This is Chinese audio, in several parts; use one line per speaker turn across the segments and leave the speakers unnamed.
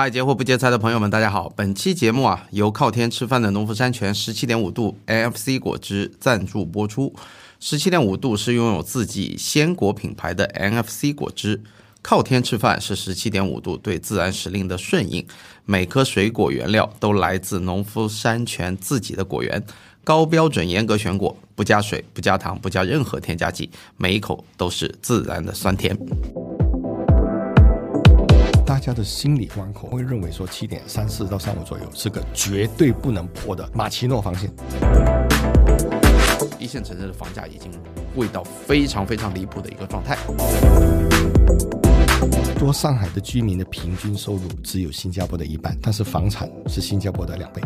嗨，节货不节财的朋友们，大家好！本期节目啊，由靠天吃饭的农夫山泉十七点五度 NFC 果汁赞助播出。十七点五度是拥有自己鲜果品牌的 NFC 果汁，靠天吃饭是十七点五度对自然时令的顺应。每颗水果原料都来自农夫山泉自己的果园，高标准严格选果，不加水、不加糖、不加任何添加剂，每一口都是自然的酸甜。
大家的心理关口会认为说七点三四到三五左右是个绝对不能破的马奇诺防线。
一线城市的房价已经贵到非常非常离谱的一个状态。
说上海的居民的平均收入只有新加坡的一半，但是房产是新加坡的两倍。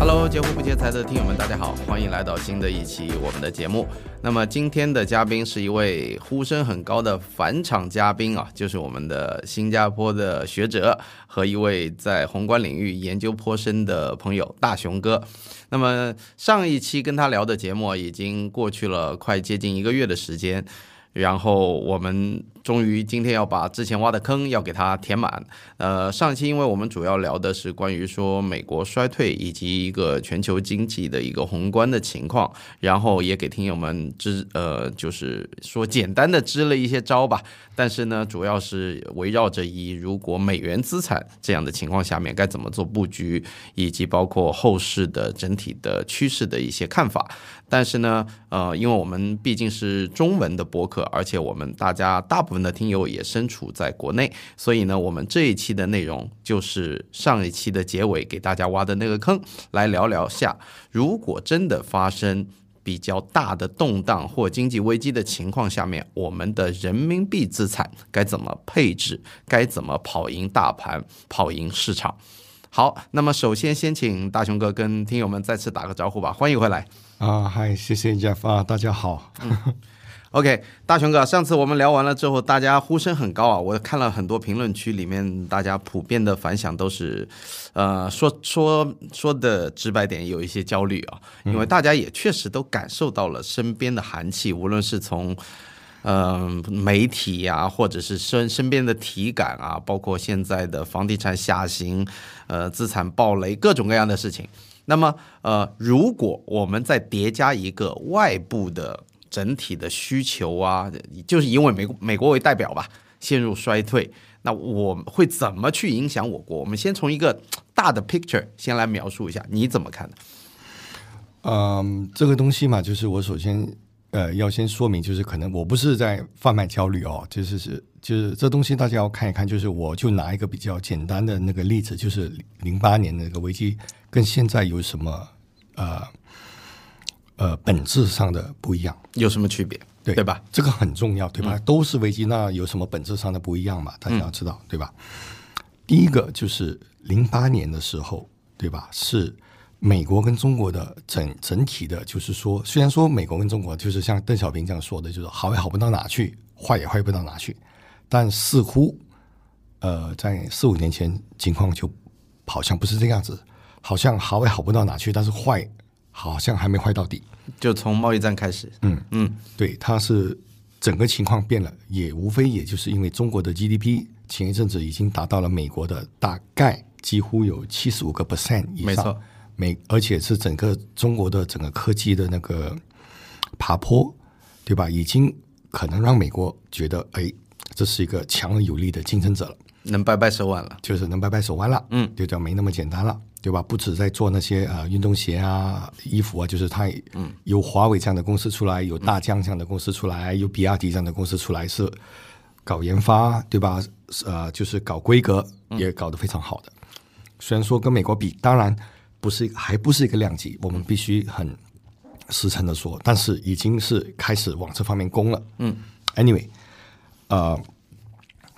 Hello，节户不节财的听友们，大家好，欢迎来到新的一期我们的节目。那么今天的嘉宾是一位呼声很高的返场嘉宾啊，就是我们的新加坡的学者和一位在宏观领域研究颇深的朋友大雄哥。那么上一期跟他聊的节目已经过去了快接近一个月的时间。然后我们终于今天要把之前挖的坑要给它填满。呃，上期因为我们主要聊的是关于说美国衰退以及一个全球经济的一个宏观的情况，然后也给听友们支呃，就是说简单的支了一些招吧。但是呢，主要是围绕着以如果美元资产这样的情况下面该怎么做布局，以及包括后市的整体的趋势的一些看法。但是呢，呃，因为我们毕竟是中文的博客，而且我们大家大部分的听友也身处在国内，所以呢，我们这一期的内容就是上一期的结尾给大家挖的那个坑，来聊聊下，如果真的发生比较大的动荡或经济危机的情况下面，我们的人民币资产该怎么配置，该怎么跑赢大盘，跑赢市场。好，那么首先先请大雄哥跟听友们再次打个招呼吧，欢迎回来。
啊，嗨，谢谢 Jeff 啊，大家好。
OK，大雄哥，上次我们聊完了之后，大家呼声很高啊！我看了很多评论区里面，大家普遍的反响都是，呃，说说说的直白点，有一些焦虑啊，因为大家也确实都感受到了身边的寒气，无论是从呃媒体呀、或者是身身边的体感啊，包括现在的房地产下行，呃，资产暴雷，各种各样的事情。那么，呃，如果我们再叠加一个外部的整体的需求啊，就是因为美美国为代表吧，陷入衰退，那我会怎么去影响我国？我们先从一个大的 picture 先来描述一下，你怎么看的？
嗯，这个东西嘛，就是我首先呃要先说明，就是可能我不是在贩卖焦虑哦，就是是就是这东西大家要看一看，就是我就拿一个比较简单的那个例子，就是零八年的那个危机跟现在有什么呃呃本质上的不一样。
有什么区别？
对
对吧？
这个很重要，对吧？都是危机，那有什么本质上的不一样嘛？大家要知道，对吧？第一个就是零八年的时候，对吧？是美国跟中国的整整体的，就是说，虽然说美国跟中国就是像邓小平这样说的，就是好也好不到哪去，坏也坏不到哪去，但似乎呃，在四五年前情况就好像不是这样子，好像好也好不到哪去，但是坏好像还没坏到底。
就从贸易战开始，
嗯
嗯，
对，它是整个情况变了，也无非也就是因为中国的 GDP 前一阵子已经达到了美国的大概几乎有七十五个 percent 以上，
没错，
美而且是整个中国的整个科技的那个爬坡，对吧？已经可能让美国觉得，哎，这是一个强而有力的竞争者了，
能掰掰手腕了。
就是能掰掰手腕了，
嗯，
就叫没那么简单了。对吧？不止在做那些呃运动鞋啊、衣服啊，就是它嗯有华为这样的公司出来，有大疆这样的公司出来，有比亚迪这样的公司出来，是搞研发，对吧？呃，就是搞规格也搞得非常好的。虽然说跟美国比，当然不是还不是一个量级，我们必须很实诚的说，但是已经是开始往这方面攻了。嗯，anyway，呃。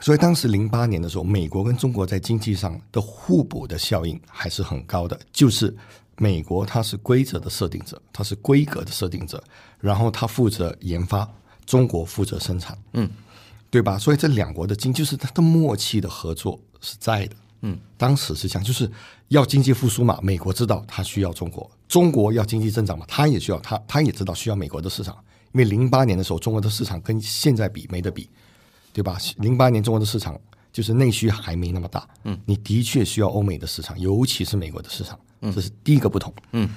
所以当时零八年的时候，美国跟中国在经济上的互补的效应还是很高的。就是美国它是规则的设定者，它是规格的设定者，然后它负责研发，中国负责生产，
嗯，
对吧？所以这两国的经就是它的默契的合作是在的。嗯，当时是这样，就是要经济复苏嘛，美国知道它需要中国，中国要经济增长嘛，它也需要它，它也知道需要美国的市场，因为零八年的时候，中国的市场跟现在比没得比，对吧？零八年中国的市场就是内需还没那么大，嗯，你的确需要欧美的市场，尤其是美国的市场，这是第一个不同，
嗯。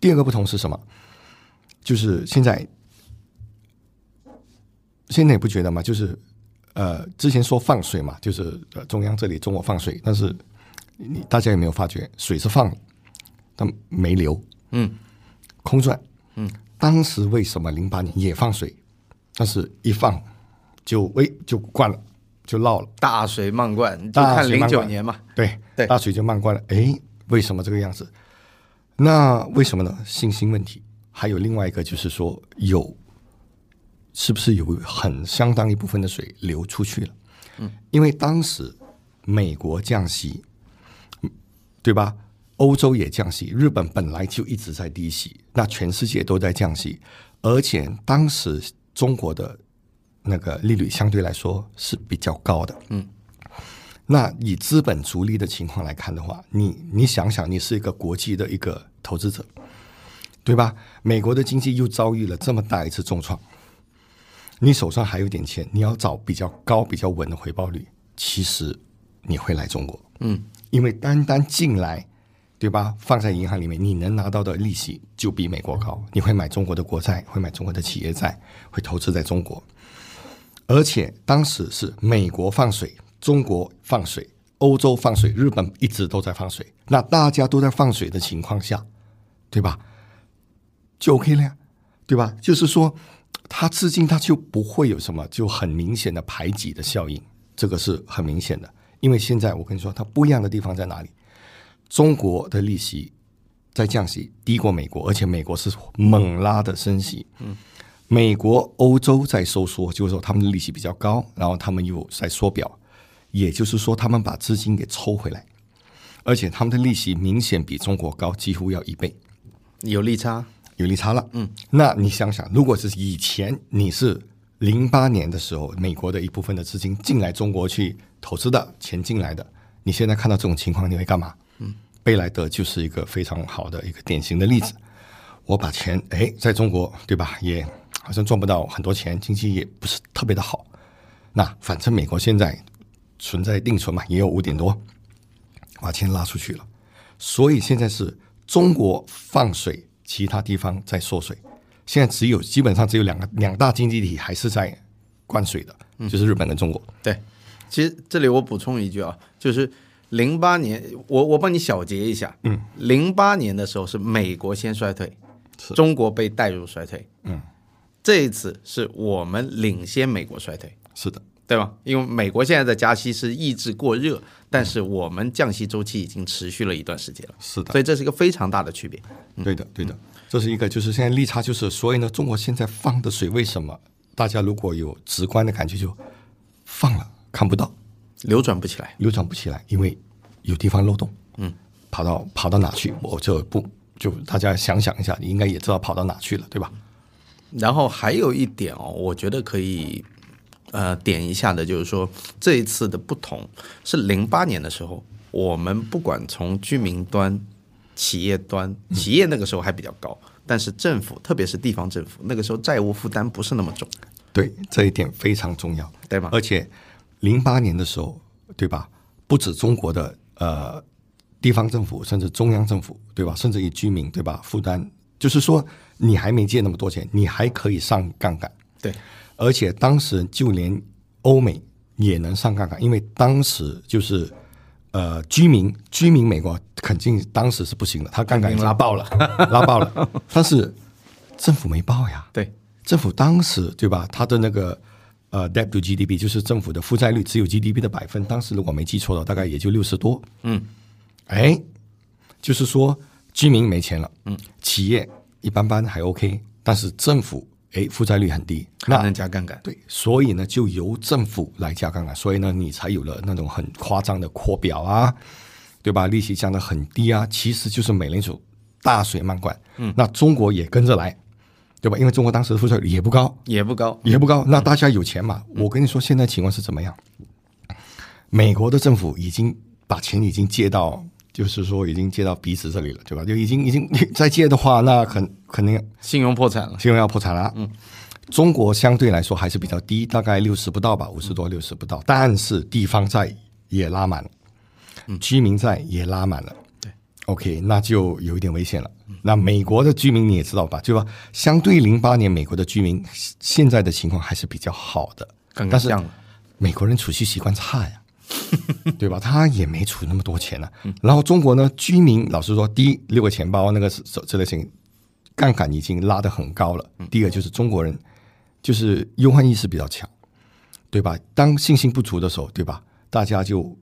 第二个不同是什么？就是现在，现在你不觉得吗？就是呃，之前说放水嘛，就是呃中央这里中国放水，但是你大家有没有发觉，水是放了，但没流，
嗯，
空转，
嗯。
当时为什么零八年也放水，但是一放就喂就灌了，就涝了，
大水漫灌，就
大
看零九年嘛，
对
对
大水就漫灌了。哎，为什么这个样子？那为什么呢？信心问题，还有另外一个就是说，有是不是有很相当一部分的水流出去了？嗯，因为当时美国降息，嗯对吧？欧洲也降息，日本本来就一直在低息，那全世界都在降息，而且当时中国的那个利率相对来说是比较高的。嗯那以资本逐利的情况来看的话，你你想想，你是一个国际的一个投资者，对吧？美国的经济又遭遇了这么大一次重创，你手上还有点钱，你要找比较高、比较稳的回报率，其实你会来中国，
嗯，
因为单单进来，对吧？放在银行里面，你能拿到的利息就比美国高，你会买中国的国债，会买中国的企业债，会投资在中国。而且当时是美国放水，中国放水，欧洲放水，日本一直都在放水。那大家都在放水的情况下，对吧？就 OK 了呀，对吧？就是说，它资金它就不会有什么就很明显的排挤的效应，这个是很明显的。因为现在我跟你说，它不一样的地方在哪里？中国的利息在降息，低过美国，而且美国是猛拉的升息。嗯，美国、欧洲在收缩，就是说他们的利息比较高，然后他们又在缩表，也就是说他们把资金给抽回来，而且他们的利息明显比中国高，几乎要一倍。
有利差，
有利差了。嗯，那你想想，如果是以前你是零八年的时候，美国的一部分的资金进来中国去投资的钱进来的，你现在看到这种情况，你会干嘛？嗯，贝莱德就是一个非常好的一个典型的例子。我把钱哎，在中国对吧，也好像赚不到很多钱，经济也不是特别的好。那反正美国现在存在定存嘛，也有五点多，把钱拉出去了。所以现在是中国放水，其他地方在缩水。现在只有基本上只有两个两大经济体还是在灌水的，就是日本跟中国。
对，其实这里我补充一句啊，就是零八年，我我帮你小结一下，
嗯，
零八年的时候是美国先衰退，中国被带入衰退，
嗯，
这一次是我们领先美国衰退，
是的，
对吧？因为美国现在的加息是抑制过热，但是我们降息周期已经持续了一段时间了，
是的。
所以这是一个非常大的区别。
对的，对的，这是一个，就是现在利差，就是所以呢，中国现在放的水为什么大家如果有直观的感觉，就放了看不到，
流转不起来，
流转不起来，因为有地方漏洞，嗯，跑到跑到哪去，我就不就大家想想一下，你应该也知道跑到哪去了，对吧？
然后还有一点哦，我觉得可以呃点一下的，就是说这一次的不同是零八年的时候，我们不管从居民端、企业端，企业那个时候还比较高，但是政府，特别是地方政府，那个时候债务负担不是那么重，
对，这一点非常重要。
对吗？
而且零八年的时候，对吧？不止中国的呃地方政府，甚至中央政府，对吧？甚至于居民，对吧？负担就是说，你还没借那么多钱，你还可以上杠杆。
对，
而且当时就连欧美也能上杠杆，因为当时就是呃居民居民美国肯定当时是不行的，他杠杆已经
拉爆了，
拉爆了，但是政府没爆呀。
对，
政府当时对吧？他的那个呃 debt to GDP 就是政府的负债率只有 GDP 的百分，当时如果没记错的，大概也就六十多。
嗯，
哎，就是说居民没钱了，嗯，企业一般般还 OK，但是政府哎负债率很低，那
能加杠杆。
对，所以呢就由政府来加杠杆，所以呢你才有了那种很夸张的扩表啊，对吧？利息降得很低啊，其实就是美联储大水漫灌，嗯，那中国也跟着来，对吧？因为中国当时的负债率也不高，
也不高，
也不高，那大家有钱嘛？我跟你说，现在情况是怎么样？美国的政府已经把钱已经借到就是说已经借到彼此这里了，对吧？就已经已经 再借的话，那肯肯定
信用破产了。
信用要破产了。嗯，中国相对来说还是比较低，大概六十不到吧，五十多六十不到，但是地方债也拉满了，居民债也拉满了。
对
，OK，那就有一点危险了。那美国的居民你也知道吧？对吧，相对零八年美国的居民现在的情况还是比较好的，但是美国人储蓄习惯差呀，对吧？他也没储那么多钱呢、然后中国呢，居民老实说，第一六个钱包那个是这类型杠杆已经拉得很高了。第二就是中国人就是忧患意识比较强，对吧？当信心不足的时候，对吧？大家就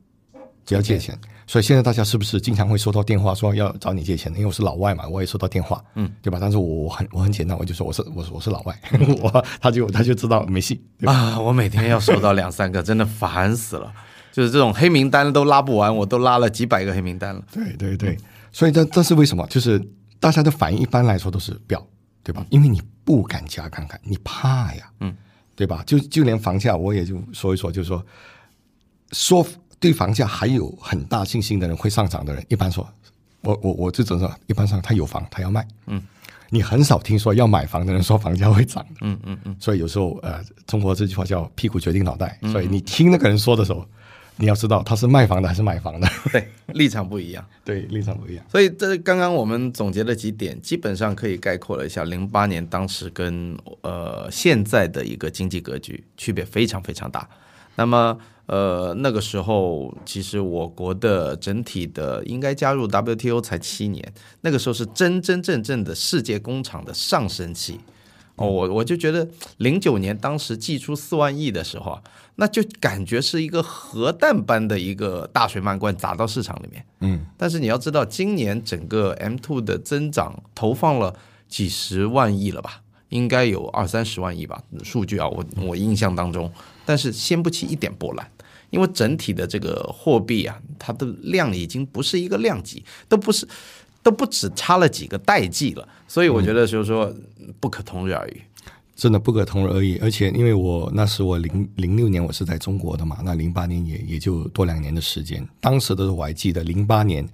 只要借钱。所以现在大家是不是经常会收到电话说要找你借钱？因为我是老外嘛，我也收到电话，嗯，对吧？但是我我很我很简单，我就说我是我是我是老外，我他就他就知道没戏，
啊，我每天要收到两三个，真的烦死了。就是这种黑名单都拉不完，我都拉了几百个黑名单了。
对对对，所以这这是为什么？就是大家的反应一般来说都是不要，对吧？因为你不敢加杠杆，你怕呀，嗯，对吧？就就连房价，我也就说一说，就是说，说对房价还有很大信心的人会上涨的人，一般说，我我我就只说，一般上他有房，他要卖，嗯。你很少听说要买房的人说房价会涨的，嗯嗯嗯，所以有时候呃，中国这句话叫“屁股决定脑袋”，所以你听那个人说的时候，你要知道他是卖房的还是买房的，
对，立场不一样。
对，立场不一样。
所以这刚刚我们总结了几点，基本上可以概括了一下零八年当时跟呃现在的一个经济格局区别非常非常大。那么呃那个时候其实我国的整体的应该加入 WTO 才七年，那个时候是真真正正的世界工厂的上升期。哦，我我就觉得零九年当时寄出四万亿的时候啊，那就感觉是一个核弹般的一个大水漫灌砸到市场里面。
嗯，
但是你要知道，今年整个 M two 的增长投放了几十万亿了吧？应该有二三十万亿吧，数据啊，我我印象当中，但是掀不起一点波澜，因为整体的这个货币啊，它的量已经不是一个量级，都不是，都不止差了几个代际了，所以我觉得就是说不可同日而语。
真的不可同日而语。而且因为我那时我零零六年我是在中国的嘛，那零八年也也就多两年的时间。当时的时候我还记得，零八年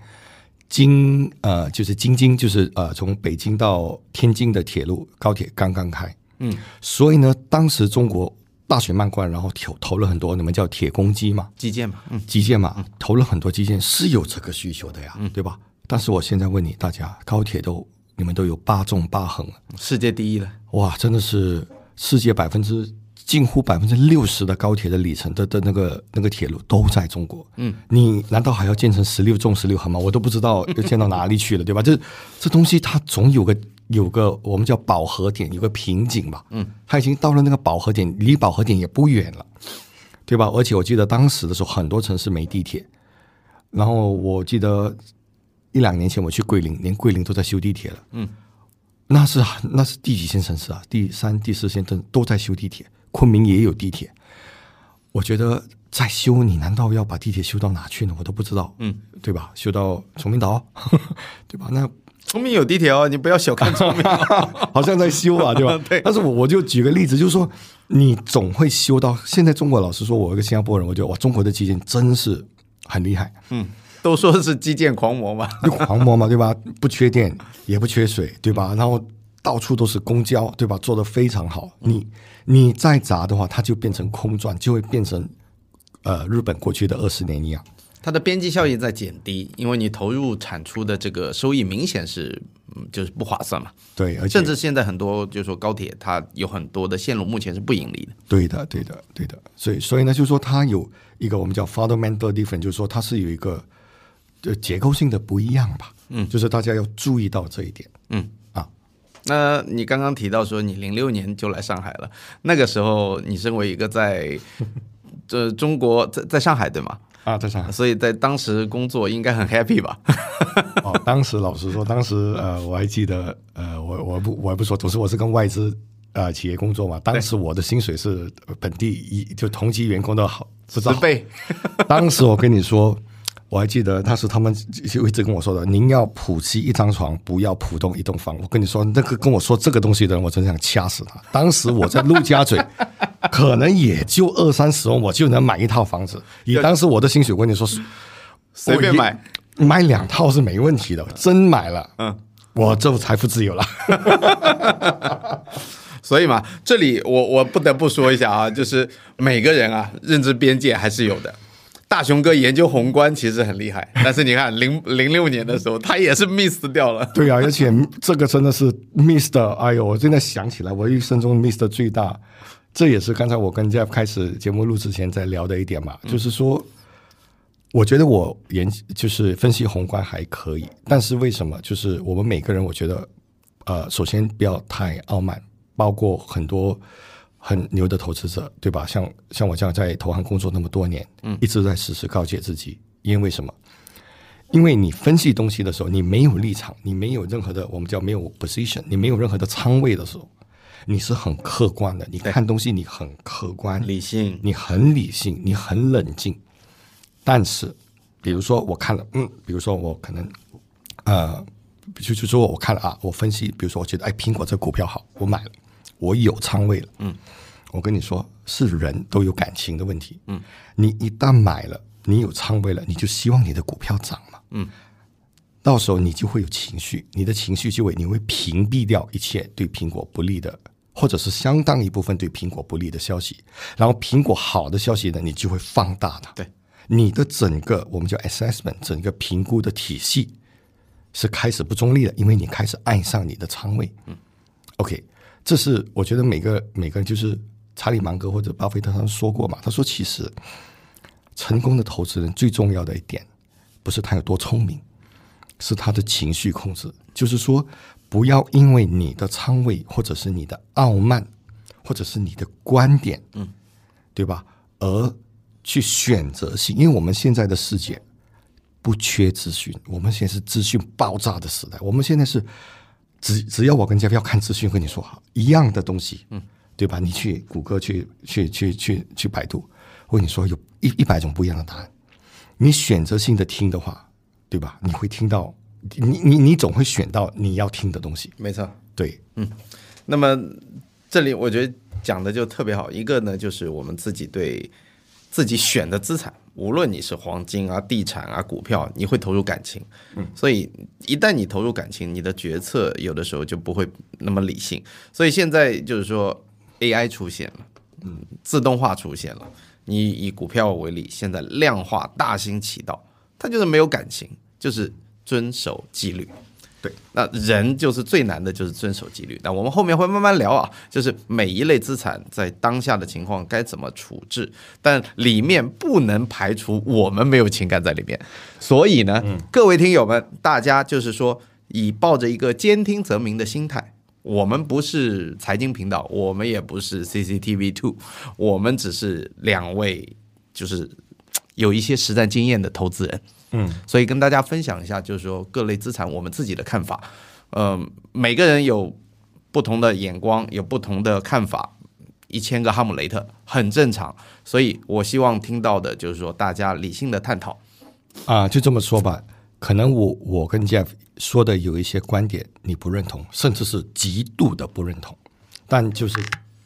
京呃就是京津就是呃从北京到天津的铁路高铁刚刚开，嗯，所以呢，当时中国大水漫灌，然后投投了很多你们叫铁公鸡嘛，
基建嘛，嗯，
基建嘛，投了很多基建是有这个需求的呀，对吧？但是我现在问你大家，高铁都你们都有八纵八横了。
世界第一了，
哇，真的是世界百分之近乎百分之六十的高铁的里程的的那个那个铁路都在中国。嗯，你难道还要建成十六纵十六横吗？我都不知道要建到哪里去了，对吧？这这东西它总有个有个我们叫饱和点，有个瓶颈吧。嗯，它已经到了那个饱和点，离饱和点也不远了，对吧？而且我记得当时的时候，很多城市没地铁，然后我记得一两年前我去桂林，连桂林都在修地铁了。嗯，那是那是第几线城市啊？第三、第四线都都在修地铁，昆明也有地铁。我觉得在修，你难道要把地铁修到哪去呢？我都不知道，嗯，对吧？修到崇明岛，对吧？那
崇明有地铁哦，你不要小看崇明。
好像在修啊，对吧？
对
但是我我就举个例子，就是说，你总会修到现在。中国老师说，我一个新加坡人，我觉得哇，中国的基建真是很厉害。
都说是基建狂魔嘛，
就狂魔嘛，对吧？不缺电，也不缺水，对吧？然后到处都是公交，对吧？做得非常好。你你再砸的话，它就变成空转，就会变成呃日本过去的二十年一样。
它的边际效益在减低，因为你投入产出的这个收益明显是嗯就是不划算嘛。
对，而且
甚至现在很多就是说高铁它有很多的线路目前是不盈利的。
对的，对的，对的。所以所以呢，就是说它有一个我们叫 fundamental difference，就是说它是有一个呃结构性的不一样吧。嗯，就是大家要注意到这一点。
嗯啊那你刚刚提到说你零六年就来上海了，那个时候你身为一个在这中国在在上海对吗？
啊，在上海。
所以在当时工作应该很 happy 吧？
哦，当时老实说，当时呃，我还记得呃，我我不我还不说，总之我是跟外资呃企业工作嘛。当时我的薪水是本地一就同级员工的好
十倍，
当时我跟你说，我还记得当时他们就一直跟我说的，您要普及一张床，不要浦东一栋房。我跟你说，那个跟我说这个东西的人，我真想掐死他。当时我在陆家嘴，可能也就二三十万，我就能买一套房子。以当时我的薪水，我跟你说，
随便买。
买两套是没问题的，真买了，嗯，我就财富自由了。
所以嘛，这里我我不得不说一下啊，就是每个人啊，认知边界还是有的。大雄哥研究宏观其实很厉害，但是你看零零六年的时候，他也是 miss 掉了。
对啊，而且这个真的是 miss 的，哎呦，我现在想起来，我一生中 miss 的最大。这也是刚才我跟 Jeff 开始节目录之前在聊的一点嘛，就是说，我觉得我研就是分析宏观还可以，但是为什么？就是我们每个人，我觉得，呃，首先不要太傲慢，包括很多很牛的投资者，对吧？像像我这样在投行工作那么多年，嗯，一直在时时告诫自己，因为什么？因为你分析东西的时候，你没有立场，你没有任何的我们叫没有 position，你没有任何的仓位的时候。你是很客观的，你看东西你很客观、
理性，
你很理性，你很冷静。但是，比如说我看了，嗯，比如说我可能，呃，就就说我看了啊，我分析，比如说我觉得，哎，苹果这股票好，我买了，我有仓位了，嗯，我跟你说，是人都有感情的问题，嗯，你一旦买了，你有仓位了，你就希望你的股票涨嘛，嗯。到时候你就会有情绪，你的情绪就会你会屏蔽掉一切对苹果不利的，或者是相当一部分对苹果不利的消息，然后苹果好的消息呢，你就会放大它。
对，
你的整个我们叫 assessment，整个评估的体系是开始不中立的，因为你开始爱上你的仓位。嗯，OK，这是我觉得每个每个人就是查理芒格或者巴菲特他们说过嘛，他说其实成功的投资人最重要的一点不是他有多聪明。是他的情绪控制，就是说，不要因为你的仓位，或者是你的傲慢，或者是你的观点，嗯，对吧？而去选择性，因为我们现在的世界不缺资讯，我们现在是资讯爆炸的时代。我们现在是只只要我跟嘉宾要看资讯，跟你说好一样的东西，嗯，对吧？你去谷歌，去去去去去百度，我跟你说有一一百种不一样的答案，你选择性的听的话。对吧？你会听到，你你你总会选到你要听的东西。
没错，
对，
嗯。那么这里我觉得讲的就特别好。一个呢，就是我们自己对自己选的资产，无论你是黄金啊、地产啊、股票，你会投入感情。嗯。所以一旦你投入感情，你的决策有的时候就不会那么理性。所以现在就是说，AI 出现了，嗯，自动化出现了。你以股票为例，现在量化大行其道。它就是没有感情，就是遵守纪律。
对，
那人就是最难的，就是遵守纪律。那我们后面会慢慢聊啊，就是每一类资产在当下的情况该怎么处置，但里面不能排除我们没有情感在里面。所以呢，各位听友们，大家就是说，以抱着一个兼听则明的心态，我们不是财经频道，我们也不是 CCTV Two，我们只是两位，就是。有一些实战经验的投资人，嗯，所以跟大家分享一下，就是说各类资产我们自己的看法。嗯，每个人有不同的眼光，有不同的看法，一千个哈姆雷特很正常。所以我希望听到的就是说大家理性的探讨。
啊，就这么说吧，可能我我跟 Jeff 说的有一些观点你不认同，甚至是极度的不认同，但就是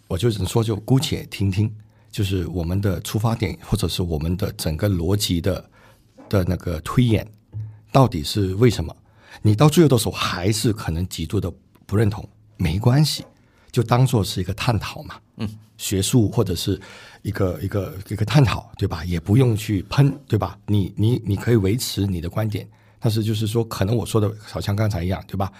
我就只能说就姑且听听。就是我们的出发点，或者是我们的整个逻辑的的那个推演，到底是为什么？你到最后的时候还是可能极度的不认同，没关系，就当做是一个探讨嘛，嗯，学术或者是一个一个一个探讨，对吧？也不用去喷，对吧？你你你可以维持你的观点，但是就是说，可能我说的好像刚才一样，对吧？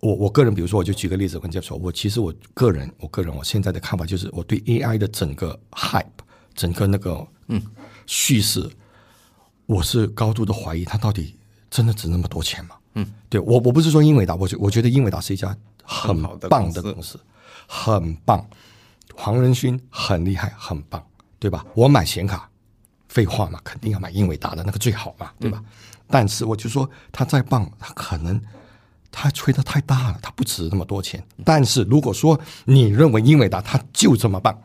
我我个人，比如说，我就举个例子跟家说，我其实我个人，我个人我现在的看法就是，我对 AI 的整个 hype，整个那个嗯叙事，我是高度的怀疑，它到底真的值那么多钱吗？嗯，对我我不是说英伟达，我觉我觉得英伟达是一家很棒的公司，很棒，黄仁勋很厉害，很棒，对吧？我买显卡，废话嘛，肯定要买英伟达的那个最好嘛，对吧？但是我就说，它再棒，它可能。他吹的太大了，他不值那么多钱。但是如果说你认为英伟达它就这么棒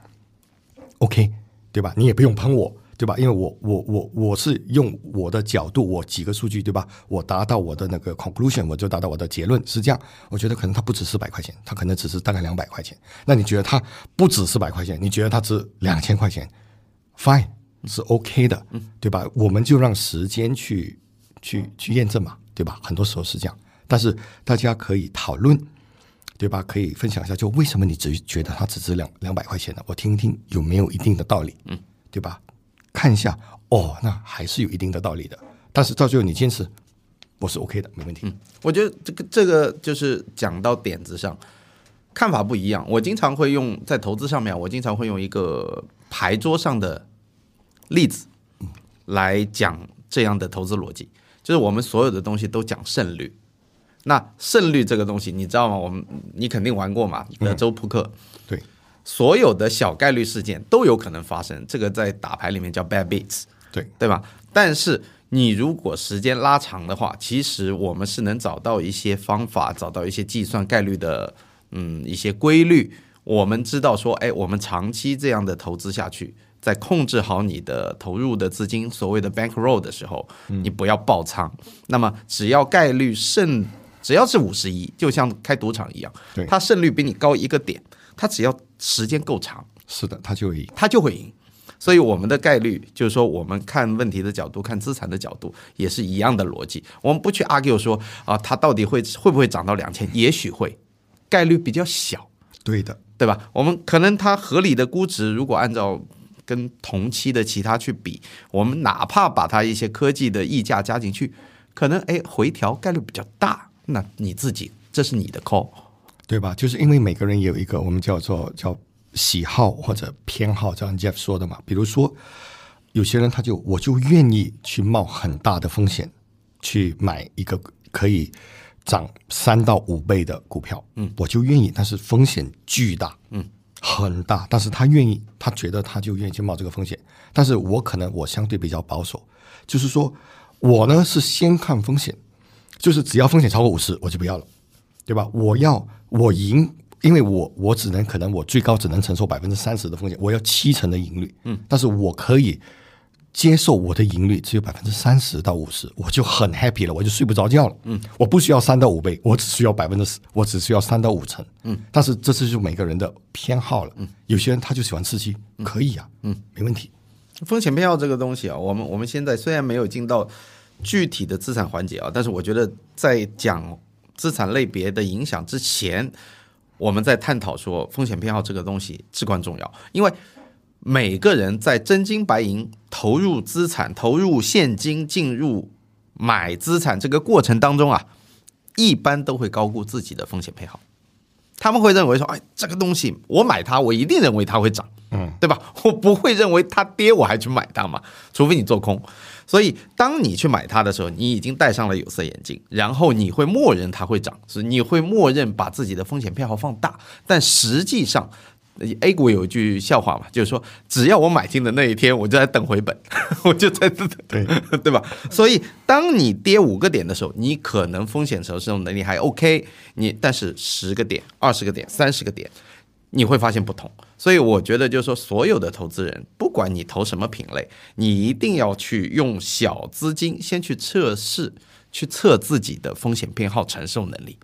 ，OK，对吧？你也不用喷我，对吧？因为我我我我是用我的角度，我几个数据，对吧？我达到我的那个 conclusion，我就达到我的结论是这样。我觉得可能它不值四百块钱，它可能只是大概两百块钱。那你觉得它不值四百块钱？你觉得它值两千块钱？Fine，是 OK 的，对吧？我们就让时间去。去去验证嘛，对吧？很多时候是这样，但是大家可以讨论，对吧？可以分享一下，就为什么你只觉得它只值两两百块钱呢？我听一听有没有一定的道理，嗯，对吧？看一下，哦，那还是有一定的道理的。但是到最后你坚持，我是 OK 的，没问题。
嗯我觉得这个这个就是讲到点子上，看法不一样。我经常会用在投资上面，我经常会用一个牌桌上的例子来讲这样的投资逻辑，就是我们所有的东西都讲胜率。那胜率这个东西，你知道吗？我们你肯定玩过嘛，德州扑克。
对，
所有的小概率事件都有可能发生，这个在打牌里面叫 bad beats，
对
对吧？但是你如果时间拉长的话，其实我们是能找到一些方法，找到一些计算概率的嗯一些规律。我们知道说，哎，我们长期这样的投资下去，在控制好你的投入的资金，所谓的 bankroll 的时候，你不要爆仓。那么只要概率胜，只要是五十一，就像开赌场一样
对，
它胜率比你高一个点，它只要时间够长，
是的，他就会赢。
它就会赢。所以我们的概率就是说，我们看问题的角度、看资产的角度也是一样的逻辑。我们不去 argue 说啊，它到底会会不会涨到两千？也许会，概率比较小，
对的，
对吧？我们可能它合理的估值，如果按照跟同期的其他去比，我们哪怕把它一些科技的溢价加进去，可能哎回调概率比较大。那你自己这是你的 call，
对吧？就是因为每个人也有一个我们叫做叫喜好或者偏好，就像 Jeff 说的嘛。比如说，有些人他就我就愿意去冒很大的风险去买一个可以涨三到五倍的股票，嗯，我就愿意，但是风险巨大，嗯，很大，但是他愿意，他觉得他就愿意去冒这个风险。但是我可能我相对比较保守，就是说我呢是先看风险，就是只要风险超过五十，我就不要了。对吧？我要我赢，因为我我只能可能我最高只能承受百分之三十的风险，我要七成的盈率，嗯，但是我可以接受我的盈率只有百分之三十到五十，我就很 happy 了，我就睡不着觉了，嗯，我不需要三到五倍，我只需要百分之十，我只需要三到五成，嗯，但是这是就每个人的偏好了，嗯，有些人他就喜欢刺激，可以呀、嗯，没问题，
风险偏好这个东西啊，我们我们现在虽然没有进到具体的资产环节啊，但是我觉得在讲资产类别的影响之前，我们在探讨说风险偏好这个东西至关重要，因为每个人在真金白银投入资产、投入现金进入买资产这个过程当中啊，一般都会高估自己的风险偏好。他们会认为说，哎，这个东西我买它，我一定认为它会涨，嗯，对吧？我不会认为它跌我还去买它嘛，除非你做空。所以，当你去买它的时候，你已经戴上了有色眼镜，然后你会默认它会涨，是你会默认把自己的风险偏好放大，但实际上。A 股有一句笑话嘛，就是说，只要我买进的那一天，我就在等回本，我就在
对
对吧？所以，当你跌五个点的时候，你可能风险承受能力还 OK，你但是十个点、二十个点、三十个点，你会发现不同。所以，我觉得就是说，所有的投资人，不管你投什么品类，你一定要去用小资金先去测试，去测自己的风险偏好承受能力。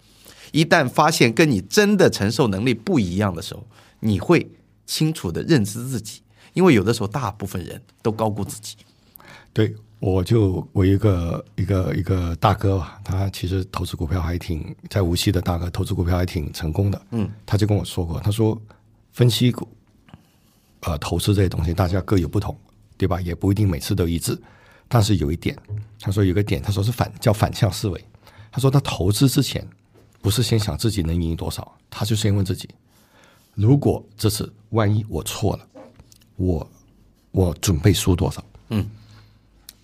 一旦发现跟你真的承受能力不一样的时候，你会清楚的认知自己，因为有的时候大部分人都高估自己。
对，我就我一个一个一个大哥吧，他其实投资股票还挺在无锡的大哥，投资股票还挺成功的。嗯，他就跟我说过，他说分析股，呃，投资这些东西大家各有不同，对吧？也不一定每次都一致。但是有一点，他说有个点，他说是反叫反向思维。他说他投资之前不是先想自己能赢多少，他就先问自己，如果这次万一我错了，我我准备输多少？
嗯，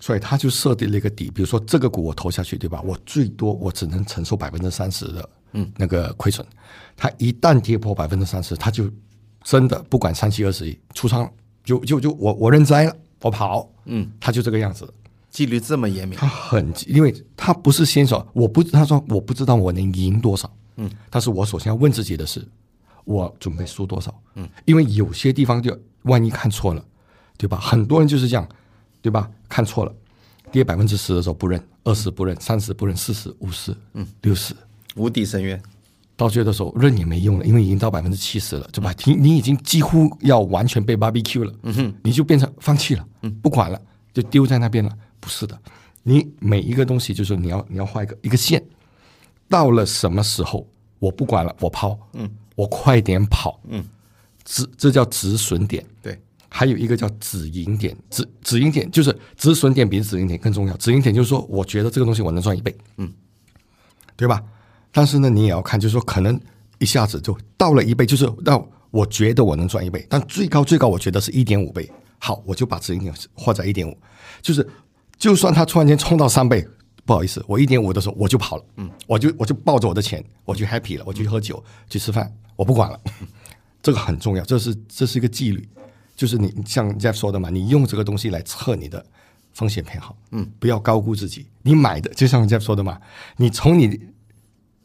所以他就设定了一个底，比如说这个股我投下去，对吧？我最多我只能承受百分之三十的嗯。那个亏损，他一旦跌破百分之三十，他就真的不管三七二十一出仓了，就就就我我认栽了，我跑，
嗯，
他就这个样子。
纪律这么严明。
他，很，因为他不是先手我不，他说我不知道我能赢多少，嗯，但是我首先要问自己的是，我准备输多少，嗯，因为有些地方就万一看错了，对吧？很多人就是这样，对吧？看错了，跌百分之十的时候不认，二十不认，三十不认，四十、五十，嗯，六十，
无底深渊。
到最后的时候认也没用了，因为已经到百分之七十了，对吧？你你已经几乎要完全被 barbecue 了，嗯哼，你就变成放弃了，嗯，不管了，就丢在那边了。不是的，你每一个东西就是你要你要画一个一个线，到了什么时候我不管了，我抛，嗯，我快点跑，嗯，止这叫止损点。
对，
还有一个叫止盈点，止止盈点就是止损点比止盈点更重要。止盈点就是说，我觉得这个东西我能赚一倍，嗯，对吧？但是呢，你也要看，就是说可能一下子就到了一倍，就是到我觉得我能赚一倍，但最高最高我觉得是一点五倍。好，我就把止盈点画在一点五，就是就算它突然间冲到三倍，不好意思，我一点五的时候我就跑了，嗯，我就我就抱着我的钱，我就 happy 了，我就去喝酒去吃饭，我不管了，这个很重要，这是这是一个纪律，就是你像 Jeff 说的嘛，你用这个东西来测你的风险偏好，嗯，不要高估自己，你买的就像 Jeff 说的嘛，你从你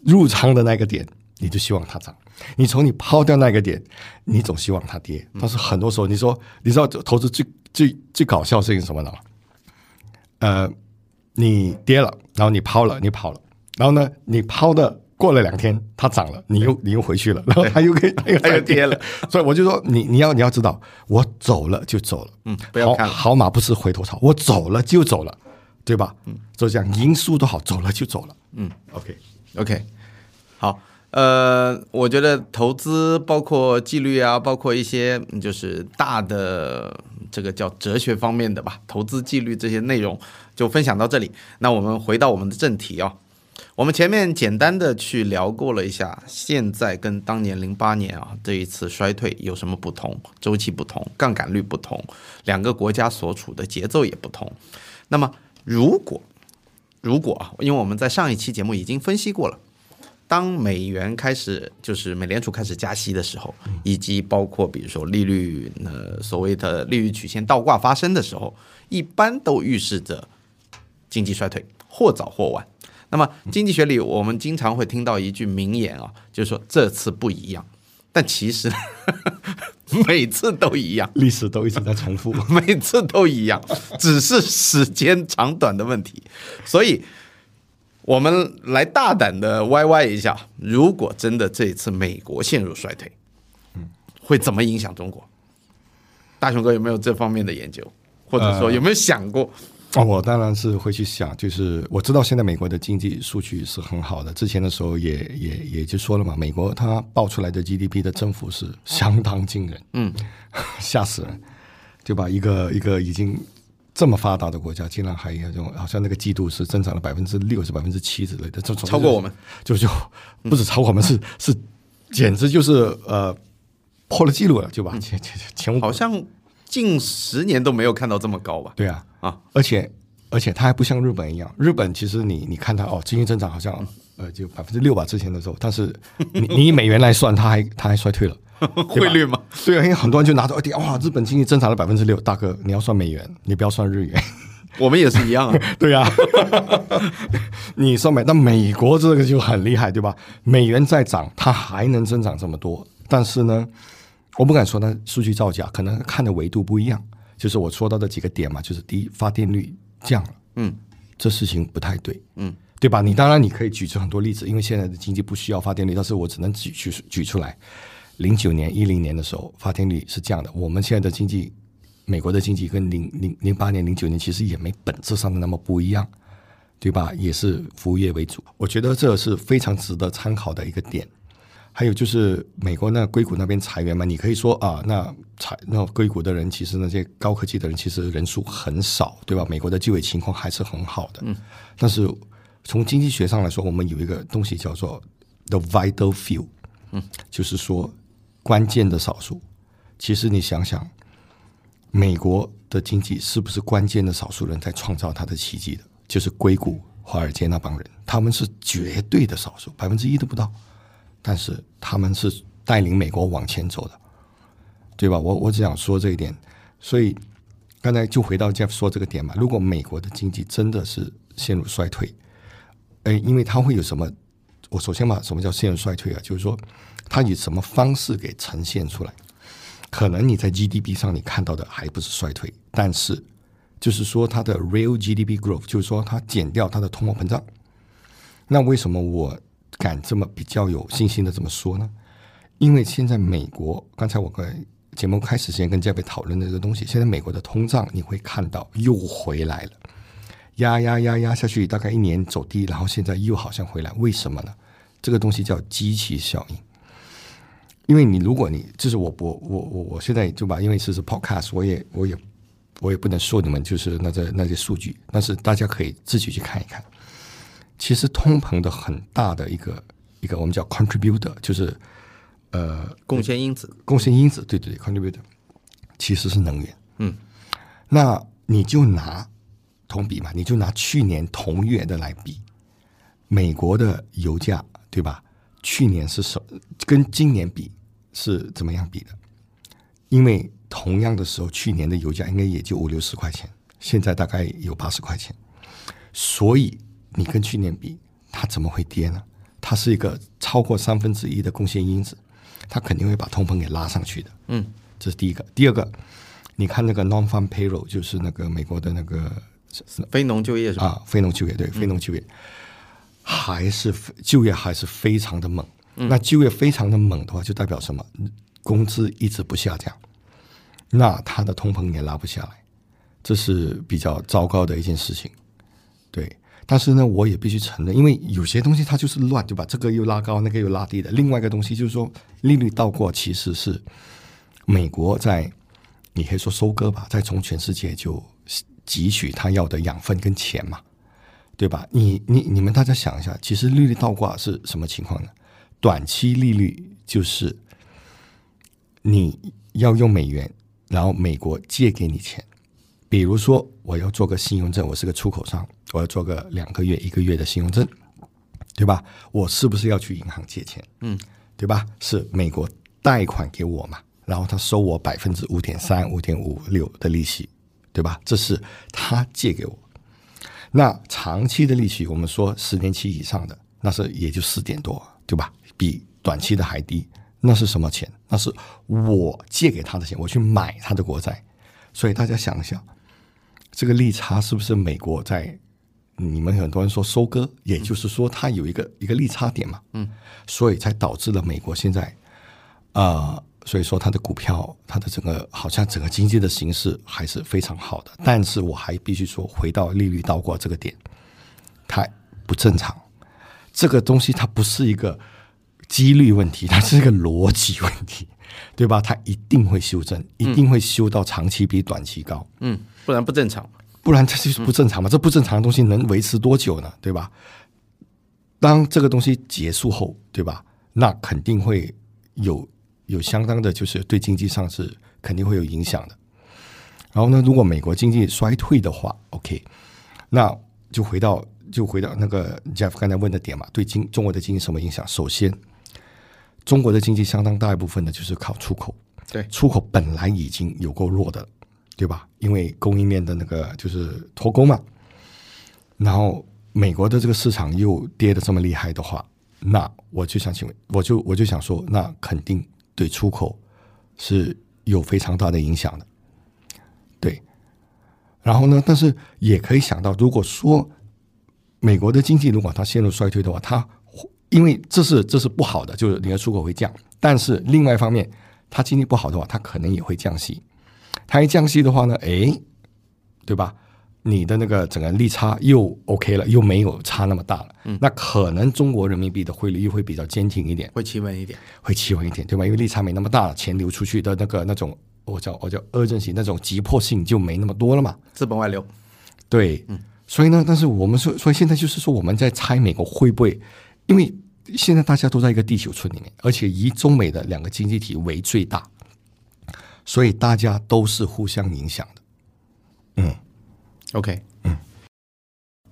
入仓的那个点，你就希望它涨。你从你抛掉那个点，你总希望它跌，但是很多时候你说，你知道投资最最最搞笑的事情是什么呢？呃，你跌了，然后你抛了，你跑了，然后呢，你抛的过了两天它涨了，你又你又回去了，然后它又可以又
又跌了，
所以我就说你你要你要知道，我走了就走了，
嗯，不要看
好马不吃回头草，我走了就走了，对吧？嗯，就这样，赢输都好，走了就走了，
嗯，OK。OK，好。呃，我觉得投资包括纪律啊，包括一些就是大的这个叫哲学方面的吧，投资纪律这些内容就分享到这里。那我们回到我们的正题啊，我们前面简单的去聊过了一下，现在跟当年零八年啊这一次衰退有什么不同，周期不同，杠杆率不同，两个国家所处的节奏也不同。那么如果如果啊，因为我们在上一期节目已经分析过了。当美元开始就是美联储开始加息的时候，以及包括比如说利率呃所谓的利率曲线倒挂发生的时候，一般都预示着经济衰退，或早或晚。那么经济学里我们经常会听到一句名言啊，就是说这次不一样，但其实 每次都一样，
历史都一直在重复，
每次都一样，只是时间长短的问题，所以。我们来大胆的歪歪一下，如果真的这一次美国陷入衰退，嗯，会怎么影响中国？大雄哥有没有这方面的研究，或者说有没有想过？
哦，我当然是会去想，就是我知道现在美国的经济数据是很好的，之前的时候也也也就说了嘛，美国它报出来的 GDP 的增幅是相当惊人，嗯，吓死人，对吧？一个一个已经。这么发达的国家，竟然还有这种，好像那个季度是增长了百分之六，是百分之七之类的，这种
超过我们，
就就不止超过我们，是是，简直就是呃破了记录了，就吧？前前前
好像近十年都没有看到这么高吧？
对啊啊！而且而且它还不像日本一样，日本其实你你看它哦，经济增长好像呃就百分之六吧，之前的时候，但是你你以美元来算，它还它还衰退了。
汇率嘛？
对啊，因为很多人就拿着，哎哇，日本经济增长了百分之六，大哥，你要算美元，你不要算日元。
我们也是一样啊。
对啊，你算美，那美国这个就很厉害，对吧？美元在涨，它还能增长这么多，但是呢，我不敢说它数据造假，可能看的维度不一样。就是我说到的几个点嘛，就是第一，发电率降了，嗯，这事情不太对，嗯，对吧？你当然你可以举出很多例子，因为现在的经济不需要发电率，但是我只能举举举出来。零九年、一零年的时候，发电率是这样的。我们现在的经济，美国的经济跟零零零八年、零九年其实也没本质上的那么不一样，对吧？也是服务业为主。我觉得这是非常值得参考的一个点。还有就是美国那硅谷那边裁员嘛，你可以说啊，那裁那硅谷的人其实那些高科技的人其实人数很少，对吧？美国的就业情况还是很好的。嗯。但是从经济学上来说，我们有一个东西叫做 the vital few，嗯，就是说。关键的少数，其实你想想，美国的经济是不是关键的少数人在创造它的奇迹的？就是硅谷、华尔街那帮人，他们是绝对的少数，百分之一都不到，但是他们是带领美国往前走的，对吧？我我只想说这一点。所以刚才就回到 Jeff 说这个点嘛，如果美国的经济真的是陷入衰退，哎，因为它会有什么？我首先嘛，什么叫陷入衰退啊？就是说。它以什么方式给呈现出来？可能你在 GDP 上你看到的还不是衰退，但是就是说它的 real GDP growth，就是说它减掉它的通货膨胀。那为什么我敢这么比较有信心的这么说呢？因为现在美国，刚才我跟节目开始前跟嘉宾讨论的这个东西，现在美国的通胀你会看到又回来了，压压压压下去，大概一年走低，然后现在又好像回来，为什么呢？这个东西叫机器效应。因为你如果你就是我我我我我现在就把因为这是 podcast，我也我也我也不能说你们就是那这那些数据，但是大家可以自己去看一看。其实通膨的很大的一个一个我们叫 contributor，就是呃
贡献因子，
贡献因子，对对对，contributor 其实是能源。
嗯，
那你就拿同比嘛，你就拿去年同月的来比，美国的油价对吧？去年是什跟今年比是怎么样比的？因为同样的时候，去年的油价应该也就五六十块钱，现在大概有八十块钱，所以你跟去年比，它怎么会跌呢？它是一个超过三分之一的贡献因子，它肯定会把通膨给拉上去的。
嗯，
这是第一个。第二个，你看那个 non-farm payroll，就是那个美国的那个
非农就业是吧？
啊，非农就业对，非农就业。还是就业还是非常的猛，那就业非常的猛的话，就代表什么？工资一直不下降，那它的通膨也拉不下来，这是比较糟糕的一件事情。对，但是呢，我也必须承认，因为有些东西它就是乱，对吧？这个又拉高，那个又拉低的。另外一个东西就是说，利率倒挂其实是美国在，你可以说收割吧，在从全世界就汲取他要的养分跟钱嘛。对吧？你你你们大家想一下，其实利率倒挂是什么情况呢？短期利率就是你要用美元，然后美国借给你钱。比如说，我要做个信用证，我是个出口商，我要做个两个月、一个月的信用证，对吧？我是不是要去银行借钱？
嗯，
对吧？是美国贷款给我嘛？然后他收我百分之五点三、五点五六的利息，对吧？这是他借给我。那长期的利息，我们说十年期以上的，那是也就四点多，对吧？比短期的还低。那是什么钱？那是我借给他的钱，我去买他的国债。所以大家想一想，这个利差是不是美国在？你们很多人说收割，也就是说它有一个一个利差点嘛。
嗯，
所以才导致了美国现在，啊。所以说，它的股票，它的整个好像整个经济的形势还是非常好的。但是我还必须说，回到利率倒挂这个点，它不正常。这个东西它不是一个几率问题，它是一个逻辑问题，对吧？它一定会修正，一定会修到长期比短期高。
嗯，不然不正常，
不然这就是不正常嘛。这不正常的东西能维持多久呢？对吧？当这个东西结束后，对吧？那肯定会有。有相当的，就是对经济上是肯定会有影响的。然后呢，如果美国经济衰退的话，OK，那就回到就回到那个 Jeff 刚才问的点嘛，对经中国的经济什么影响？首先，中国的经济相当大一部分呢就是靠出口，
对，
出口本来已经有够弱的，对吧？因为供应链的那个就是脱钩嘛。然后美国的这个市场又跌的这么厉害的话，那我就想请问，我就我就想说，那肯定。对出口是有非常大的影响的，对。然后呢，但是也可以想到，如果说美国的经济如果它陷入衰退的话，它因为这是这是不好的，就是你的出口会降。但是另外一方面，它经济不好的话，它可能也会降息。它一降息的话呢，哎，对吧？你的那个整个利差又 OK 了，又没有差那么大了，嗯，那可能中国人民币的汇率又会比较坚挺一点，
会企稳一点，
会企稳一点，对吧？因为利差没那么大了，钱流出去的那个那种，我叫我叫 urgency 那种急迫性就没那么多了嘛，
资本外流，
对，嗯，所以呢，但是我们说，所以现在就是说我们在猜美国会不会，因为现在大家都在一个地球村里面，而且以中美的两个经济体为最大，所以大家都是互相影响的，嗯。
OK，嗯，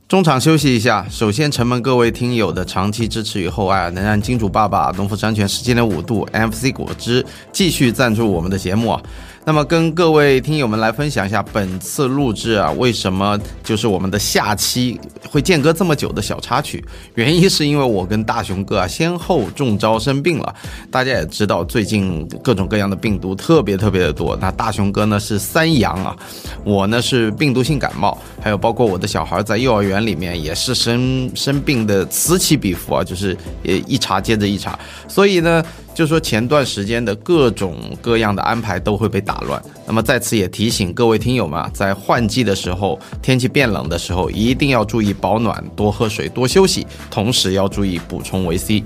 中场休息一下。首先，承蒙各位听友的长期支持与厚爱，能让金主爸爸农夫山泉十七点五度 NFC 果汁继续赞助我们的节目啊。那么跟各位听友们来分享一下本次录制啊，为什么就是我们的下期会间隔这么久的小插曲？原因是因为我跟大熊哥啊先后中招生病了。大家也知道，最近各种各样的病毒特别特别的多。那大熊哥呢是三阳啊，我呢是病毒性感冒，还有包括我的小孩在幼儿园里面也是生生病的此起彼伏啊，就是也一茬接着一茬。所以呢。就说前段时间的各种各样的安排都会被打乱。那么在此也提醒各位听友们，在换季的时候，天气变冷的时候，一定要注意保暖，多喝水，多休息，同时要注意补充维 C。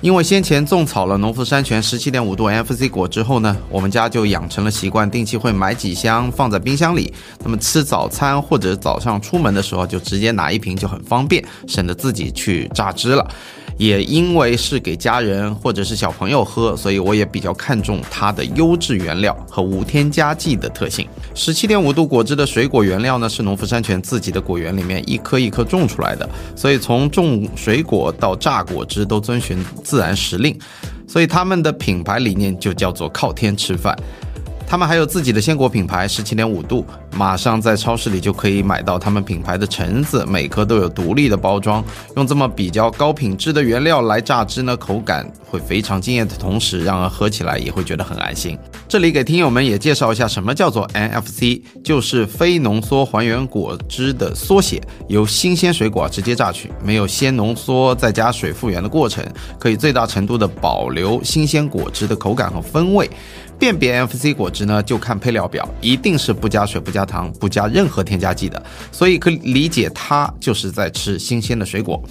因为先前种草了农夫山泉十七点五度 F C 果之后呢，我们家就养成了习惯，定期会买几箱放在冰箱里。那么吃早餐或者早上出门的时候，就直接拿一瓶就很方便，省得自己去榨汁了。也因为是给家人或者是小朋友喝，所以我也比较看重它的优质原料和无添加剂的特性。十七点五度果汁的水果原料呢，是农夫山泉自己的果园里面一颗一颗种出来的，所以从种水果到榨果汁都遵循自然时令，所以他们的品牌理念就叫做靠天吃饭。他们还有自己的鲜果品牌，十七点五度，马上在超市里就可以买到他们品牌的橙子，每颗都有独立的包装。用这么比较高品质的原料来榨汁呢，口感会非常惊艳的同时，让人喝起来也会觉得很安心。这里给听友们也介绍一下，什么叫做 NFC，就是非浓缩还原果汁的缩写，由新鲜水果直接榨取，没有先浓缩再加水复原的过程，可以最大程度的保留新鲜果汁的口感和风味。辨别 FC 果汁呢，就看配料表，一定是不加水、不加糖、不加任何添加剂的，所以可以理解它就是在吃新鲜的水果，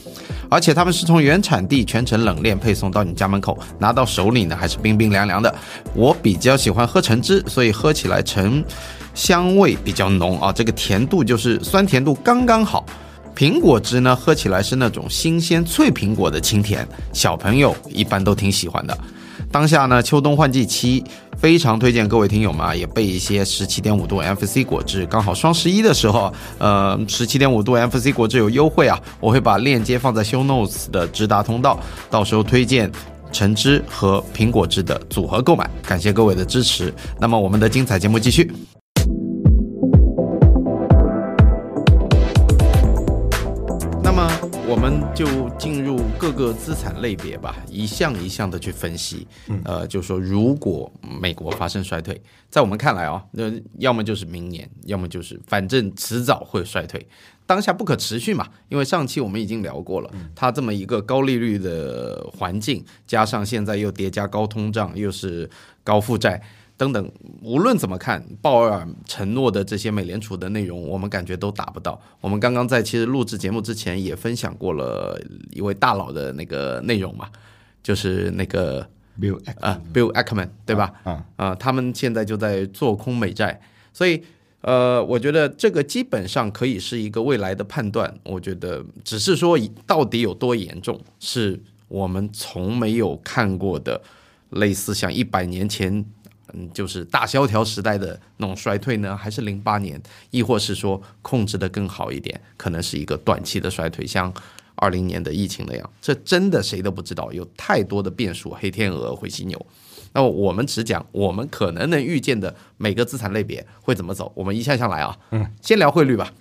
而且他们是从原产地全程冷链配送到你家门口，拿到手里呢还是冰冰凉凉的。我比较喜欢喝橙汁，所以喝起来橙香味比较浓啊，这个甜度就是酸甜度刚刚好。苹果汁呢，喝起来是那种新鲜脆苹果的清甜，小朋友一般都挺喜欢的。当下呢，秋冬换季期，非常推荐各位听友们啊，也备一些十七点五度 FC 果汁。刚好双十一的时候，呃，十七点五度 FC 果汁有优惠啊，我会把链接放在 Show Notes 的直达通道，到时候推荐橙汁和苹果汁的组合购买。感谢各位的支持。那么我们的精彩节目继续。那么我们就进入各个资产类别吧，一项一项的去分析。呃，就是说如果美国发生衰退，在我们看来啊，那要么就是明年，要么就是反正迟早会衰退。当下不可持续嘛，因为上期我们已经聊过了，它这么一个高利率的环境，加上现在又叠加高通胀，又是高负债。等等，无论怎么看，鲍尔承诺的这些美联储的内容，我们感觉都达不到。我们刚刚在其实录制节目之前也分享过了一位大佬的那个内容嘛，就是那个
Bill
啊，Bill Ackman 对吧？啊啊，他们现在就在做空美债，所以呃，我觉得这个基本上可以是一个未来的判断。我觉得只是说到底有多严重，是我们从没有看过的，类似像一百年前。嗯，就是大萧条时代的那种衰退呢，还是零八年，亦或是说控制的更好一点，可能是一个短期的衰退，像二零年的疫情那样，这真的谁都不知道，有太多的变数，黑天鹅灰犀牛。那我们只讲我们可能能预见的每个资产类别会怎么走，我们一项项来啊。嗯，先聊汇率吧。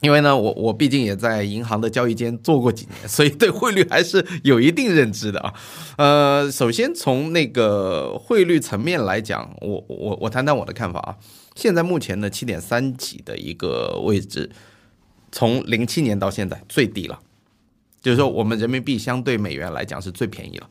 因为呢，我我毕竟也在银行的交易间做过几年，所以对汇率还是有一定认知的啊。呃，首先从那个汇率层面来讲，我我我谈谈我的看法啊。现在目前的七点三几的一个位置，从零七年到现在最低了，就是说我们人民币相对美元来讲是最便宜了。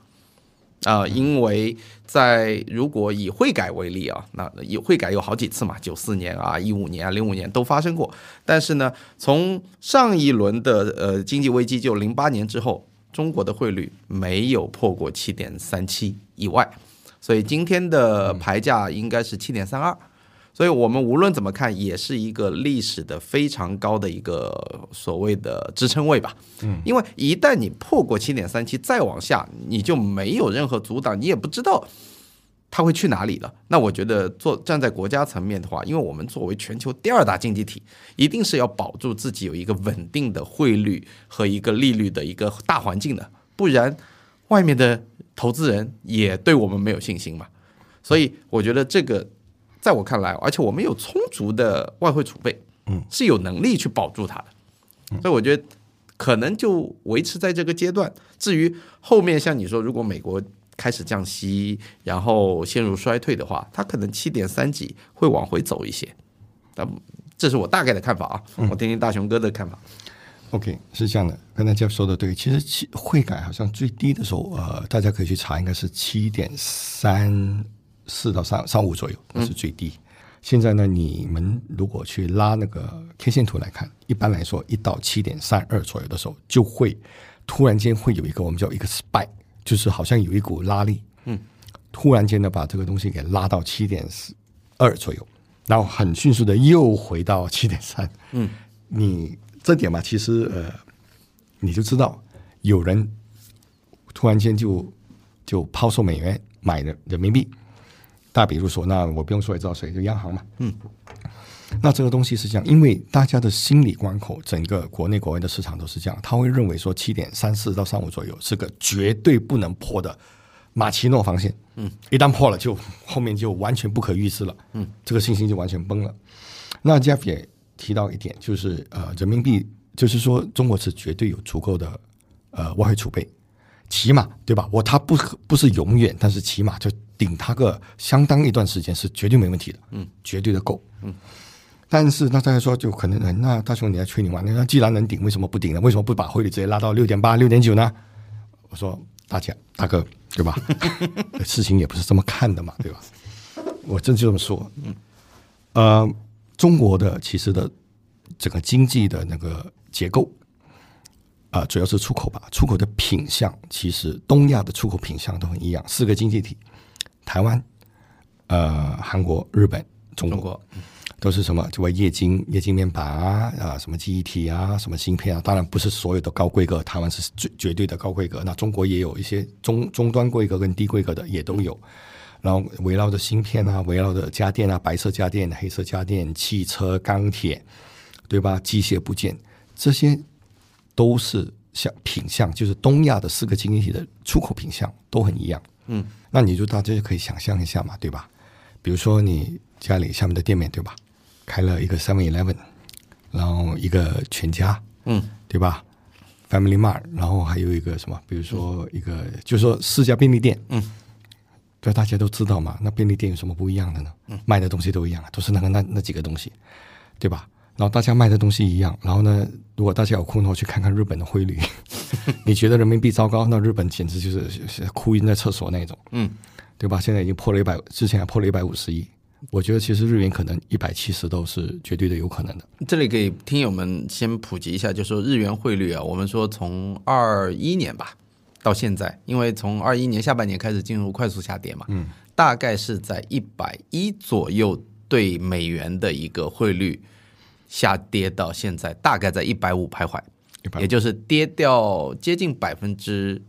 啊，因为在如果以汇改为例啊，那以汇改有好几次嘛，九四年啊、一五年啊、零五年都发生过。但是呢，从上一轮的呃经济危机就零八年之后，中国的汇率没有破过七点三七以外，所以今天的牌价应该是七点三二。所以我们无论怎么看，也是一个历史的非常高的一个所谓的支撑位吧。嗯，因为一旦你破过七点三七，再往下你就没有任何阻挡，你也不知道它会去哪里了。那我觉得做站在国家层面的话，因为我们作为全球第二大经济体，一定是要保住自己有一个稳定的汇率和一个利率的一个大环境的，不然外面的投资人也对我们没有信心嘛。所以我觉得这个。在我看来，而且我们有充足的外汇储备，嗯，是有能力去保住它的，所以我觉得可能就维持在这个阶段。至于后面像你说，如果美国开始降息，然后陷入衰退的话，它可能七点三几会往回走一些。但这是我大概的看法啊，我听听大雄哥的看法。
OK，是这样的，刚才 Jeff 说的对，其实七汇改好像最低的时候，呃，大家可以去查，应该是七点三四到三三五左右，那是最低。现在呢，你们如果去拉那个 K 线图来看，一般来说，一到七点三二左右的时候，就会突然间会有一个我们叫一个 spike，就是好像有一股拉力，嗯，突然间呢把这个东西给拉到七点二左右，然后很迅速的又回到七点三，嗯，你。这点嘛，其实呃，你就知道有人突然间就就抛售美元买的人民币。大比如说，那我不用说也知道谁，就央行嘛。嗯。那这个东西是这样，因为大家的心理关口，整个国内国外的市场都是这样，他会认为说七点三四到三五左右是个绝对不能破的马奇诺防线。嗯。一旦破了，就后面就完全不可预知了。嗯。这个信心就完全崩了。那 Jeff 也。提到一点就是呃，人民币就是说中国是绝对有足够的呃外汇储备，起码对吧？我它不不是永远，但是起码就顶它个相当一段时间是绝对没问题的，嗯，绝对的够，嗯。但是那大家说就可能那大雄你在吹牛嘛，那既然能顶，为什么不顶呢？为什么不把汇率直接拉到六点八、六点九呢？我说大家大哥对吧？事情也不是这么看的嘛，对吧？我真就这么说，嗯，呃。中国的其实的整个经济的那个结构啊，主要是出口吧。出口的品相其实东亚的出口品相都很一样，四个经济体：台湾、呃、韩国、日本、中国，都是什么？就为液晶、液晶面板啊，啊，什么记忆体啊，什么芯片啊。当然不是所有的高规格，台湾是最绝对的高规格。那中国也有一些中中端规格跟低规格的也都有。然后围绕着芯片啊，围绕着家电啊，白色家电、黑色家电、汽车、钢铁，对吧？机械部件这些都是像品相，就是东亚的四个经济体的出口品相都很一样。嗯，那你就大家就可以想象一下嘛，对吧？比如说你家里下面的店面，对吧？开了一个 Seven Eleven，然后一个全家，嗯，对吧？Family Mart，然后还有一个什么？比如说一个，就是说四家便利店，嗯。对，大家都知道嘛。那便利店有什么不一样的呢？卖的东西都一样，都是那个那那几个东西，对吧？然后大家卖的东西一样。然后呢，如果大家有空的话，去看看日本的汇率。你觉得人民币糟糕，那日本简直就是哭晕在厕所那种，嗯，对吧？现在已经破了一百，之前还破了一百五十亿。我觉得其实日元可能一百七十都是绝对的有可能的。
这里给听友们先普及一下，就说日元汇率啊，我们说从二一年吧。到现在，因为从二一年下半年开始进入快速下跌嘛，嗯，大概是在一百一左右对美元的一个汇率下跌到现在，大概在一百五徘徊，也就是跌掉接近百分之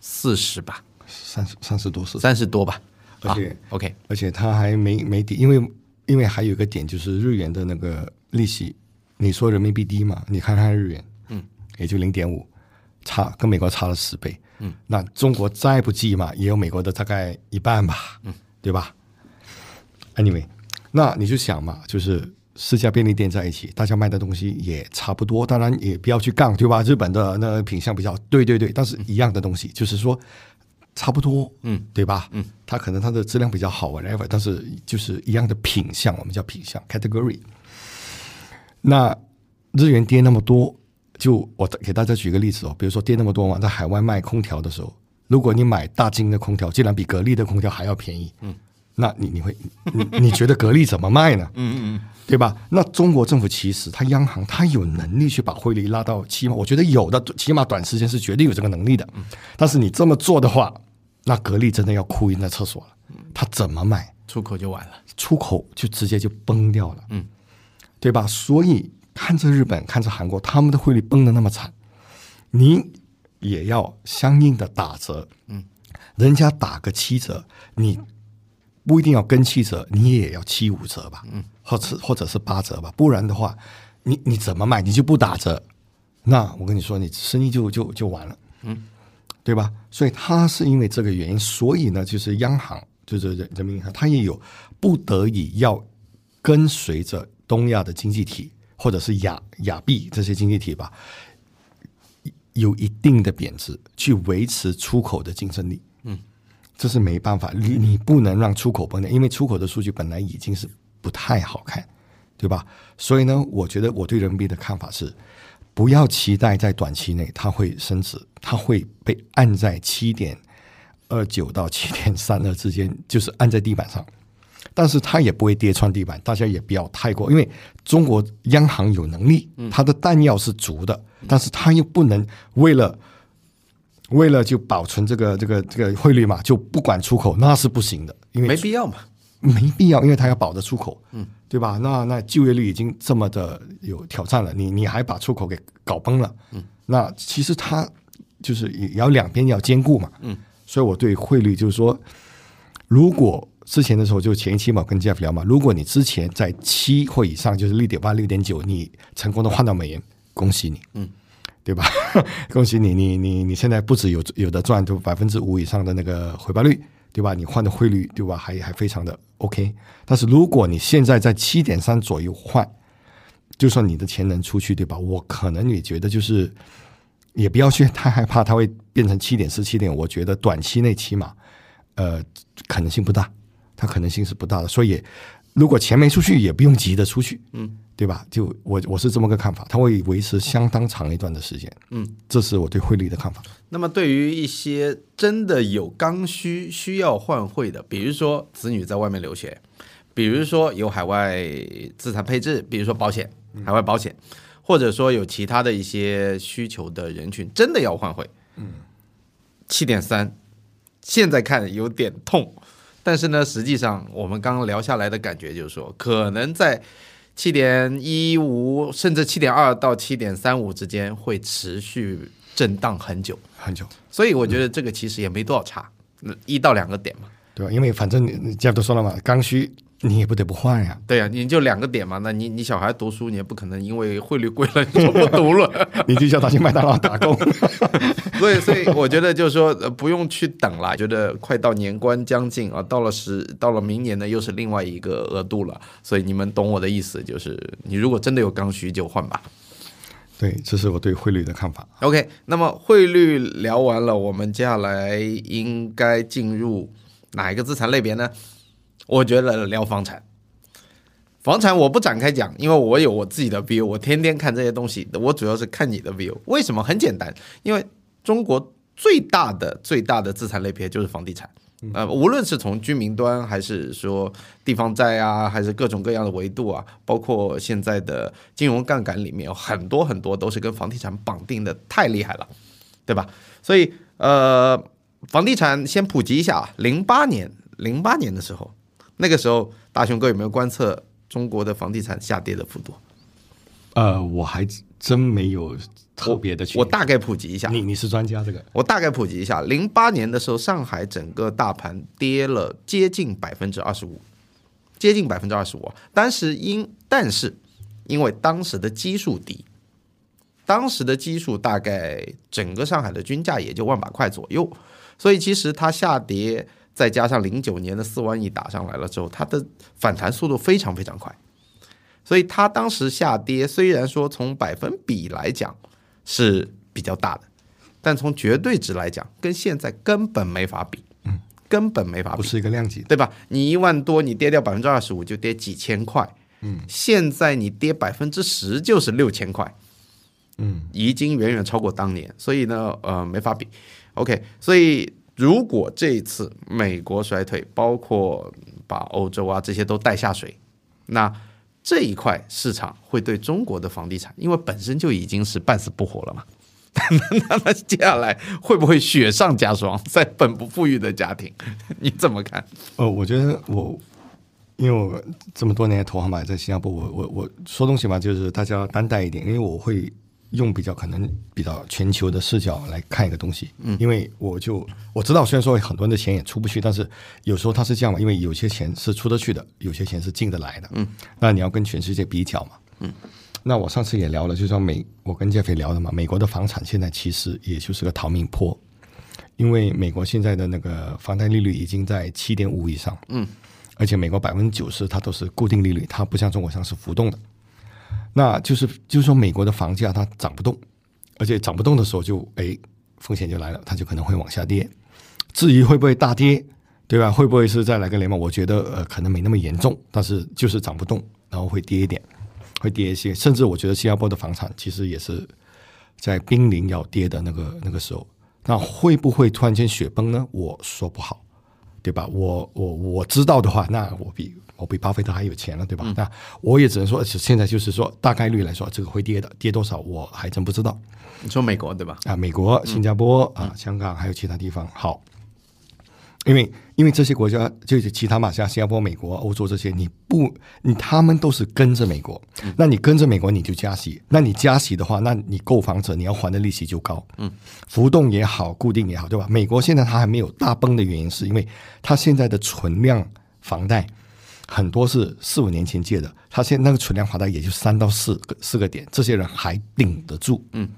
四十吧，
三十三十多是
三十多吧，
而且
OK，
而且它还没没跌，因为因为还有一个点就是日元的那个利息，你说人民币低嘛，你看看日元，嗯，也就零点五，差跟美国差了十倍。嗯，那中国再不济嘛，也有美国的大概一半吧，嗯，对吧？Anyway，那你就想嘛，就是四家便利店在一起，大家卖的东西也差不多，当然也不要去杠，对吧？日本的那品相比较，对对对，但是一样的东西，就是说差不多，嗯，对吧？嗯，它可能它的质量比较好，whatever，但是就是一样的品相，我们叫品相 category。那日元跌那么多。就我给大家举个例子哦，比如说跌那么多嘛，在海外卖空调的时候，如果你买大金的空调，竟然比格力的空调还要便宜，嗯，那你你会 你你觉得格力怎么卖呢？嗯嗯嗯，对吧？那中国政府其实它央行它有能力去把汇率拉到起码，我觉得有的，起码短时间是绝对有这个能力的。但是你这么做的话，那格力真的要哭晕在厕所了。他怎么卖
出口就完了，
出口就直接就崩掉了，嗯，对吧？所以。看着日本，看着韩国，他们的汇率崩的那么惨，你也要相应的打折。嗯，人家打个七折，你不一定要跟七折，你也要七五折吧？嗯，或者或者是八折吧，不然的话，你你怎么卖？你就不打折，那我跟你说，你生意就就就完了。嗯，对吧？所以他是因为这个原因，所以呢，就是央行，就是人人民银行，他也有不得已要跟随着东亚的经济体。或者是亚亚币这些经济体吧，有一定的贬值，去维持出口的竞争力。这是没办法，你你不能让出口崩掉，因为出口的数据本来已经是不太好看，对吧？所以呢，我觉得我对人民币的看法是，不要期待在短期内它会升值，它会被按在七点二九到七点三二之间，就是按在地板上。但是它也不会跌穿地板，大家也不要太过，因为中国央行有能力，它的弹药是足的，但是它又不能为了为了就保存这个这个这个汇率嘛，就不管出口，那是不行的，因为
没必要嘛。
没必要，因为它要保着出口，嗯，对吧？那那就业率已经这么的有挑战了，你你还把出口给搞崩了，嗯，那其实它就是也要两边要兼顾嘛，嗯，所以我对汇率就是说，如果之前的时候就前一期嘛跟 Jeff 聊嘛，如果你之前在七或以上就是六点八、六点九，你成功的换到美元，恭喜你，嗯，对吧？恭喜你，你你你现在不止有有的赚，就百分之五以上的那个回报率。对吧？你换的汇率对吧？还还非常的 OK。但是如果你现在在七点三左右换，就算你的钱能出去，对吧？我可能也觉得就是，也不要去太害怕它会变成七点四、七点。我觉得短期内起码，呃，可能性不大，它可能性是不大的。所以，如果钱没出去，也不用急着出去。嗯。对吧？就我我是这么个看法，它会维持相当长一段的时间。嗯，这是我对汇率的看法。
那么，对于一些真的有刚需需要换汇的，比如说子女在外面留学，比如说有海外资产配置，比如说保险、海外保险，或者说有其他的一些需求的人群，真的要换汇。嗯，七点三，现在看有点痛，但是呢，实际上我们刚刚聊下来的感觉就是说，可能在。七点一五，甚至七点二到七点三五之间会持续震荡很久
很久，
所以我觉得这个其实也没多少差，一到两个点嘛，
对吧？因为反正你家都说了嘛，刚需。你也不得不换呀，
对呀，你就两个点嘛，那你你小孩读书，你也不可能因为汇率贵了你就不读了，
你就叫他去麦当劳打工。
所以，所以我觉得就是说，不用去等了，觉得快到年关将近啊，到了十，到了明年呢，又是另外一个额度了。所以你们懂我的意思，就是你如果真的有刚需就换吧。
对，这是我对汇率的看法。
OK，那么汇率聊完了，我们接下来应该进入哪一个资产类别呢？我觉得聊房产，房产我不展开讲，因为我有我自己的 view，我天天看这些东西，我主要是看你的 view。为什么？很简单，因为中国最大的最大的资产类别就是房地产，呃，无论是从居民端，还是说地方债啊，还是各种各样的维度啊，包括现在的金融杠杆里面有很多很多都是跟房地产绑定的，太厉害了，对吧？所以，呃，房地产先普及一下啊，零八年，零八年的时候。那个时候，大雄哥有没有观测中国的房地产下跌的幅度？
呃，我还真没有特别的去。
我大概普及一下。
你你是专家，这个
我大概普及一下。零八年的时候，上海整个大盘跌了接近百分之二十五，接近百分之二十五。当时因但是因为当时的基数低，当时的基数大概整个上海的均价也就万把块左右，所以其实它下跌。再加上零九年的四万亿打上来了之后，它的反弹速度非常非常快，所以它当时下跌虽然说从百分比来讲是比较大的，但从绝对值来讲，跟现在根本没法比，嗯，根本没法比，
不是一个量级，
对吧？你一万多，你跌掉百分之二十五就跌几千块，嗯，现在你跌百分之十就是六千块，嗯，已经远远超过当年，所以呢，呃，没法比，OK，所以。如果这一次美国衰退，包括把欧洲啊这些都带下水，那这一块市场会对中国的房地产，因为本身就已经是半死不活了嘛，那么接下来会不会雪上加霜，在本不富裕的家庭，你怎么看？
呃，我觉得我因为我这么多年投行嘛，在新加坡，我我我说东西嘛，就是大家担待一点，因为我会。用比较可能比较全球的视角来看一个东西，嗯，因为我就我知道，虽然说很多人的钱也出不去，但是有时候它是这样嘛，因为有些钱是出得去的，有些钱是进得来的，嗯，那你要跟全世界比较嘛，嗯，那我上次也聊了，就说美，我跟杰飞聊的嘛，美国的房产现在其实也就是个逃命坡，因为美国现在的那个房贷利率已经在七点五以上，嗯，而且美国百分之九十它都是固定利率，它不像中国像是浮动的。那就是就是说，美国的房价它涨不动，而且涨不动的时候就哎风险就来了，它就可能会往下跌。至于会不会大跌，对吧？会不会是再来个雷曼？我觉得呃可能没那么严重，但是就是涨不动，然后会跌一点，会跌一些。甚至我觉得新加坡的房产其实也是在濒临要跌的那个那个时候，那会不会突然间雪崩呢？我说不好，对吧？我我我知道的话，那我比我比巴菲特还有钱了，对吧？那我也只能说，现在就是说大概率来说，这个会跌的，跌多少我还真不知道。
你说美国对吧？
啊，美国、新加坡啊、香港还有其他地方。好，因为因为这些国家就是其他嘛，像新加坡、美国、欧洲这些，你不你他们都是跟着美国，那你跟着美国你就加息，那你加息的话，那你购房者你要还的利息就高，嗯，浮动也好，固定也好，对吧？美国现在它还没有大崩的原因，是因为它现在的存量房贷。很多是四五年前借的，他现在那个存量房贷也就三到四个四个点，这些人还顶得住，嗯，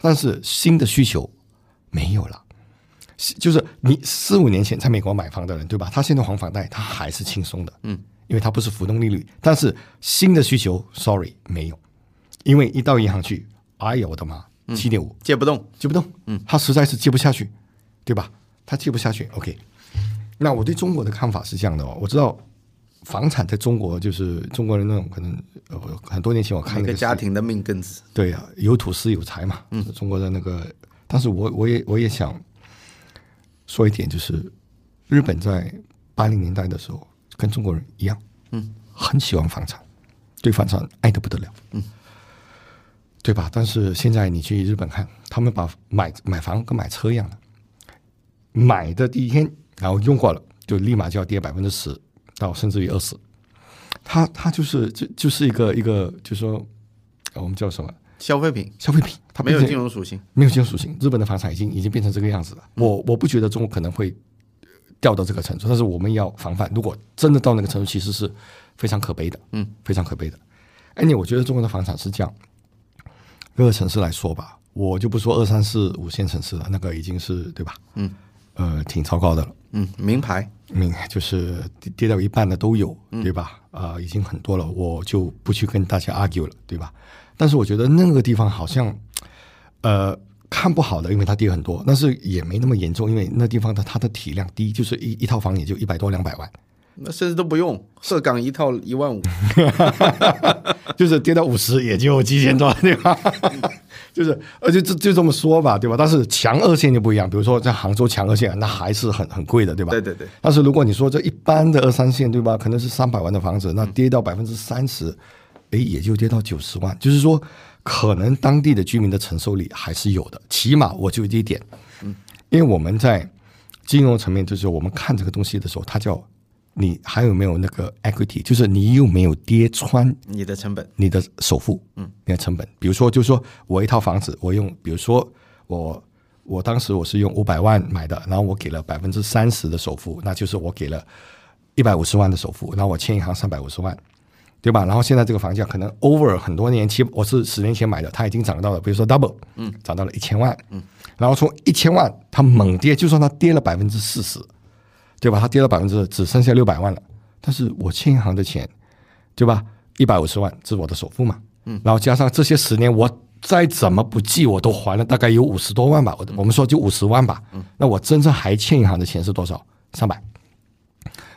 但是新的需求没有了，就是你四五年前在美国买房的人，对吧？他现在还房贷，他还是轻松的，嗯，因为他不是浮动利率，但是新的需求，sorry，没有，因为一到银行去，哎呀，我的妈，七点五。
借不动，
借不动，嗯，他实在是借不下去，对吧？他借不下去，OK。那我对中国的看法是这样的哦，我知道。房产在中国就是中国人那种可能呃很多年前我看
一个家庭的命根子，
对呀，有土司有财嘛，嗯，中国的那个，但是我我也我也想说一点，就是日本在八零年代的时候跟中国人一样，嗯，很喜欢房产，对房产爱的不得了，嗯，对吧？但是现在你去日本看，他们把买买房跟买车一样的，买的第一天然后用过了，就立马就要跌百分之十。到甚至于饿死，他他就是就就是一个一个，就说我们叫什么
消费品？
消费品，它
没有金融属性，
没有金融属性。日本的房产已经已经变成这个样子了。我我不觉得中国可能会掉到这个程度，但是我们要防范。如果真的到那个程度，其实是非常可悲的，嗯，非常可悲的。哎，你我觉得中国的房产是这样，各个城市来说吧，我就不说二三四五线城市了，那个已经是对吧？嗯。呃，挺糟糕的了。
嗯，名牌，
名就是跌跌到一半的都有，对吧？啊，已经很多了，我就不去跟大家 argue 了，对吧？但是我觉得那个地方好像，呃，看不好的，因为它跌很多，但是也没那么严重，因为那地方的它的体量低，就是一一套房也就一百多两百万，
那甚至都不用，鹤岗一套一万五，
就是跌到五十也就几千多，对吧？就是，而且就就这么说吧，对吧？但是强二线就不一样，比如说在杭州强二线，那还是很很贵的，对吧？
对对对。
但是如果你说这一般的二三线，对吧？可能是三百万的房子，那跌到百分之三十，哎，也就跌到九十万。就是说，可能当地的居民的承受力还是有的。起码我就这一点，嗯，因为我们在金融层面，就是我们看这个东西的时候，它叫。你还有没有那个 equity？就是你有没有跌穿
你的成本、
你的首付？嗯，你的成本。比如说，就是说我一套房子，我用，比如说我我当时我是用五百万买的，然后我给了百分之三十的首付，那就是我给了一百五十万的首付，然后我欠银行三百五十万，对吧？然后现在这个房价可能 over 很多年期，我是十年前买的，它已经涨到了，比如说 double，嗯，涨到了一千万，嗯，然后从一千万它猛跌，就算它跌了百分之四十。对吧？它跌到百分之，只剩下六百万了。但是我欠银行的钱，对吧？一百五十万，这是我的首付嘛。嗯。然后加上这些十年，我再怎么不计，我都还了大概有五十多万吧。我我们说就五十万吧。嗯。那我真正还欠银行的钱是多少？三百。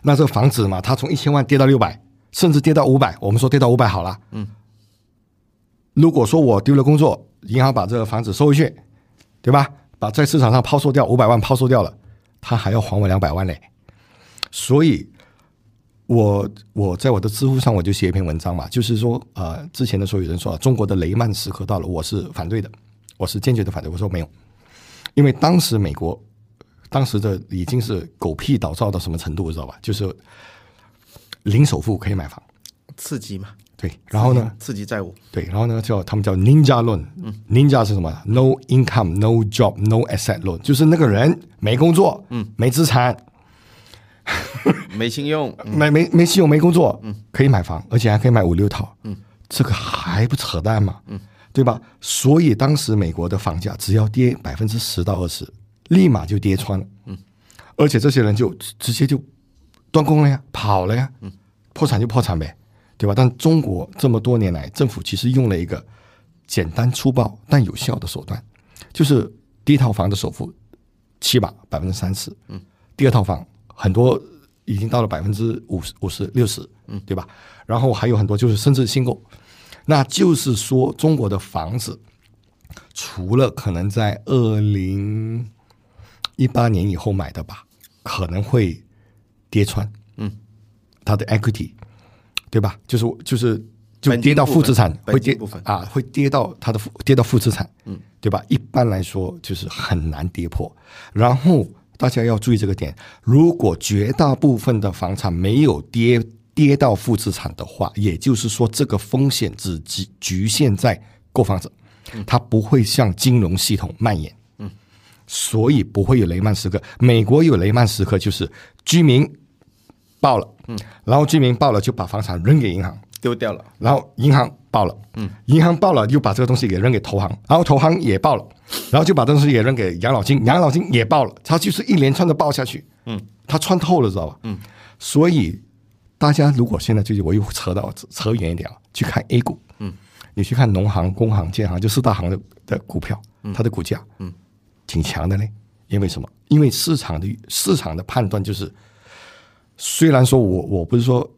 那这个房子嘛，它从一千万跌到六百，甚至跌到五百。我们说跌到五百好了。嗯。如果说我丢了工作，银行把这个房子收回去，对吧？把在市场上抛售掉五百万，抛售掉了，他还要还我两百万嘞。所以，我我在我的知乎上我就写一篇文章嘛，就是说，呃，之前的时候有人说啊中国的雷曼时刻到了，我是反对的，我是坚决的反对。我说没有，因为当时美国当时的已经是狗屁倒灶到什么程度，知道吧？就是零首付可以买房，
刺激嘛。
对，然后呢？
刺激债务。
对，然后呢？叫他们叫 Ninja Loan。嗯，Ninja 是什么？No income, no job, no asset loan，就是那个人没工作，嗯，没资产。
没信用，
没没没信用，没工作，嗯，可以买房，而且还可以买五六套，嗯，这个还不扯淡吗？嗯，对吧？所以当时美国的房价只要跌百分之十到二十，立马就跌穿了，嗯，而且这些人就直接就断供了呀，跑了呀，嗯，破产就破产呗，对吧？但中国这么多年来，政府其实用了一个简单粗暴但有效的手段，就是第一套房的首付起码百分之三十，嗯，第二套房。很多已经到了百分之五十、五十、六十，嗯，对吧？然后还有很多就是甚至新购，那就是说中国的房子除了可能在二零一八年以后买的吧，可能会跌穿，
嗯，
它的 equity，对吧？就是就是就跌到负资产，会跌啊，会跌到它的负跌到负资产，嗯，对吧？一般来说就是很难跌破。然后大家要注意这个点，如果绝大部分的房产没有跌跌到负资产的话，也就是说这个风险只局局限在购房者，它不会向金融系统蔓延。嗯所以不会有雷曼时刻。美国有雷曼时刻，就是居民爆了，嗯，然后居民爆了就把房产扔给银行，
丢掉了。
然后银行报了，嗯，银行报了又把这个东西给扔给投行，然后投行也报了，然后就把这东西也扔给养老金，养老金也报了，它就是一连串的报下去，嗯，它穿透了，知道吧？嗯，所以大家如果现在就是我又扯到扯远一点啊，去看 A 股，嗯，你去看农行、工行、建行，就四大行的的股票，它的股价，嗯，挺强的嘞。因为什么？因为市场的市场的判断就是，虽然说我我不是说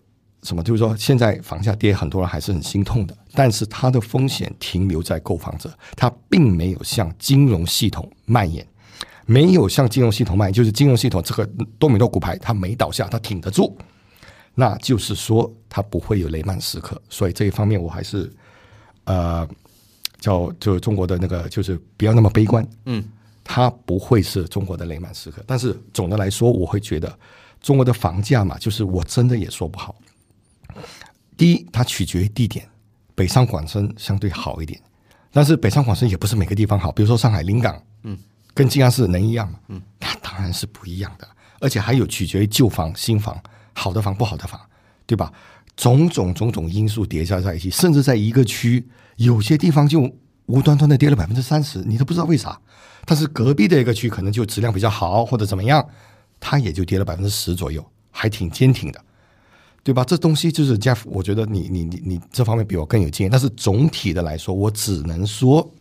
什么，就是说现在房价跌，很多人还是很心痛的，但是它的风险停留在购房者，它并没有向金融系统蔓延，没有向金融系统蔓延，就是金融系统这个多米诺骨牌它没倒下，它挺得住，那就是说它不会有雷曼时刻，所以这一方面我还是呃叫就中国的那个就是不要那么悲观，
嗯，
它不会是中国的雷曼时刻，但是总的来说，我会觉得中国的房价嘛，就是我真的也说不好。第一，它取决于地点，北上广深相对好一点，但是北上广深也不是每个地方好，比如说上海临港，嗯，跟静安寺能一样吗？嗯，那当然是不一样的，而且还有取决于旧房、新房，好的房、不好的房，对吧？种种种种因素叠加在一起，甚至在一个区，有些地方就无端端的跌了百分之三十，你都不知道为啥。但是隔壁的一个区可能就质量比较好，或者怎么样，它也就跌了百分之十左右，还挺坚挺的，对吧？这东西就是 Jeff，我觉得你你你你这方面比我更有经验。但是总体的来说，我只能说，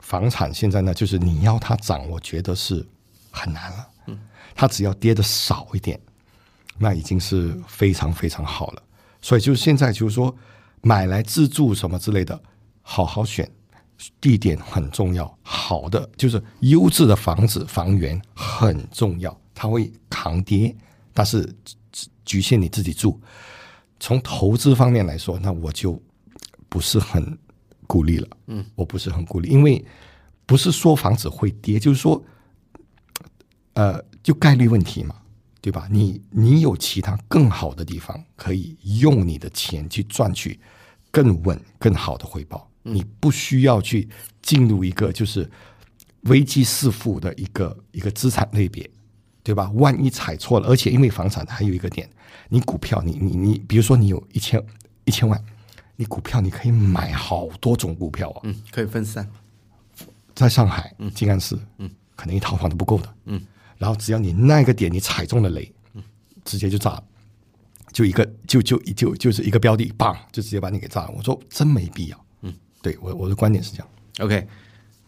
房产现在呢，就是你要它涨，我觉得是很难了。嗯，它只要跌的少一点，那已经是非常非常好了。所以就是现在就是说，买来自住什么之类的，好好选。地点很重要，好的就是优质的房子房源很重要，它会扛跌，但是局限你自己住。从投资方面来说，那我就不是很鼓励了。嗯，我不是很鼓励，因为不是说房子会跌，就是说，呃，就概率问题嘛，对吧？你你有其他更好的地方可以用你的钱去赚取更稳、更好的回报。你不需要去进入一个就是危机四伏的一个一个资产类别，对吧？万一踩错了，而且因为房产还有一个点，你股票，你你你，比如说你有一千一千万，你股票你可以买好多种股票啊，
嗯，可以分散。
在上海，嗯，静安寺，嗯，可能一套房都不够的，嗯，然后只要你那个点你踩中了雷，嗯，直接就炸了，就一个就就就就是一个标的，棒，就直接把你给炸了。我说真没必要。嗯。对我我的观点是这样
，OK，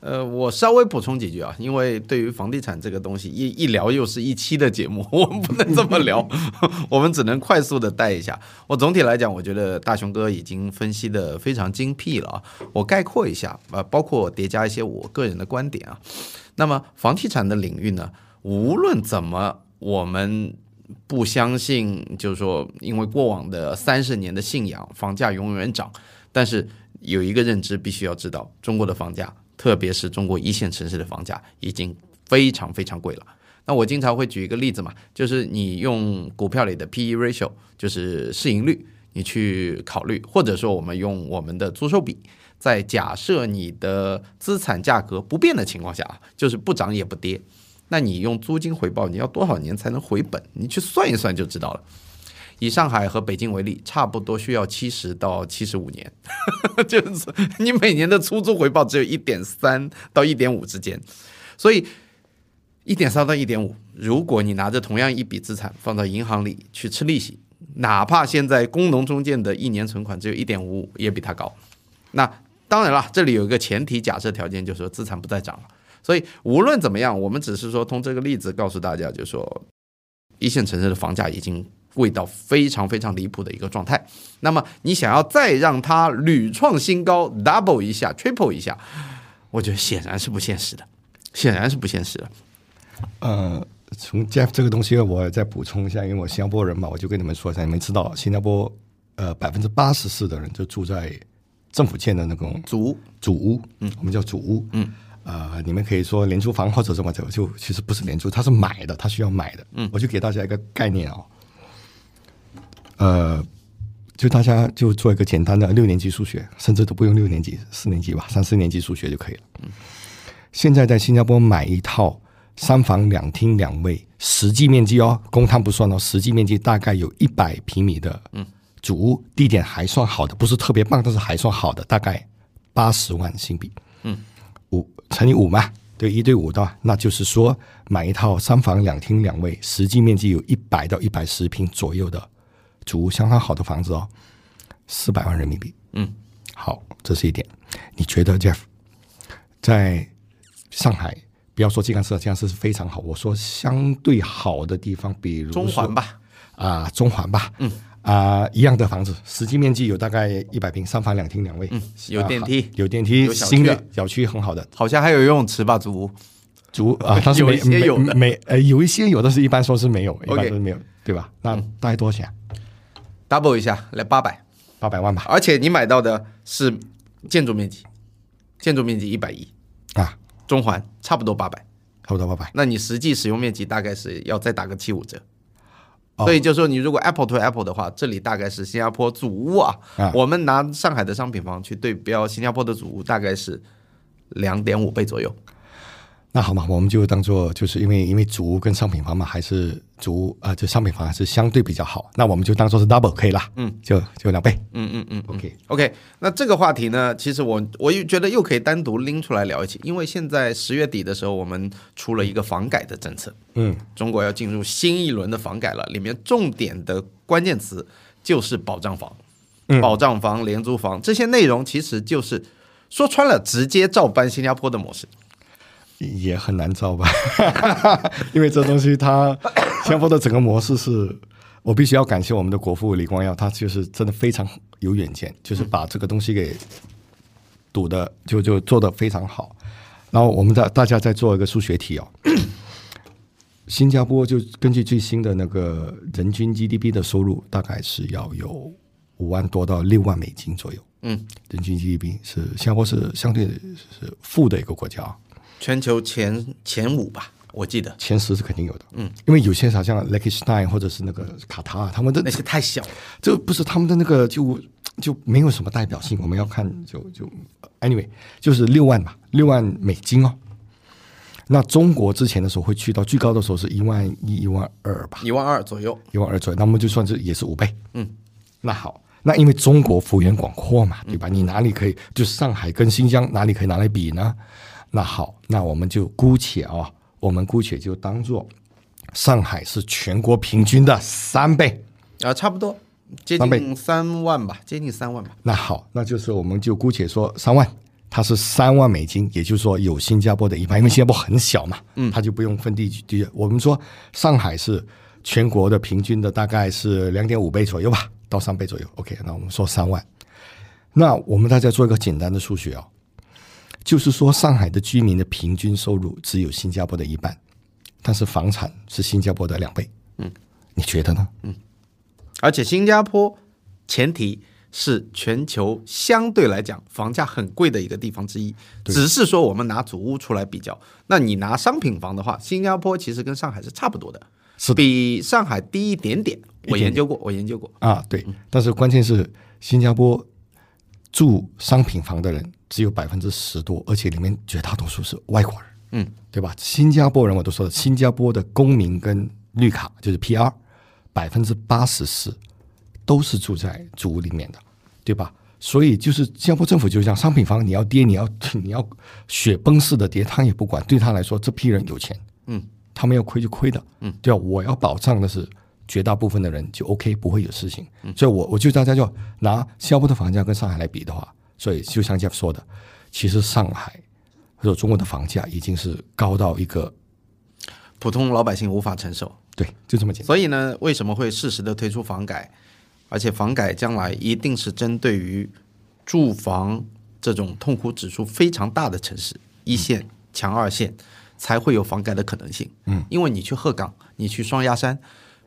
呃，我稍微补充几句啊，因为对于房地产这个东西，一一聊又是一期的节目，我们不能这么聊，我们只能快速的带一下。我总体来讲，我觉得大雄哥已经分析的非常精辟了啊。我概括一下啊，包括叠加一些我个人的观点啊。那么房地产的领域呢，无论怎么我们不相信，就是说，因为过往的三十年的信仰，房价永远涨，但是。有一个认知必须要知道，中国的房价，特别是中国一线城市的房价，已经非常非常贵了。那我经常会举一个例子嘛，就是你用股票里的 P/E ratio，就是市盈率，你去考虑，或者说我们用我们的租售比，在假设你的资产价格不变的情况下啊，就是不涨也不跌，那你用租金回报，你要多少年才能回本？你去算一算就知道了。以上海和北京为例，差不多需要七十到七十五年，就是你每年的出租回报只有一点三到一点五之间，所以一点三到一点五，如果你拿着同样一笔资产放到银行里去吃利息，哪怕现在工农中建的一年存款只有一点五五，也比它高。那当然了，这里有一个前提假设条件，就是说资产不再涨了。所以无论怎么样，我们只是说通这个例子告诉大家，就是说一线城市的房价已经。贵到非常非常离谱的一个状态，那么你想要再让它屡创新高，double 一下，triple 一下，我觉得显然是不现实的，显然是不现实的。
呃，从 Jeff 这个东西，我再补充一下，因为我新加坡人嘛，我就跟你们说一下，你们知道新加坡呃百分之八十四的人就住在政府建的那种
祖屋，
祖屋，嗯，我们叫祖屋，嗯，呃，你们可以说廉租房或者什么就就其实不是廉租，它是买的，它需要买的，嗯，我就给大家一个概念哦，呃，就大家就做一个简单的六年级数学，甚至都不用六年级，四年级吧，三四年级数学就可以了。嗯，现在在新加坡买一套三房两厅两卫，实际面积哦，公摊不算哦，实际面积大概有一百平米的，嗯，主屋地点还算好的，不是特别棒，但是还算好的，大概八十万新币。
嗯，
五乘以五嘛，对，一对五的话，那就是说买一套三房两厅两卫，实际面积有一百到一百十平左右的主屋，相当好的房子哦，四百万人民币。
嗯，
好，这是一点。你觉得 Jeff 在上海，不要说静安寺，静安寺是非常好。我说相对好的地方，比如
中环吧，
啊、中环吧，嗯，啊、一样的房子，实际面积有大概一百平，三房两厅两卫，嗯
有电梯
有电梯，新的小区很好的，
好像还有游泳池吧，租屋。
足啊，但是
有
没
一些有
没没呃有一些有的是一般说是没有，一般说是没有，对吧？那大概多少钱？
Double 一下来八百，
八百万吧，
而且你买到的是建筑面积，建筑面积一百一，
啊，
中环差不多八百，
差不多八百。
那你实际使用面积大概是要再打个七五折。
哦。
所以就说你如果 Apple to Apple 的话，这里大概是新加坡主屋啊，
啊。
我们拿上海的商品房去对标新加坡的主屋，大概是两点五倍左右。
那好嘛，我们就当做就是因为因为主屋跟商品房嘛，还是主屋啊、就商品房还是相对比较好，那我们就当做是 double 可以啦，嗯，就就两倍。
嗯嗯嗯。，OK，OK，那这个话题呢，其实我我又觉得又可以单独拎出来聊一起，因为现在十月底的时候，我们出了一个房改的政策，
嗯，
中国要进入新一轮的房改了，里面重点的关键词就是保障房、
嗯。
保障房、廉租房这些内容，其实就是说穿了，直接照搬新加坡的模式。
也很难招吧，因为这东西它新加坡的整个模式是。我必须要感谢我们的国父李光耀，他就是真的非常有远见，就是把这个东西给赌的就就做的非常好。然后我们在大家再做一个数学题哦，新加坡就根据最新的那个人均 GDP 的收入，大概是要有五万多到六万美金左右。
嗯，
人均 GDP 是新加坡是相对是富的一个国家啊。
全球前前五吧，我记得
前十是肯定有的，嗯，因为有些啥像 l e k i s t e i n 或者是那个卡塔尔，他们的
那些太小了。
这不是他们的那个就就没有什么代表性。我们要看就就 anyway 就是六万吧，六万美金哦。那中国之前的时候会去到最高的时候是一万一、一万二吧，
一万二左右，
一万二左右，那么就算是也是五倍。嗯，那好，那因为中国幅员广阔嘛，对吧？你哪里可以就上海跟新疆哪里可以拿来比呢？那好，那我们就姑且啊、我们姑且就当做上海是全国平均的三倍。
啊，差不多接近三万吧，接近三万吧。
那好，那就是我们就姑且说三万，它是三万美金，也就是说有新加坡的一半，因为新加坡很小嘛，嗯，它就不用分地区地。我们说上海是全国的平均的大概是两点五倍左右吧，到三倍左右。OK，那我们说三万，那我们大家做一个简单的数学哦，就是说上海的居民的平均收入只有新加坡的一半，但是房产是新加坡的两倍，嗯，你觉得呢？嗯。
而且新加坡前提是全球相对来讲房价很贵的一个地方之一，只是说我们拿祖屋出来比较，那你拿商品房的话，新加坡其实跟上海是差不多的，
是的。
比上海低一点点。我研究过，我研究过，
啊，对，但是关键是新加坡住商品房的人只有百分之十多，而且里面绝大多数是外国人，
嗯，
对吧？新加坡人我都说了，新加坡的公民跟绿卡就是 PR，百分之八十四都是住在主屋里面的，对吧？所以就是新加坡政府就像，商品房你要跌，你要你要雪崩式的跌，他也不管，对他来说这批人有钱，
嗯，
他们要亏就亏的，嗯，对吧？我要保障的是绝大部分的人就 OK，不会有事情。所以我我就大家就拿新加坡的房价跟上海来比的话，所以就像 Jeff 说的，其实上海或者中国的房价已经是高到一个
普通老百姓无法承受。
对，就这么简单。
所以呢，为什么会适时的推出房改？而且房改将来一定是针对于住房这种痛苦指数非常大的城市，一线、强二线，才会有房改的可能性。
嗯，
因为你去鹤岗，你去双鸭山，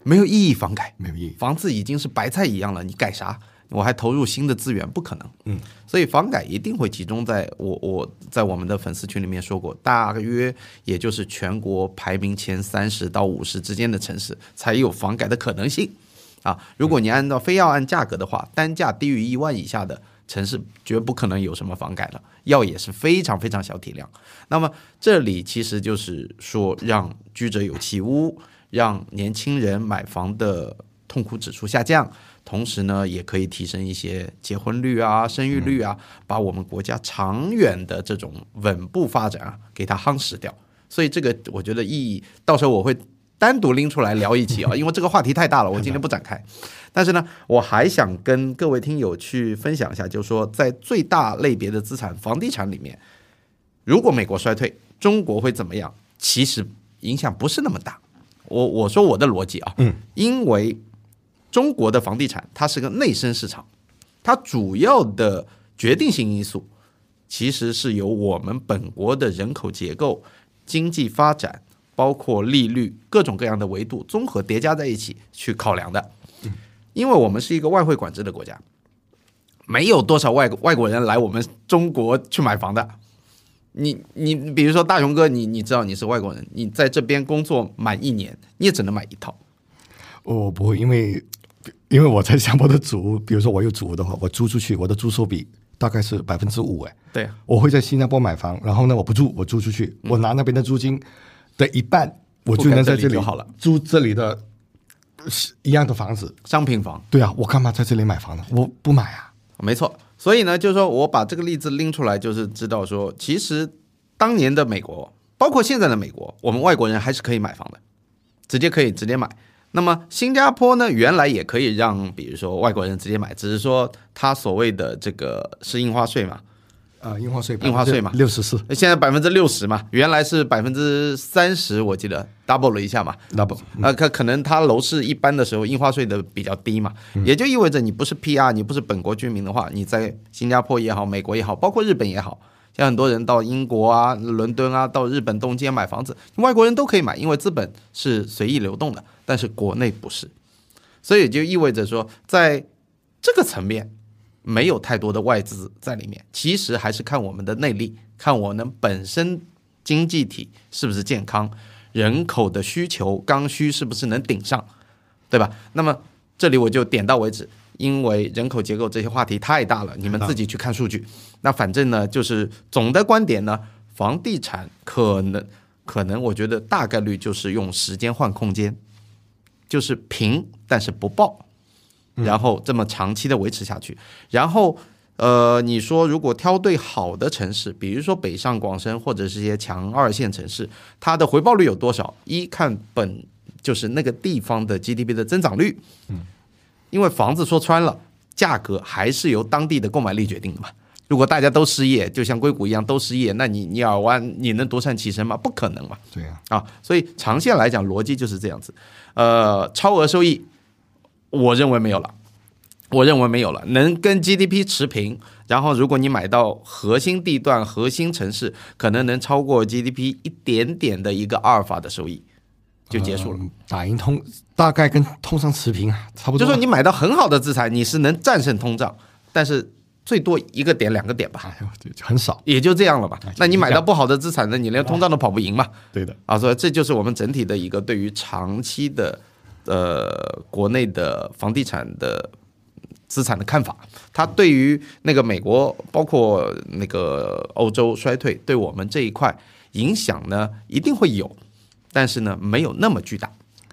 没有意义房改，
没有意义。
房子已经是白菜一样了，你改啥？我还投入新的资源，不可能。
嗯，
所以房改一定会集中在我我在我们的粉丝群里面说过，大约也就是全国排名前三十到五十之间的城市才有房改的可能性。啊，如果你按照非要按价格的话，单价低于一万以下的城市绝不可能有什么房改了，要也是非常非常小体量。那么这里其实就是说，让居者有其屋，让年轻人买房的痛苦指数下降。同时呢，也可以提升一些结婚率啊、生育率啊，把我们国家长远的这种稳步发展啊，给它夯实掉。所以这个我觉得意义，到时候我会单独拎出来聊一期啊，因为这个话题太大了，我今天不展开。但是呢，我还想跟各位听友去分享一下，就是说在最大类别的资产房地产里面，如果美国衰退，中国会怎么样？其实影响不是那么大。我我说我的逻辑啊，
嗯，
因为。中国的房地产它是个内生市场，它主要的决定性因素其实是由我们本国的人口结构、经济发展，包括利率各种各样的维度综合叠加在一起去考量的。因为我们是一个外汇管制的国家，没有多少外外国人来我们中国去买房的。你你比如说大雄哥，你你知道你是外国人，你在这边工作满一年，你也只能买一套。
我不会，因为因为我在新加坡的租，比如说我有租的话，我租出去，我的租收比大概是百分之五，哎，
对，
我会在新加坡买房，然后呢，我不住，我租出去，我拿那边的租金的一半，我就能在这里
好了，
租这里的一样的房子，
商品房。
对啊，我干嘛在这里买房呢？我不买啊。
没错，所以呢，就是说我把这个例子拎出来，就是知道说，其实当年的美国，包括现在的美国，我们外国人还是可以买房的，直接可以直接买。那么新加坡呢，原来也可以让，比如说外国人直接买，只是说他所谓的这个是印花税嘛，
啊，印花税，
印花税嘛，
六十四，
现在百分之六十嘛，原来是百分之三十，我记得 double 了一下嘛
，double，
啊，可可能他楼市一般的时候，印花税的比较低嘛，也就意味着你不是 PR，你不是本国居民的话，你在新加坡也好，美国也好，包括日本也好。像很多人到英国啊、伦敦啊、到日本东京买房子，外国人都可以买，因为资本是随意流动的，但是国内不是，所以就意味着说，在这个层面没有太多的外资在里面，其实还是看我们的内力，看我们本身经济体是不是健康，人口的需求刚需是不是能顶上，对吧？那么这里我就点到为止。因为人口结构这些话题太大了，你们自己去看数据。那反正呢，就是总的观点呢，房地产可能可能，我觉得大概率就是用时间换空间，就是平但是不爆，然后这么长期的维持下去。然后呃，你说如果挑对好的城市，比如说北上广深或者是一些强二线城市，它的回报率有多少？一看本就是那个地方的 GDP 的增长率，嗯。因为房子说穿了，价格还是由当地的购买力决定的嘛。如果大家都失业，就像硅谷一样都失业，那你你尔湾你能独善其身吗？不可能嘛。
对呀。
啊，所以长线来讲，逻辑就是这样子。呃，超额收益，我认为没有了。我认为没有了，能跟 GDP 持平。然后，如果你买到核心地段、核心城市，可能能超过 GDP 一点点的一个阿尔法的收益。就结束了，
打赢通大概跟通胀持平啊，差不多。
就说你买到很好的资产，你是能战胜通胀，但是最多一个点两个点吧，哎
很少，
也就这样了吧。那你买到不好的资产呢，你连通胀都跑不赢嘛。
对的，
啊，所以这就是我们整体的一个对于长期的呃国内的房地产的资产的看法。它对于那个美国，包括那个欧洲衰退，对我们这一块影响呢，一定会有。但是呢，没有那么巨大。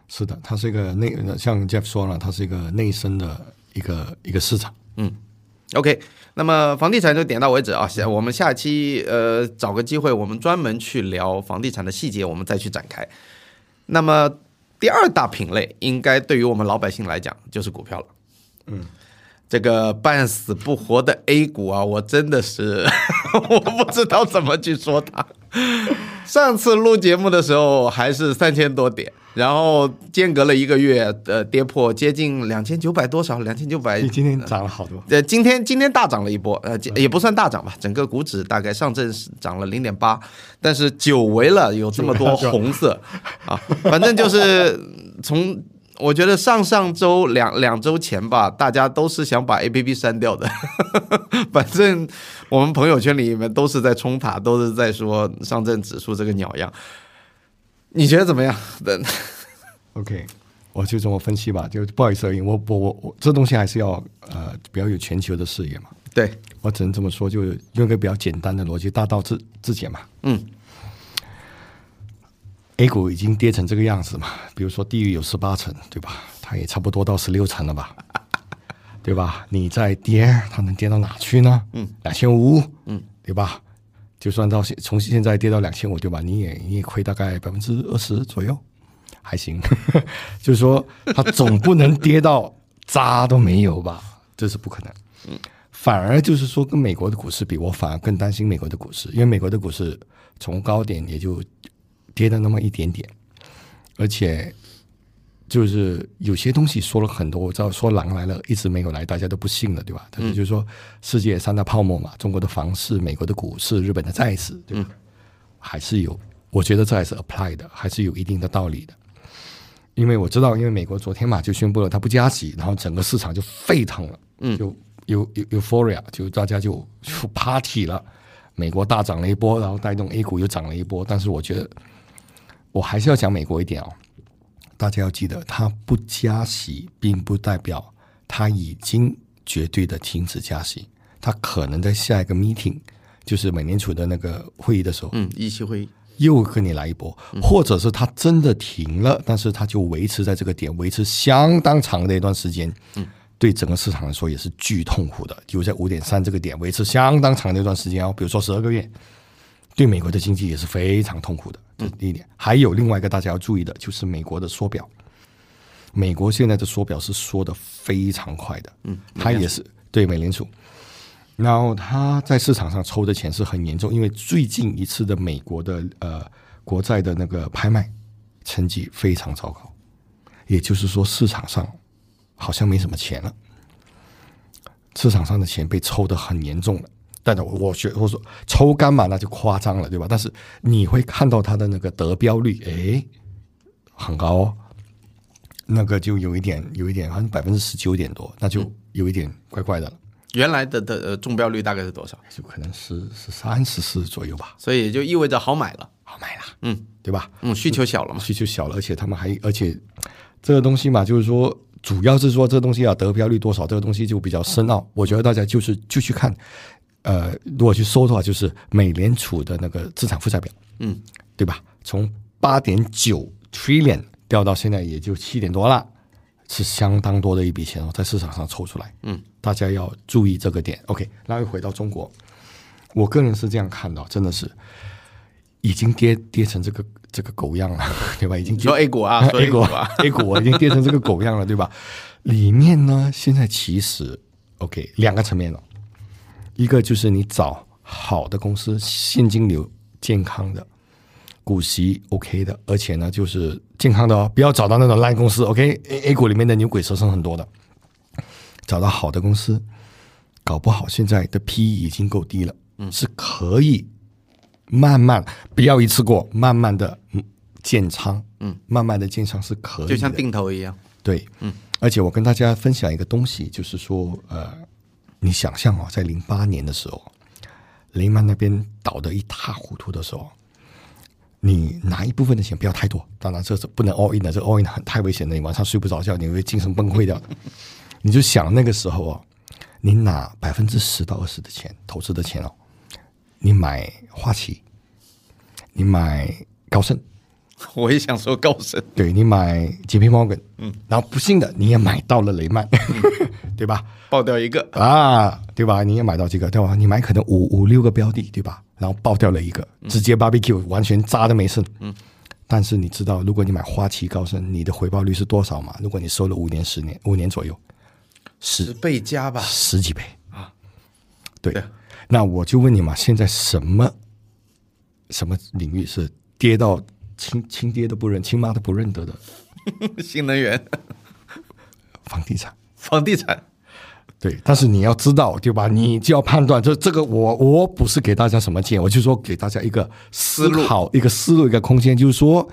是的，它是一个内，像 Jeff 说了，它是一个内生的一个一个市场。
嗯，OK，那么房地产就点到为止啊。下我们下期呃找个机会，我们专门去聊房地产的细节，我们再去展开。那么第二大品类，应该对于我们老百姓来讲就是股票了。
嗯，
这个半死不活的 A 股啊，我真的是 我不知道怎么去说它。上次录节目的时候还是三千多点，然后间隔了一个月，呃，跌破接近两千九百多少，两千九百
你今天涨了好多，
呃，今天今天大涨了一波，呃，也不算大涨吧，整个股指大概上证是涨了零点八，但是久违了有这么多红色。啊，反正就是从我觉得上上周两两周前吧，大家都是想把 A P P 删掉的，反正我们朋友圈里面都是在冲塔，都是在说上证指数这个鸟样，你觉得怎么样？
OK，我就这么分析吧，就不好意思而已。我我我我这东西还是要呃比较有全球的视野嘛。
对，
我只能这么说，就用个比较简单的逻辑，大道至至简嘛。
嗯
A 股已经跌成这个样子嘛，比如说地域有十八层，对吧？它也差不多到十六层了吧，对吧？你再跌，它能跌到哪去呢？嗯，两千五，嗯，对吧？就算到现从现在跌到两千五，对吧？你也你也亏大概百分之二十左右，还行。就是说，它总不能跌到渣都没有吧？这是不可能。嗯，反而就是说，跟美国的股市比，我反而更担心美国的股市，因为美国的股市从高点也就跌了那么一点点，而且就是有些东西说了很多，我知道说狼来了，一直没有来，大家都不信了，对吧？但是就是说世界三大泡沫嘛，中国的房市、美国的股市、日本的债市，对吧？还是有，我觉得这还是 apply 的，还是有一定的道理的。因为我知道，因为美国昨天嘛就宣布了它不加息，然后整个市场就沸腾了，嗯，就有有 euphoria，就大家就 就 party 了，美国大涨了一波，然后带动 A 股又涨了一波。但是我觉得我还是要讲美国一点哦，大家要记得，它不加息，并不代表它已经绝对的停止加息，它可能在下一个 meeting，就是美联储的那个会议的时候，
嗯，议息会议，
又跟你来一波，或者是它真的停了，但是它就维持在这个点，维持相当长的一段时间。嗯，对整个市场来说也是巨痛苦的，就在五点三这个点维持相当长的一段时间哦，比如说十二个月，对美国的经济也是非常痛苦的。这是第一点。还有另外一个大家要注意的，就是美国的缩表。美国现在的缩表是缩的非常快的，嗯，它也是对美联储，然后他在市场上抽的钱是很严重，因为最近一次的美国的呃国债的那个拍卖成绩非常糟糕，也就是说市场上好像没什么钱了，市场上的钱被抽的很严重了。但是我学我说抽干嘛那就夸张了，对吧？但是你会看到它的那个得标率，诶，很高哦，那个就有一点有一点，好像百分之十九点多，那就有一点怪怪的了。
原来的的呃中标率大概是多少？
就可能是是三、十四左右吧，
所以就意味着好买了，
好买了，
嗯，
对吧？
嗯，需求小了嘛，
需求小了，而且他们还，而且这个东西嘛，就是说，主要是说这个东西啊，得标率多少，这个东西就比较深奥。我觉得大家就是就去看，呃，如果去搜的话，就是美联储的那个资产负债表，
嗯，
对吧？从八点九 trillion 掉到现在也就七点多了，是相当多的一笔钱哦，在市场上抽出来。
嗯，
大家要注意这个点。OK，那又回到中国，我个人是这样看到，真的是已经跌跌成这个这个狗样了，对吧？已经
你说 A 股啊，
A 股
啊
，A 股我已经跌成这个狗样了，对吧？里面呢，现在其实 OK 两个层面了，一个就是你找好的公司，现金流健康的，股息 OK 的，而且呢就是健康的哦，不要找到那种烂公司。OK，A A 股里面的牛鬼蛇神很多的，找到好的公司，搞不好现在的 PE 已经够低了，嗯，是可以慢慢不要一次过，慢慢的嗯建仓，嗯，慢慢的建仓是可以的，
就像定投一样，
对，嗯，而且我跟大家分享一个东西，就是说，呃，你想象哦，在零八年的时候，雷曼那边倒得一塌糊涂的时候，你拿一部分的钱，不要太多，当然这是不能 all in 的，这 all in 很太危险了，你晚上睡不着觉，你会精神崩溃掉。的。你就想那个时候哦，你拿百分之十到二十的钱投资的钱哦，你买花旗，你买高盛，
我也想说高盛，
对你买 JP Morgan，嗯，然后不幸的你也买到了雷曼，对吧？
爆掉一个，
啊，对吧？你也买到这个，对吧？你买可能五五六个标的，对吧？然后爆掉了一个，直接 barbecue 完全渣的没剩。嗯，但是你知道，如果你买花旗高盛，你的回报率是多少吗？如果你收了五年、十年、五年左右，
十倍加吧，
十几倍啊！对，
对
那我就问你嘛，现在什么什么领域是跌到亲亲爹都不认，亲妈都不认得的
新能源、
房地产。
房地产，
对，但是你要知道，对吧？你就要判断，这这个我我不是给大家什么建议，我就说给大家一个思考、一个思路、一个空间，就是说，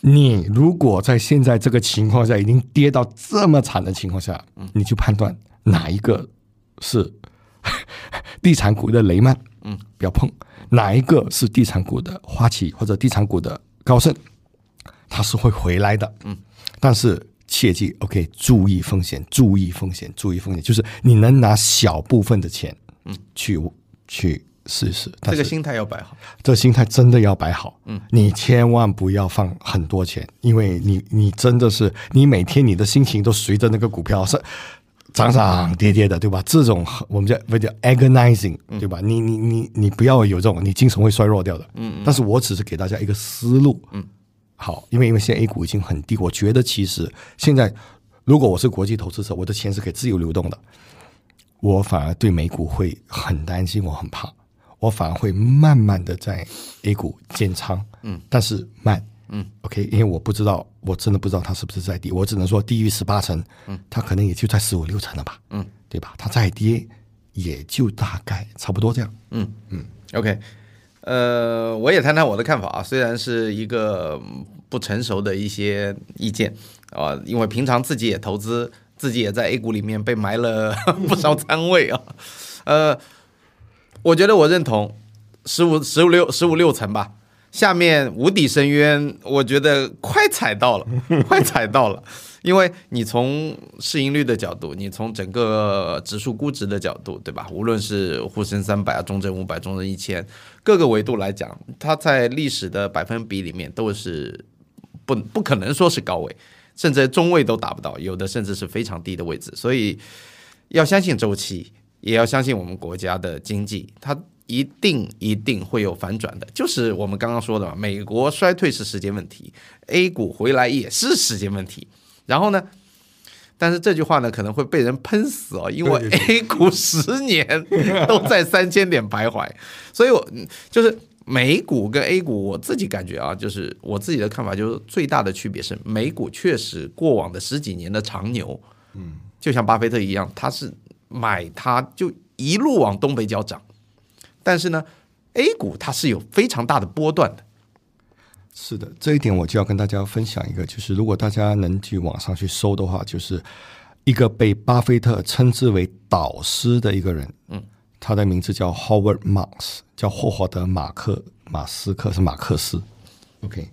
你如果在现在这个情况下已经跌到这么惨的情况下，你就判断哪一个是 地产股的雷曼，嗯，不要碰；哪一个是地产股的花旗或者地产股的高盛，它是会回来的，嗯，但是。切记，OK，注意风险，注意风险，注意风险，就是你能拿小部分的钱，嗯，去去试试。
这个心态要摆好，
这个心态真的要摆好。嗯，你千万不要放很多钱，因为你你真的是你每天你的心情都随着那个股票是涨涨跌跌的，对吧？这种我们叫不叫 agonizing，对吧？你你你你不要有这种，你精神会衰弱掉的。嗯嗯。但是我只是给大家一个思路。嗯。好，因为因为现在 A 股已经很低，我觉得其实现在如果我是国际投资者，我的钱是可以自由流动的，我反而对美股会很担心，我很怕，我反而会慢慢的在 A 股建仓，嗯，但是慢，嗯，OK，因为我不知道，我真的不知道它是不是在低，我只能说低于十八层，嗯，它可能也就在十五六层了吧，嗯，对吧？它再跌也就大概差不多这样，
嗯。嗯，OK。呃，我也谈谈我的看法啊，虽然是一个不成熟的一些意见啊，因为平常自己也投资，自己也在 A 股里面被埋了 不少仓位啊。呃，我觉得我认同十五、十五六、十五六层吧，下面无底深渊，我觉得快踩到了，快踩到了。因为你从市盈率的角度，你从整个指数估值的角度，对吧？无论是沪深三百啊、中证五百、中证一千，各个维度来讲，它在历史的百分比里面都是不不可能说是高位，甚至中位都达不到，有的甚至是非常低的位置。所以要相信周期，也要相信我们国家的经济，它一定一定会有反转的。就是我们刚刚说的嘛，美国衰退是时间问题，A 股回来也是时间问题。然后呢？但是这句话呢，可能会被人喷死哦，因为 A 股十年都在三千点徘徊，所以我就是美股跟 A 股，我自己感觉啊，就是我自己的看法，就是最大的区别是，美股确实过往的十几年的长牛，嗯，就像巴菲特一样，他是买它就一路往东北角涨，但是呢，A 股它是有非常大的波段的。
是的，这一点我就要跟大家分享一个，就是如果大家能去网上去搜的话，就是一个被巴菲特称之为导师的一个人，嗯，他的名字叫 Howard Marks，叫霍华德马克马斯克是马克思，OK，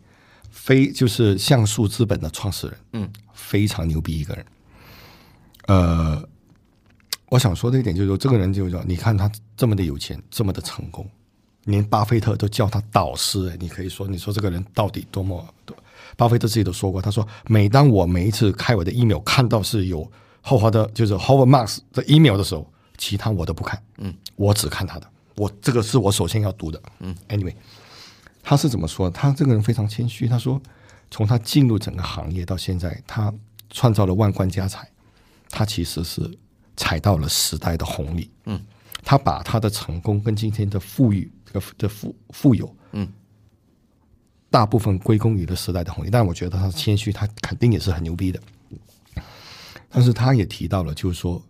非就是像素资本的创始人，嗯，非常牛逼一个人。呃，我想说的一点就是说，这个人就是说，你看他这么的有钱，这么的成功。连巴菲特都叫他导师，哎你可以说，你说这个人到底多么多？巴菲特自己都说过，他说，每当我每一次开我的 email 看到是有霍华德，就是 Howard Marks 的 email 的时候，其他我都不看，嗯，我只看他的，我这个是我首先要读的，嗯，anyway，他是怎么说？他这个人非常谦虚，他说，从他进入整个行业到现在，他创造了万贯家财，他其实是踩到了时代的红利，嗯，他把他的成功跟今天的富裕。的富富有，嗯，大部分归功于了时代的红利，但我觉得他谦虚，他肯定也是很牛逼的。但是他也提到了，就是说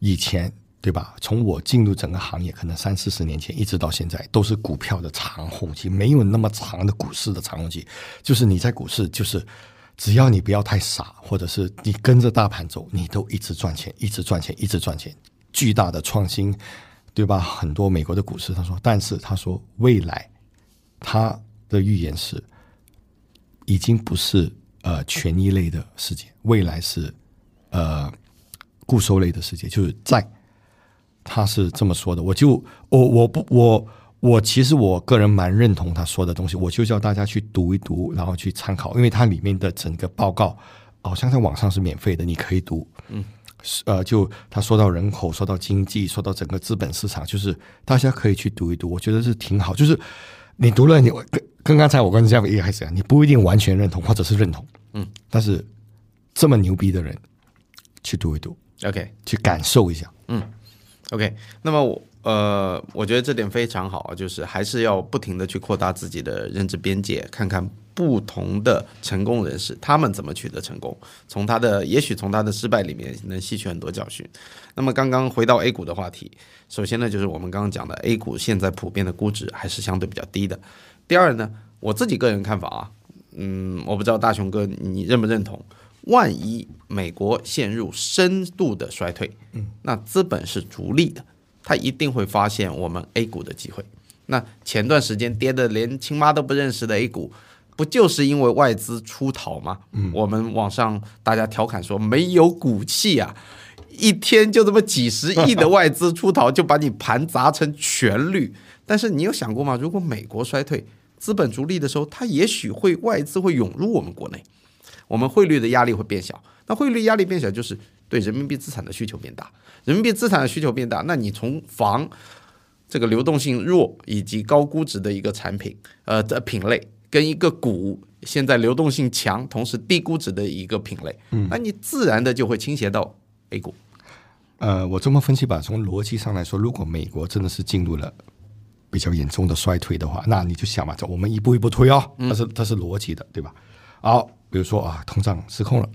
以前对吧？从我进入整个行业，可能三四十年前一直到现在，都是股票的长红期，没有那么长的股市的长红期。就是你在股市，就是只要你不要太傻，或者是你跟着大盘走，你都一直赚钱，一直赚钱，一直赚钱，巨大的创新。对吧？很多美国的股市，他说，但是他说，未来他的预言是，已经不是呃权益类的世界，未来是呃固收类的世界，就是在他是这么说的。我就我我不我我其实我个人蛮认同他说的东西，我就叫大家去读一读，然后去参考，因为它里面的整个报告好像在网上是免费的，你可以读，嗯。呃，就他说到人口，说到经济，说到整个资本市场，就是大家可以去读一读，我觉得是挺好。就是你读了，你跟跟刚才我跟这样一开始讲，你不一定完全认同或者是认同，嗯，但是这么牛逼的人去读一读
，OK，
去感受一下，
嗯，OK。那么我呃，我觉得这点非常好啊，就是还是要不停的去扩大自己的认知边界，看看不同的成功人士他们怎么取得成功，从他的也许从他的失败里面能吸取很多教训。那么刚刚回到 A 股的话题，首先呢，就是我们刚刚讲的 A 股现在普遍的估值还是相对比较低的。第二呢，我自己个人看法啊，嗯，我不知道大雄哥你认不认同？万一美国陷入深度的衰退，嗯，那资本是逐利的。他一定会发现我们 A 股的机会。那前段时间跌的连亲妈都不认识的 A 股，不就是因为外资出逃吗？嗯，我们网上大家调侃说没有骨气啊，一天就这么几十亿的外资出逃，就把你盘砸成全绿。但是你有想过吗？如果美国衰退，资本逐利的时候，它也许会外资会涌入我们国内，我们汇率的压力会变小。那汇率压力变小，就是对人民币资产的需求变大。人民币资产的需求变大，那你从房这个流动性弱以及高估值的一个产品，呃的品类，跟一个股现在流动性强，同时低估值的一个品类，嗯，那你自然的就会倾斜到 A 股。
呃，我这么分析吧，从逻辑上来说，如果美国真的是进入了比较严重的衰退的话，那你就想嘛，这我们一步一步推哦，它是它是逻辑的，对吧？好，比如说啊，通胀失控了，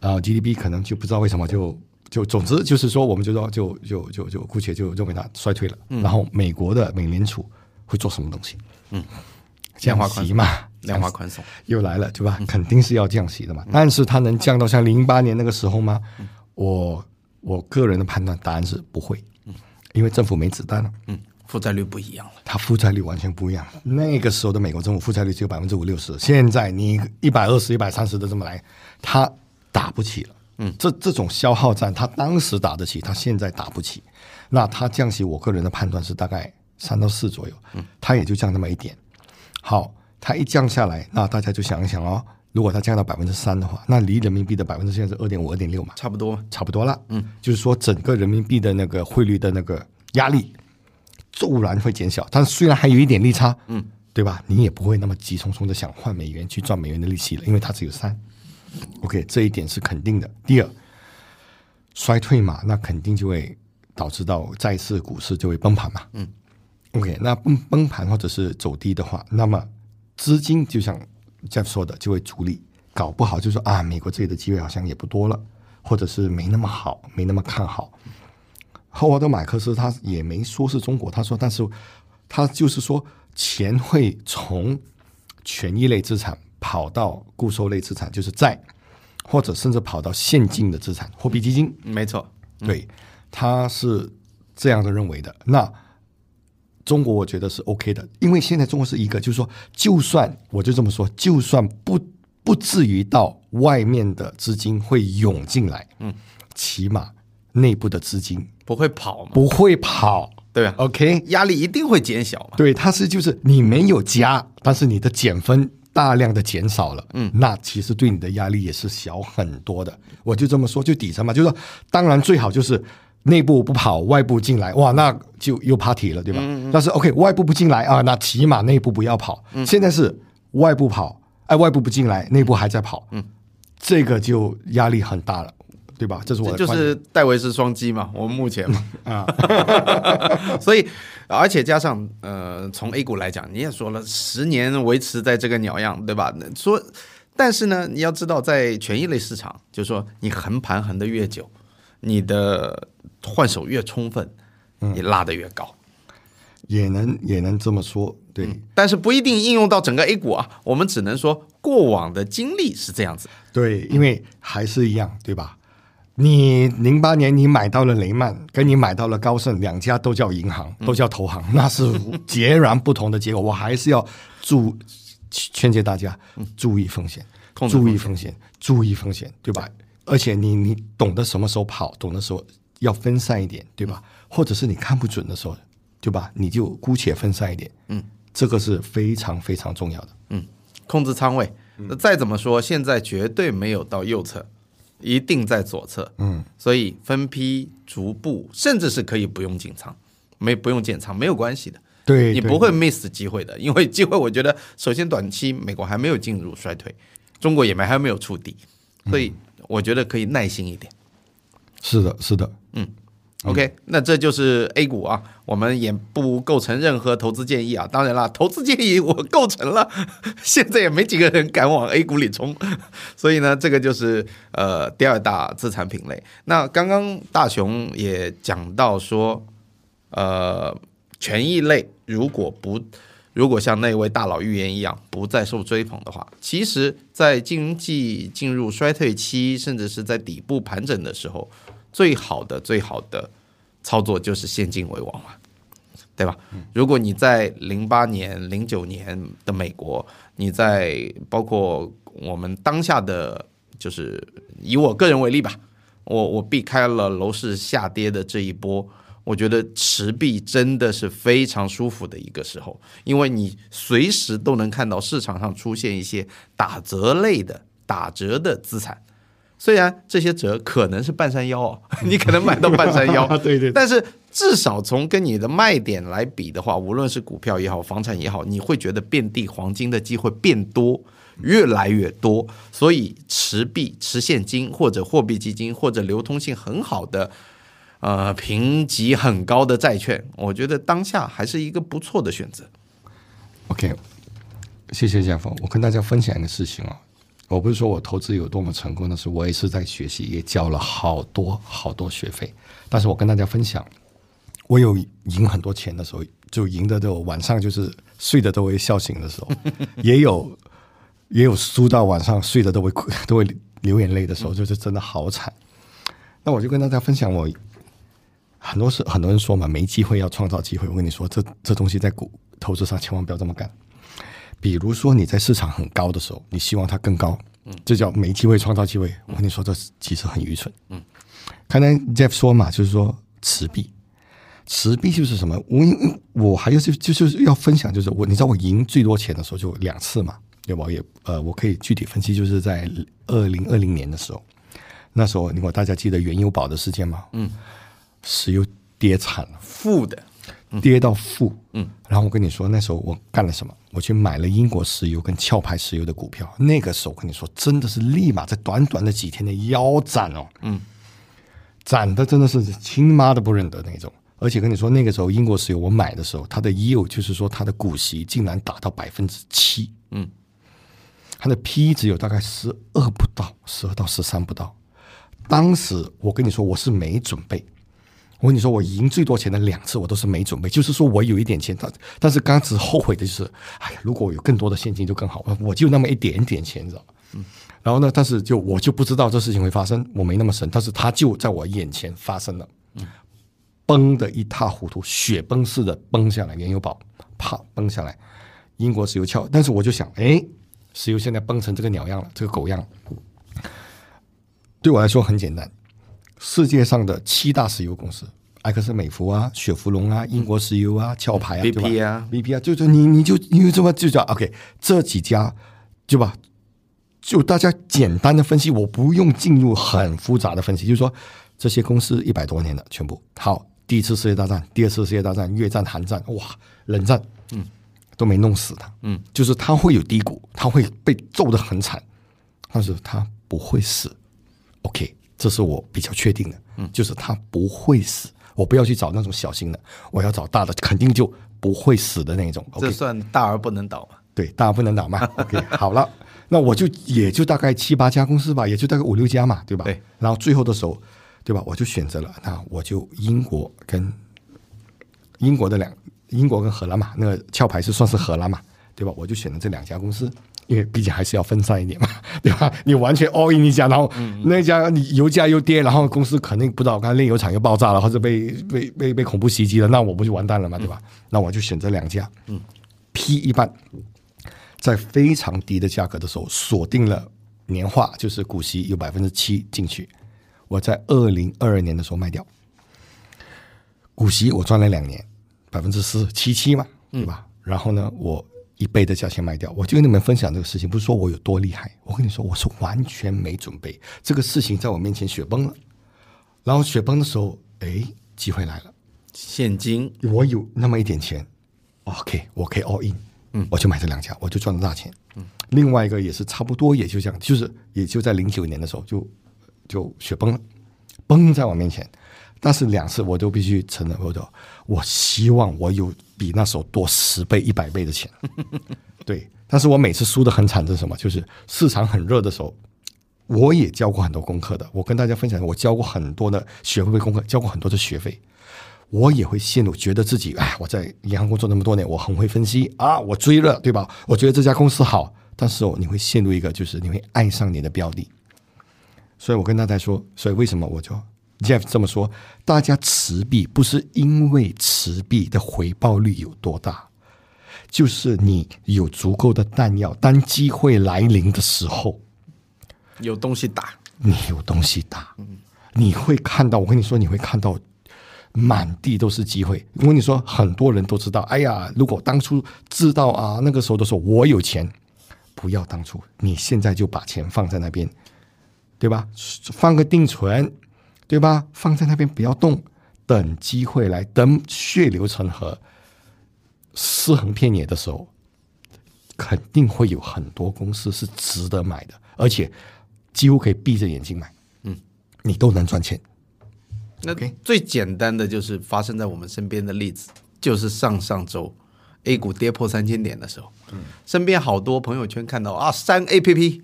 啊，GDP 可能就不知道为什么就。就总之就是说，我们就说就就就就姑且就认为它衰退了。然后美国的美联储会做什么东西？嗯，降息嘛，
量化宽松
又来了，对吧？肯定是要降息的嘛。但是它能降到像零八年那个时候吗？我我个人的判断答案是不会。嗯，因为政府没子弹了。
嗯，负债率不一样了。
它负债率完全不一样。那个时候的美国政府负债率只有百分之五六十，现在你一百二十、一百三十的这么来，它打不起了。嗯，这这种消耗战，他当时打得起，他现在打不起。那他降息，我个人的判断是大概三到四左右。嗯，他也就降那么一点。好，他一降下来，那大家就想一想哦，如果他降到百分之三的话，那离人民币的百分之现在是二点五、二点六嘛，
差不多，
差不多了。嗯，就是说整个人民币的那个汇率的那个压力骤然会减小，但是虽然还有一点利差，嗯，对吧？你也不会那么急匆匆的想换美元去赚美元的利息了，因为它只有三。OK，这一点是肯定的。第二，衰退嘛，那肯定就会导致到再次、股市就会崩盘嘛。嗯，OK，那崩崩盘或者是走低的话，那么资金就像 Jeff 说的，就会逐利，搞不好就说啊，美国这里的机会好像也不多了，或者是没那么好，没那么看好。霍华德·马克思他也没说是中国，他说，但是他就是说，钱会从权益类资产。跑到固收类资产，就是债，或者甚至跑到现金的资产，货币基金。
没错，
对，他是这样的认为的。那中国我觉得是 OK 的，因为现在中国是一个，就是说，就算我就这么说，就算不不至于到外面的资金会涌进来，嗯，起码内部的资金
不会跑，
不会跑，
对吧
？OK，
压力一定会减小嘛。
对，它是就是你没有加，但是你的减分。大量的减少了，嗯，那其实对你的压力也是小很多的。我就这么说，就底层嘛，就是说，当然最好就是内部不跑，外部进来，哇，那就又 party 了，对吧？但是 OK，外部不进来啊，那起码内部不要跑。现在是外部跑，哎，外部不进来，内部还在跑，嗯，这个就压力很大了。对吧？这是我的
就是戴维斯双击嘛，我们目前嘛啊，所以而且加上呃，从 A 股来讲，你也说了十年维持在这个鸟样，对吧？说，但是呢，你要知道，在权益类市场，就是说你横盘横的越久，你的换手越充分，你拉的越高，
也能也能这么说，对。
但是不一定应用到整个 A 股啊，我们只能说过往的经历是这样子。
对，因为还是一样，对吧？你零八年你买到了雷曼，跟你买到了高盛，两家都叫银行，都叫投行，那是截然不同的结果。我还是要注劝诫大家注意风险，注意风险，注意风险，对吧？而且你你懂得什么时候跑，懂得时候要分散一点，对吧？或者是你看不准的时候，对吧？你就姑且分散一点，嗯，这个是非常非常重要的，
嗯，控制仓位。那再怎么说，现在绝对没有到右侧。一定在左侧，嗯，所以分批逐步，甚至是可以不用进仓，没不用建仓，没有关系的。
对，
你不会 miss 机会的，因为机会，我觉得首先短期美国还没有进入衰退，中国也没还没有触底，所以我觉得可以耐心一点。
是的，是的，
嗯。OK，那这就是 A 股啊，我们也不构成任何投资建议啊。当然了，投资建议我构成了，现在也没几个人敢往 A 股里冲，所以呢，这个就是呃第二大资产品类。那刚刚大雄也讲到说，呃，权益类如果不如果像那位大佬预言一样不再受追捧的话，其实，在经济进入衰退期，甚至是在底部盘整的时候。最好的最好的操作就是现金为王嘛，对吧？如果你在零八年、零九年的美国，你在包括我们当下的，就是以我个人为例吧，我我避开了楼市下跌的这一波，我觉得持币真的是非常舒服的一个时候，因为你随时都能看到市场上出现一些打折类的打折的资产。虽然这些折可能是半山腰哦，你可能买到半山腰，
对对，
但是至少从跟你的卖点来比的话，无论是股票也好，房产也好，你会觉得遍地黄金的机会变多，越来越多。所以持币、持现金或者货币基金或者流通性很好的，呃，评级很高的债券，我觉得当下还是一个不错的选择。
OK，谢谢家峰，我跟大家分享一个事情啊。我不是说我投资有多么成功，但是我也是在学习，也交了好多好多学费。但是我跟大家分享，我有赢很多钱的时候，就赢的都晚上就是睡的都会笑醒的时候，也有也有输到晚上睡的都会 都会流眼泪的时候，就是真的好惨。那我就跟大家分享，我很多是很多人说嘛，没机会要创造机会。我跟你说，这这东西在股投资上千万不要这么干。比如说你在市场很高的时候，你希望它更高，嗯，这叫没机会创造机会。我跟你说，这其实很愚蠢。嗯，刚才 Jeff 说嘛，就是说持币，持币就是什么？我我还有就就是要分享，就是我你知道我赢最多钱的时候就两次嘛，对吧？也呃，我可以具体分析，就是在二零二零年的时候，那时候如果大家记得原油宝的事件吗？嗯，石油跌惨了，
负的。
跌到负，嗯，然后我跟你说，那时候我干了什么？我去买了英国石油跟壳牌石油的股票。那个时候，我跟你说，真的是立马在短短的几天内腰斩哦，嗯，斩的真的是亲妈都不认得那种。而且跟你说，那个时候英国石油我买的时候，它的 yield 就是说它的股息竟然达到百分之七，嗯，它的 P 只有大概十二不到，十二到十三不到。当时我跟你说，我是没准备。我跟你说，我赢最多钱的两次，我都是没准备。就是说我有一点钱，但但是刚只后悔的就是，哎呀，如果我有更多的现金就更好。我就那么一点点钱，你知道嗯。然后呢，但是就我就不知道这事情会发生，我没那么神，但是它就在我眼前发生了。嗯。崩的一塌糊涂，雪崩似的崩下来，原油宝啪崩下来，英国石油翘。但是我就想，哎，石油现在崩成这个鸟样了，这个狗样。对我来说很简单。世界上的七大石油公司，埃克森美孚啊、雪佛龙啊、英国石油啊、壳牌啊、
BP 啊、
BP 啊，就是你你就因为这么就叫 OK，这几家对吧？就大家简单的分析，我不用进入很复杂的分析，就是说这些公司一百多年的全部。好，第一次世界大战、第二次世界大战、越战、韩战，哇，冷战，嗯，都没弄死他，嗯，就是他会有低谷，他会被揍得很惨，但是他不会死，OK。这是我比较确定的，嗯，就是他不会死，我不要去找那种小型的，我要找大的，肯定就不会死的那种。
这算大而不能倒嘛？
对，大而不能倒嘛。OK，好了，那我就也就大概七八家公司吧，也就大概五六家嘛，对吧？
对。
然后最后的时候，对吧？我就选择了，那我就英国跟英国的两，英国跟荷兰嘛，那个壳牌是算是荷兰嘛，对吧？我就选了这两家公司。因为毕竟还是要分散一点嘛，对吧？你完全 all in 一家，然后那家你油价又跌，然后公司肯定不知道，刚才炼油厂又爆炸了，或者被被被被恐怖袭击了，那我不就完蛋了嘛，对吧？那我就选择两家，嗯，P 一半，在非常低的价格的时候锁定了年化，就是股息有百分之七进去，我在二零二二年的时候卖掉，股息我赚了两年，百分之四七七嘛，对吧？然后呢，我。一倍的价钱卖掉，我就跟你们分享这个事情，不是说我有多厉害，我跟你说，我是完全没准备，这个事情在我面前雪崩了，然后雪崩的时候，哎，机会来了，
现金，
我有那么一点钱，OK，我可以 all in，嗯，我就买这两家，我就赚了大钱，嗯，另外一个也是差不多，也就这样，就是也就在零九年的时候就就雪崩了，崩在我面前，但是两次我都必须承认，我说我希望我有比那时候多十倍、一百倍的钱。对，但是我每次输的很惨的是什么？就是市场很热的时候，我也交过很多功课的。我跟大家分享，我交过很多的学费功课，交过很多的学费。我也会陷入觉得自己，哎，我在银行工作那么多年，我很会分析啊，我追了，对吧？我觉得这家公司好，但是哦，你会陷入一个，就是你会爱上你的标的。所以我跟大家说，所以为什么我就 Jeff 这么说？大家持币不是因为持币的回报率有多大，就是你有足够的弹药，当机会来临的时候，
有东西打，
你有东西打，你会看到。我跟你说，你会看到。满地都是机会。我跟你说，很多人都知道。哎呀，如果当初知道啊，那个时候都说我有钱，不要当初。你现在就把钱放在那边，对吧？放个定存，对吧？放在那边不要动，等机会来，等血流成河、尸横遍野的时候，肯定会有很多公司是值得买的，而且几乎可以闭着眼睛买。嗯，你都能赚钱。
那最简单的就是发生在我们身边的例子，就是上上周 A 股跌破三千点的时候，嗯身边好多朋友圈看到啊，三 A P P，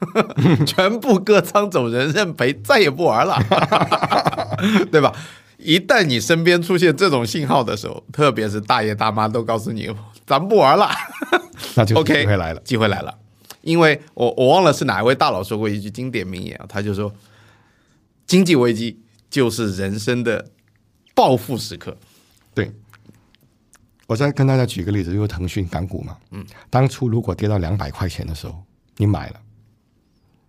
全部割仓走人，认赔，再也不玩了，对吧？一旦你身边出现这种信号的时候，特别是大爷大妈都告诉你，咱不玩了，
那就 OK，机会来了，
机会来了，因为我我忘了是哪一位大佬说过一句经典名言啊，他就说，经济危机。就是人生的暴富时刻。
对，我再跟大家举个例子，就是腾讯港股嘛。嗯，当初如果跌到两百块钱的时候，你买了，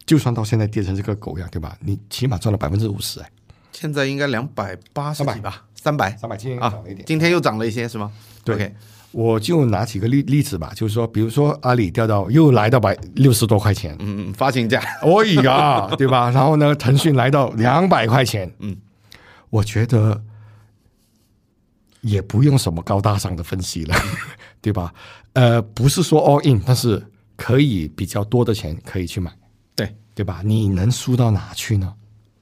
就算到现在跌成这个狗样，对吧？你起码赚了百分之五十哎。
现在应该两百八十几吧？三百，
三百，今天涨了一点。
今天又涨了一些是吗？
对。我就拿几个例例子吧，就是说，比如说阿里掉到又来到百六十多块钱，
嗯，发行价，
哎呀，对吧？然后呢，腾讯来到两百块钱，嗯，我觉得也不用什么高大上的分析了，对吧？呃，不是说 all in，但是可以比较多的钱可以去买，
对
对吧？你能输到哪去呢？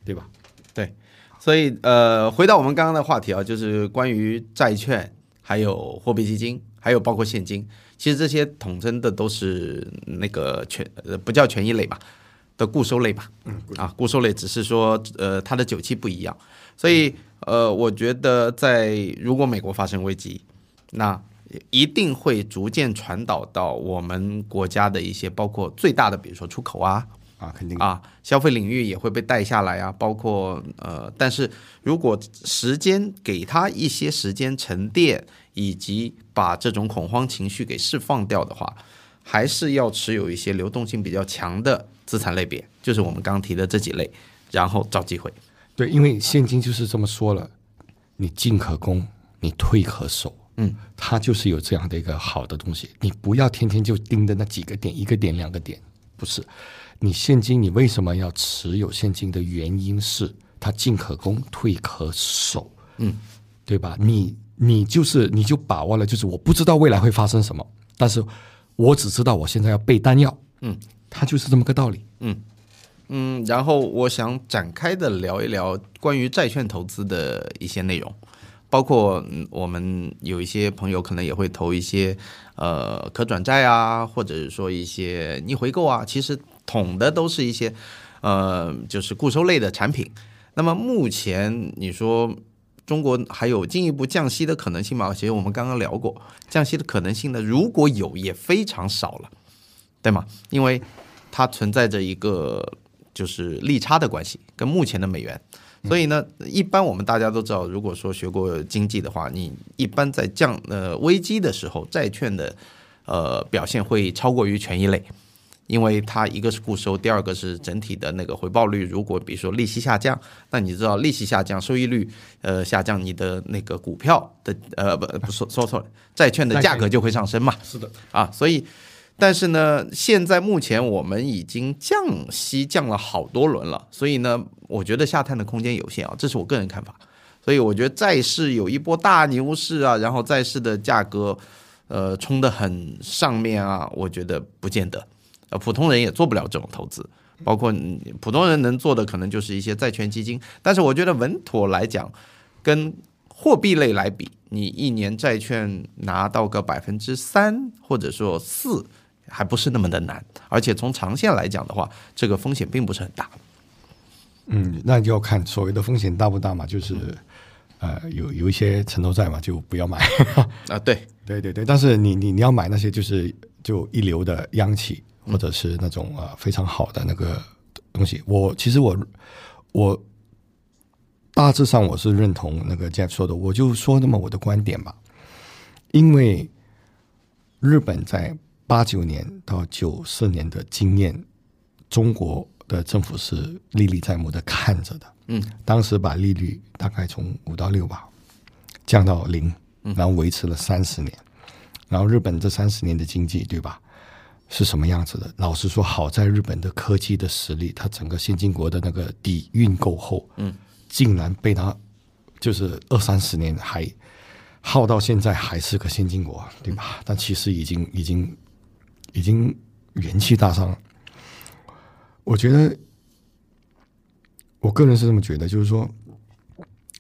对吧？
对，所以呃，回到我们刚刚的话题啊，就是关于债券。还有货币基金，还有包括现金，其实这些统称的都是那个权呃不叫权益类吧，的固收类吧，嗯啊固收类只是说呃它的久期不一样，所以呃我觉得在如果美国发生危机，那一定会逐渐传导到我们国家的一些包括最大的比如说出口啊。
啊，肯定
啊，消费领域也会被带下来啊，包括呃，但是如果时间给他一些时间沉淀，以及把这种恐慌情绪给释放掉的话，还是要持有一些流动性比较强的资产类别，就是我们刚提的这几类，然后找机会。
对，因为现金就是这么说了，你进可攻，你退可守，嗯，它就是有这样的一个好的东西，你不要天天就盯着那几个点，一个点两个点，不是。你现金，你为什么要持有现金的原因是它进可攻，退可守，嗯，对吧？你你就是你就把握了，就是我不知道未来会发生什么，但是我只知道我现在要备弹药，嗯，它就是这么个道理，
嗯嗯。然后我想展开的聊一聊关于债券投资的一些内容，包括我们有一些朋友可能也会投一些呃可转债啊，或者是说一些逆回购啊，其实。统的都是一些，呃，就是固收类的产品。那么目前你说中国还有进一步降息的可能性吗？其实我们刚刚聊过，降息的可能性呢，如果有也非常少了，对吗？因为它存在着一个就是利差的关系，跟目前的美元。所以呢，一般我们大家都知道，如果说学过经济的话，你一般在降呃危机的时候，债券的呃表现会超过于权益类。因为它一个是固收，第二个是整体的那个回报率。如果比如说利息下降，那你知道利息下降，收益率呃下降，你的那个股票的呃不不说说错了，债券的价格就会上升嘛。
是的
啊，所以但是呢，现在目前我们已经降息降了好多轮了，所以呢，我觉得下探的空间有限啊，这是我个人看法。所以我觉得债市有一波大牛市啊，然后债市的价格呃冲得很上面啊，我觉得不见得。呃，普通人也做不了这种投资，包括嗯普通人能做的，可能就是一些债券基金。但是我觉得稳妥来讲，跟货币类来比，你一年债券拿到个百分之三或者说四，还不是那么的难。而且从长线来讲的话，这个风险并不是很大。
嗯，那就要看所谓的风险大不大嘛，就是呃有有一些城投债嘛，就不要买。
啊，对，
对对对，但是你你你要买那些就是就一流的央企，或者是那种呃非常好的那个东西。我其实我我大致上我是认同那个 Jeff 说的，我就说那么我的观点吧。因为日本在八九年到九四年的经验，中国的政府是历历在目的看着的。
嗯，
当时把利率大概从五到六吧降到零，然后维持了三十年。然后日本这三十年的经济，对吧？是什么样子的？老实说，好在日本的科技的实力，它整个先进国的那个底蕴够厚，
嗯，
竟然被它就是二三十年还耗到现在还是个先进国，对吧？但其实已经已经已经元气大伤了。我觉得，我个人是这么觉得，就是说，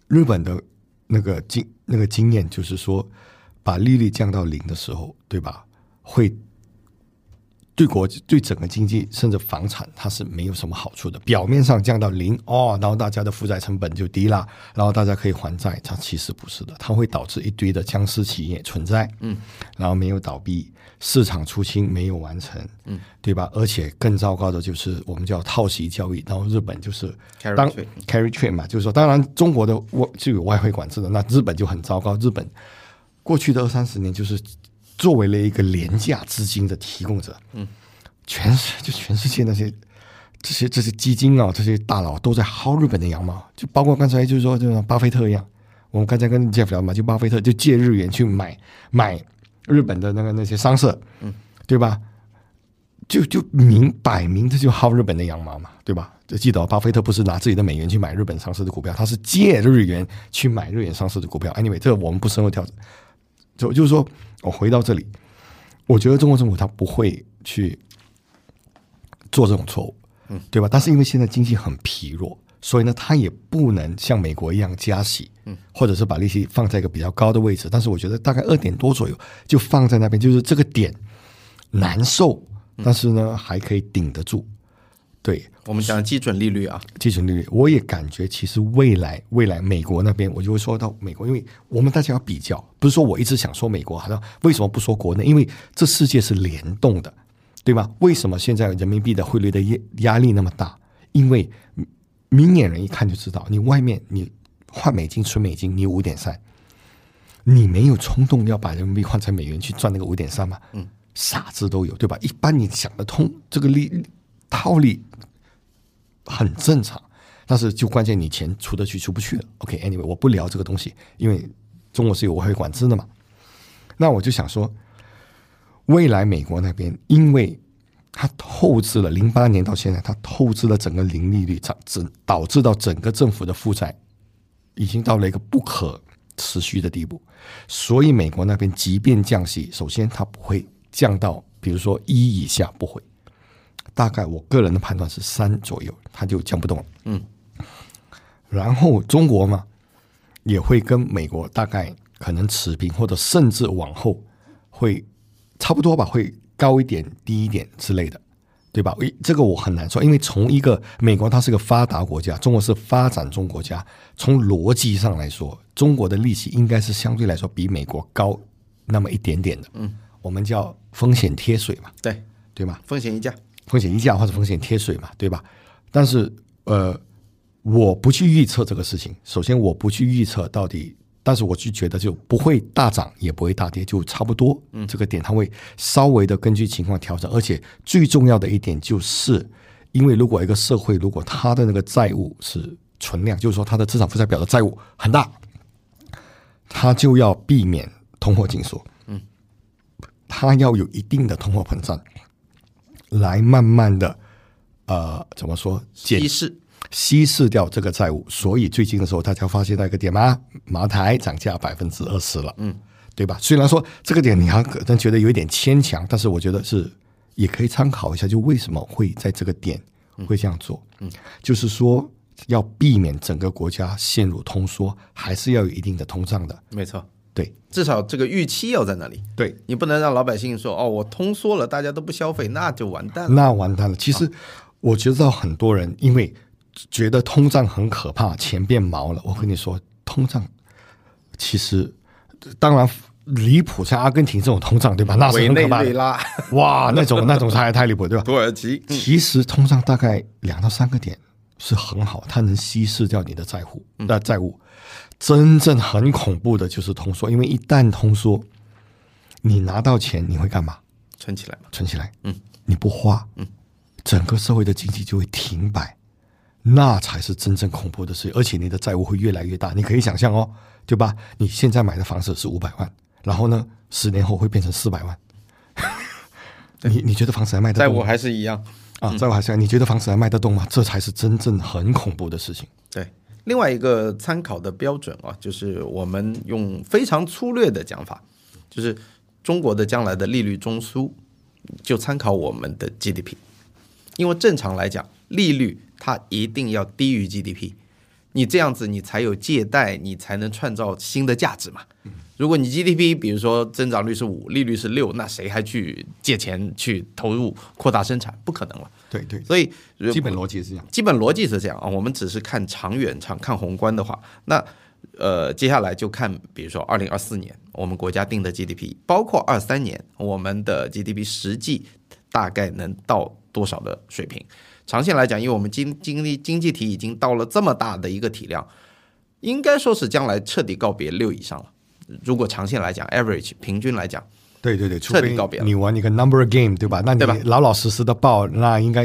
日本的那个经那个经验，就是说，把利率降到零的时候，对吧？会对国对整个经济甚至房产，它是没有什么好处的。表面上降到零哦，然后大家的负债成本就低了，然后大家可以还债，它其实不是的，它会导致一堆的僵尸企业存在，
嗯，
然后没有倒闭，市场出清没有完成，
嗯，
对吧？而且更糟糕的就是我们叫套息交易，然后日本就是当 carry trade 嘛，就是说，当然中国的外就有外汇管制的，那日本就很糟糕。日本过去的二三十年就是作为了一个廉价资金的提供者，
嗯，
全世就全世界那些这些这些基金啊，这些大佬都在薅日本的羊毛，就包括刚才就是说，就像巴菲特一样，我们刚才跟 Jeff 聊嘛，就巴菲特就借日元去买买日本的那个那些商社，
嗯，
对吧？就就明摆明这就薅日本的羊毛嘛，对吧？就记得巴菲特不是拿自己的美元去买日本上市的股票，他是借日元去买日元上市的股票。Anyway，这个我们不深入调整。就就是说，我回到这里，我觉得中国政府他不会去做这种错误，
嗯，
对吧？但是因为现在经济很疲弱，所以呢，他也不能像美国一样加息，
嗯，
或者是把利息放在一个比较高的位置。但是我觉得大概二点多左右就放在那边，就是这个点难受，但是呢还可以顶得住。对，
我们讲基准利率啊，
基准利率，我也感觉其实未来未来美国那边，我就会说到美国，因为我们大家要比较，不是说我一直想说美国，好像为什么不说国内？因为这世界是联动的，对吧？为什么现在人民币的汇率的压压力那么大？因为明眼人一看就知道，你外面你换美金存美金，你五点三，你没有冲动要把人民币换成美元去赚那个五点三吗？
嗯，
傻子都有，对吧？一般你想得通，这个利套利很正常，但是就关键你钱出得去出不去了。OK，anyway，、我不聊这个东西，因为中国是有外汇管制的嘛。那我就想说，未来美国那边，因为它透支了零八年到现在，它透支了整个零利率，导致导致到整个政府的负债已经到了一个不可持续的地步。所以美国那边即便降息，首先它不会降到比如说一以下，不会。大概我个人的判断是三左右，它就降不动了。
嗯，
然后中国嘛，也会跟美国大概可能持平，或者甚至往后会差不多吧，会高一点、低一点之类的，对吧？诶这个我很难说，因为从一个美国它是个发达国家，中国是发展中国家，从逻辑上来说，中国的利息应该是相对来说比美国高那么一点点的。
嗯，
我们叫风险贴水嘛，
对，
对吗？
风险溢价，
风险溢价或者风险贴水嘛，对吧？但是呃，我不去预测这个事情。首先，我不去预测到底，但是我就觉得就不会大涨，也不会大跌，就差不多。嗯，这个点它会稍微的根据情况调整。而且最重要的一点就是，因为如果一个社会如果它的那个债务是存量，就是说它的资产负债表的债务很大，它就要避免通货紧缩。
嗯，
它要有一定的通货膨胀。来慢慢的，呃，怎么说减
稀释，
稀释掉这个债务。所以最近的时候，大家发现到一个点吗？茅台涨价百分之二十了，
嗯，
对吧？虽然说这个点你还可能觉得有一点牵强，但是我觉得是也可以参考一下，就为什么会在这个点会这样做，嗯，就是说要避免整个国家陷入通缩，还是要有一定的通胀的，
没错，
对
至少这个预期要在那里，
对，
你不能让老百姓说哦，我通缩了，大家都不消费，那就完蛋了。
那完蛋了。其实我觉得很多人因为觉得通胀很可怕，钱变毛了。我跟你说，通胀其实当然离谱，像阿根廷这种通胀，对吧？那是
委内
很可怕的。
瑞拉、
哇，那种那种太太离谱，对吧？
土耳其，嗯
其实通胀大概两到三个点是很好，它能稀释掉你的债务那债务。真正很恐怖的就是通缩，因为一旦通缩，你拿到钱你会干嘛？
存起来嘛。
存起来，嗯，你不花，嗯，整个社会的经济就会停摆，那才是真正恐怖的事。而且你的债务会越来越大，你可以想象哦，对吧？你现在买的房子是五百万，然后呢，十年后会变成四百万，你你觉得房子还卖得动吗？
债务还是一样。
啊，债务还是你觉得房子还卖得动吗？这才是真正很恐怖的事情。
另外一个参考的标准啊，就是我们用非常粗略的讲法，就是中国的将来的利率中枢就参考我们的 GDP，因为正常来讲，利率它一定要低于 GDP，你这样子你才有借贷，你才能创造新的价值嘛。如果你 GDP 比如说增长率是五，利率是六，那谁还去借钱去投入扩大生产？不可能了。
对对，
所以
基本逻辑是这样。
基本逻辑是这样啊，我们只是看长远、长看宏观的话，那呃，接下来就看，比如说二零二四年我们国家定的 GDP，包括二三年我们的 GDP 实际大概能到多少的水平。长线来讲，因为我们经经历经济体已经到了这么大的一个体量，应该说是将来彻底告别六以上了。如果长线来讲，average 平均来讲，
对对对，除非
彻底告别了
你玩一个 number game，对吧？那你
对吧
老老实实的报，那应该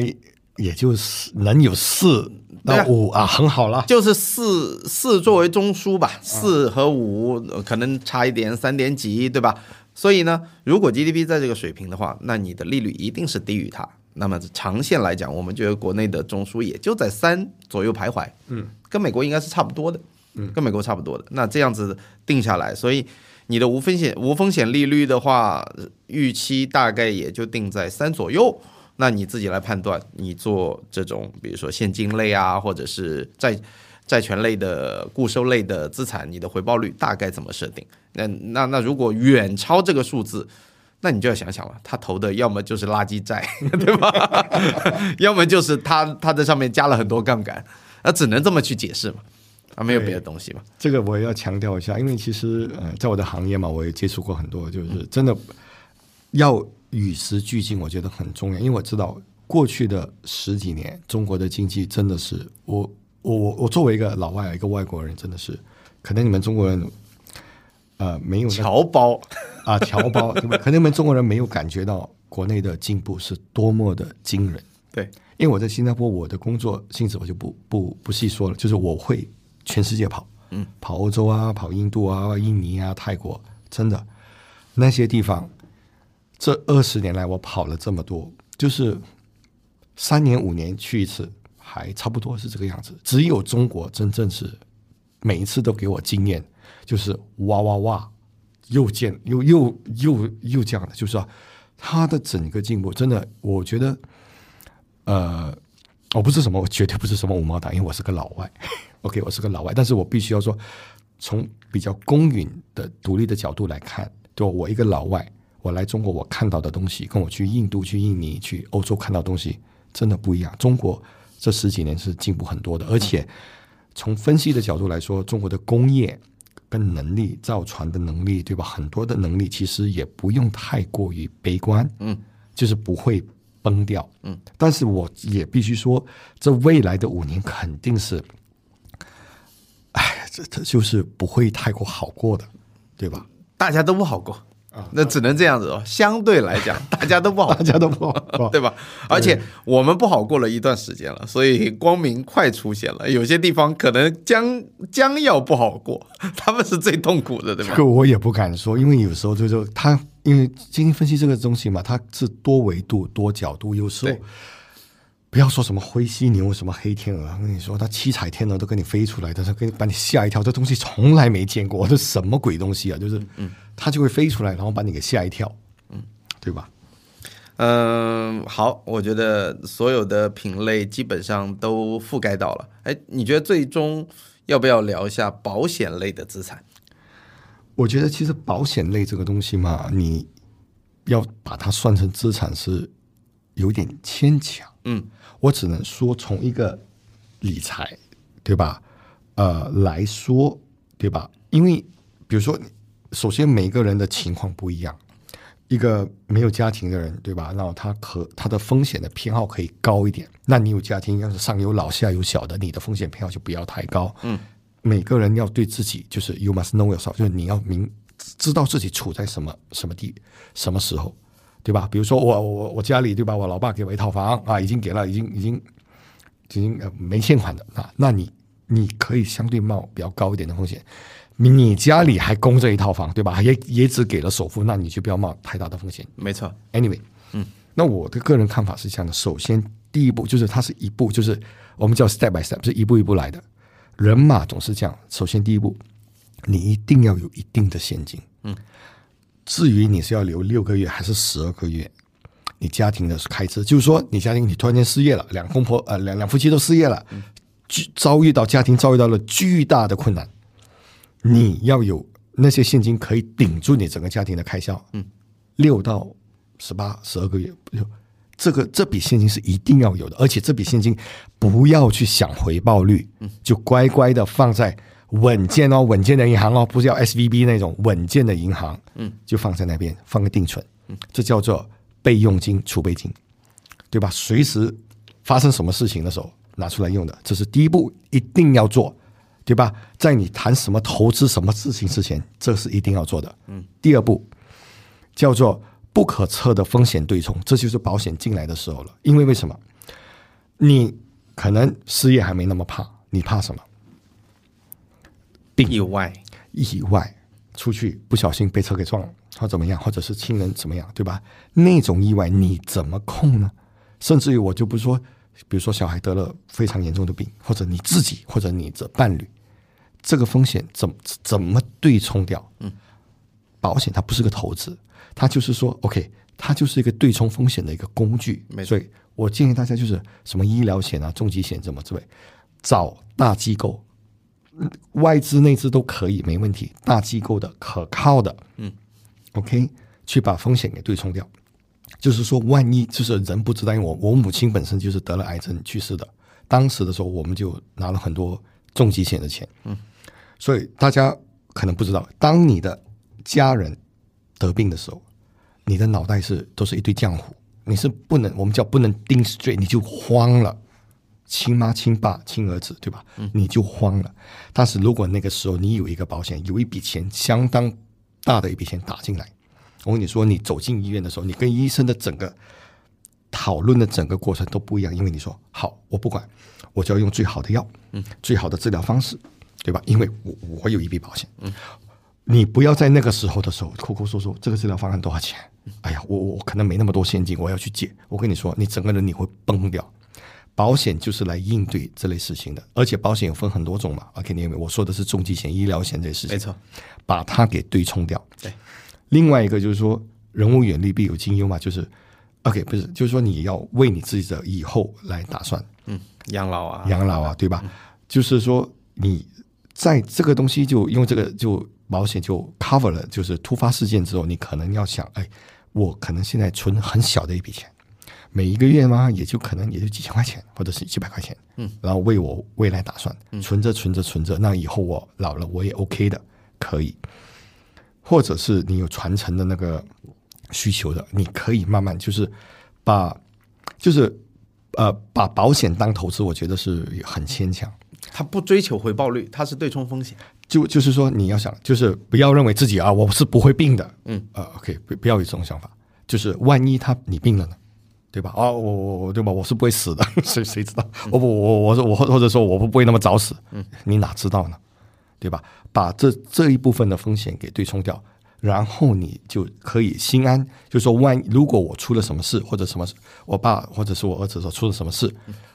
也就是能有四到五啊，很好了。
就是四四作为中枢吧，四和五呃可能差一点，三点几，对吧？所以呢，如果 GDP 在这个水平的话，那你的利率一定是低于它。那么长线来讲，我们觉得国内的中枢也就在三左右徘徊，嗯，跟美国应该是差不多的，嗯，跟美国差不多的。那这样子定下来，所以你的无风险无风险利率的话，预期大概也就定在三左右。那你自己来判断，你做这种比如说现金类啊，或者是债债权类的固收类的资产，你的回报率大概怎么设定？那那那如果远超这个数字，那你就要想想了，他投的要么就是垃圾债，对吧？要么就是他他在上面加了很多杠杆，那只能这么去解释嘛，啊，没有别的东西嘛。
这个我也要强调一下，因为其实呃，在我的行业嘛，我也接触过很多，就是真的要与时俱进，我觉得很重要。因为我知道过去的十几年，中国的经济真的是我我我我作为一个老外，一个外国人，真的是可能你们中国人呃没有
侨胞，
啊侨胞，对吧？可能你们中国人没有感觉到国内的进步是多么的惊人。
对，
因为我在新加坡，我的工作性质我就不不不细说了，就是我会全世界跑，嗯，跑欧洲啊，跑印度啊、印尼啊、泰国，真的那些地方，这二十年来我跑了这么多，就是三年五年去一次，还差不多是这个样子。只有中国真正是每一次都给我经验，就是哇哇哇，又见又又又又这样的，就是说他的整个进步真的，我觉得。呃，我不是什么，我绝对不是什么五毛党，因为我是个老外。OK，我是个老外，但是我必须要说，从比较公允的独立的角度来看，对吧我一个老外，我来中国我看到的东西，跟我去印度、去印尼、去欧洲看到的东西真的不一样。中国这十几年是进步很多的，而且从分析的角度来说，中国的工业跟能力、造船的能力，对吧？很多的能力其实也不用太过于悲观，嗯，就是不会崩掉，嗯。但是我也必须说，这未来的五年肯定是，哎，这这就是不会太过好过的，对吧？
大家都不好过啊。那只能这样子哦。相对来讲，大家都不好
大家都不好过，
对吧？而且我们不好过了一段时间了，所以光明快出现了。有些地方可能将将要不好过，他们是最痛苦的，对吧
这个？我也不敢说，因为有时候就是他，因为经济分析这个东西嘛，它是多维度、多角度，有时候
对
不要说什么灰犀牛、什么黑天鹅，我跟你说，它七彩天鹅都跟你飞出来，但是跟把你吓一跳，这东西从来没见过，这什么鬼东西啊？就是，它就会飞出来，然后把你给吓一跳，嗯，对吧？
嗯，好，我觉得所有的品类基本上都覆盖到了。哎，你觉得最终要不要聊一下保险类的资产？
我觉得其实保险类这个东西嘛，你要把它算成资产是有点牵强。
嗯，
我只能说从一个理财，对吧？呃，来说，对吧？因为比如说，首先每个人的情况不一样，一个没有家庭的人，对吧？然后他可他的风险的偏好可以高一点。那你有家庭，要是上有老下有小的，你的风险偏好就不要太高。
嗯，
每个人要对自己就是 you must know yourself，就是你要明知道自己处在什么什么地什么时候，对吧？比如说我我我家里对吧？我老爸给我一套房啊，已经给了，已经已经已经呃没欠款的啊，那你你可以相对冒比较高一点的风险。你家里还供着一套房，对吧？也也只给了首付，那你就不要冒太大的风险。
没错。
Anyway，
嗯，
那我的个人看法是这样的：首先，第一步就是它是一步，就是我们叫 step by step，是一步一步来的。人嘛总是这样，首先第一步，你一定要有一定的现金。
嗯，
至于你是要留六个月还是十二个月，你家庭的开支，就是说你家庭你突然间失业了，两公婆呃两两夫妻都失业了，巨遭遇到家庭遭遇到了巨大的困难，你要有那些现金可以顶住你整个家庭的开销。
嗯，
六到十八、十二个月，就这个这笔现金是一定要有的，而且这笔现金不要去想回报率，就乖乖的放在稳健哦、稳健的银行哦，不是要 SVB 那种稳健的银行，
嗯，
就放在那边放个定存，嗯，这叫做备用金、储备金，对吧？随时发生什么事情的时候拿出来用的，这是第一步，一定要做，对吧？在你谈什么投资、什么事情之前，这是一定要做的。嗯，第二步叫做不可测的风险对冲，这就是保险进来的时候了。因为为什么？你可能失业还没那么怕，你怕什么？病
意外，
意外出去不小心被车给撞了，或怎么样，或者是亲人怎么样，对吧？那种意外你怎么控呢？甚至于我就不说，比如说小孩得了非常严重的病，或者你自己，或者你的伴侣，这个风险怎么怎么对冲掉？嗯，保险它不是个投资，它就是说，OK，它就是一个对冲风险的一个工具。
没错
所以我建议大家就是什么医疗险啊、重疾险怎么之类，找大机构，嗯外资、内资都可以，没问题。大机构的、可靠的，
嗯
，OK，去把风险给对冲掉。就是说，万一就是人不知道，因为我我母亲本身就是得了癌症去世的，当时的时候我们就拿了很多重疾险的钱，嗯，所以大家可能不知道，当你的家人得病的时候，你的脑袋是都是一堆浆糊，你是不能我们叫不能盯 straight，你就慌了。亲妈、亲爸、亲儿子，对吧？你就慌了。但是如果那个时候你有一个保险，有一笔钱相当大的一笔钱打进来，我跟你说，你走进医院的时候，你跟医生的整个讨论的整个过程都不一样，因为你说好，我不管，我就要用最好的药，嗯，最好的治疗方式，对吧？因为我我有一笔保险，嗯，你不要在那个时候的时候抠抠搜搜，这个治疗方案多少钱？哎呀，我我可能没那么多现金，我要去借。我跟你说，你整个人你会崩掉。保险就是来应对这类事情的，而且保险有分很多种嘛。OK，你我说的是重疾险、医疗险这些事情，
没错，
把它给对冲掉。
对，
另外一个就是说，人无远虑，必有近忧嘛，就是 OK，不是，就是说你要为你自己的以后来打算，
嗯，养老啊，
养老啊，对吧？就是说你在这个东西就用这个就保险就 cover 了，就是突发事件之后，你可能要想，哎，我可能现在存很小的一笔钱。每一个月嘛，也就可能也就几千块钱，或者是几百块钱，
嗯，
然后为我未来打算，存着存着存着，那以后我老了我也 OK 的，可以，或者是你有传承的那个需求的，你可以慢慢就是把，就是呃把保险当投资，我觉得是很牵强。
他不追求回报率，他是对冲风险。
就就是说，你要想，就是不要认为自己啊，我是不会病的，
嗯，
呃，OK，不不要有这种想法，就是万一他你病了呢？对吧？啊，我我我对吧？我是不会死的，谁谁知道？我不我我说我或者说我不不会那么早死，嗯，你哪知道呢？对吧？把这这一部分的风险给对冲掉，然后你就可以心安，就说万一如果我出了什么事，或者什么事，我爸或者是我儿子说出了什么事，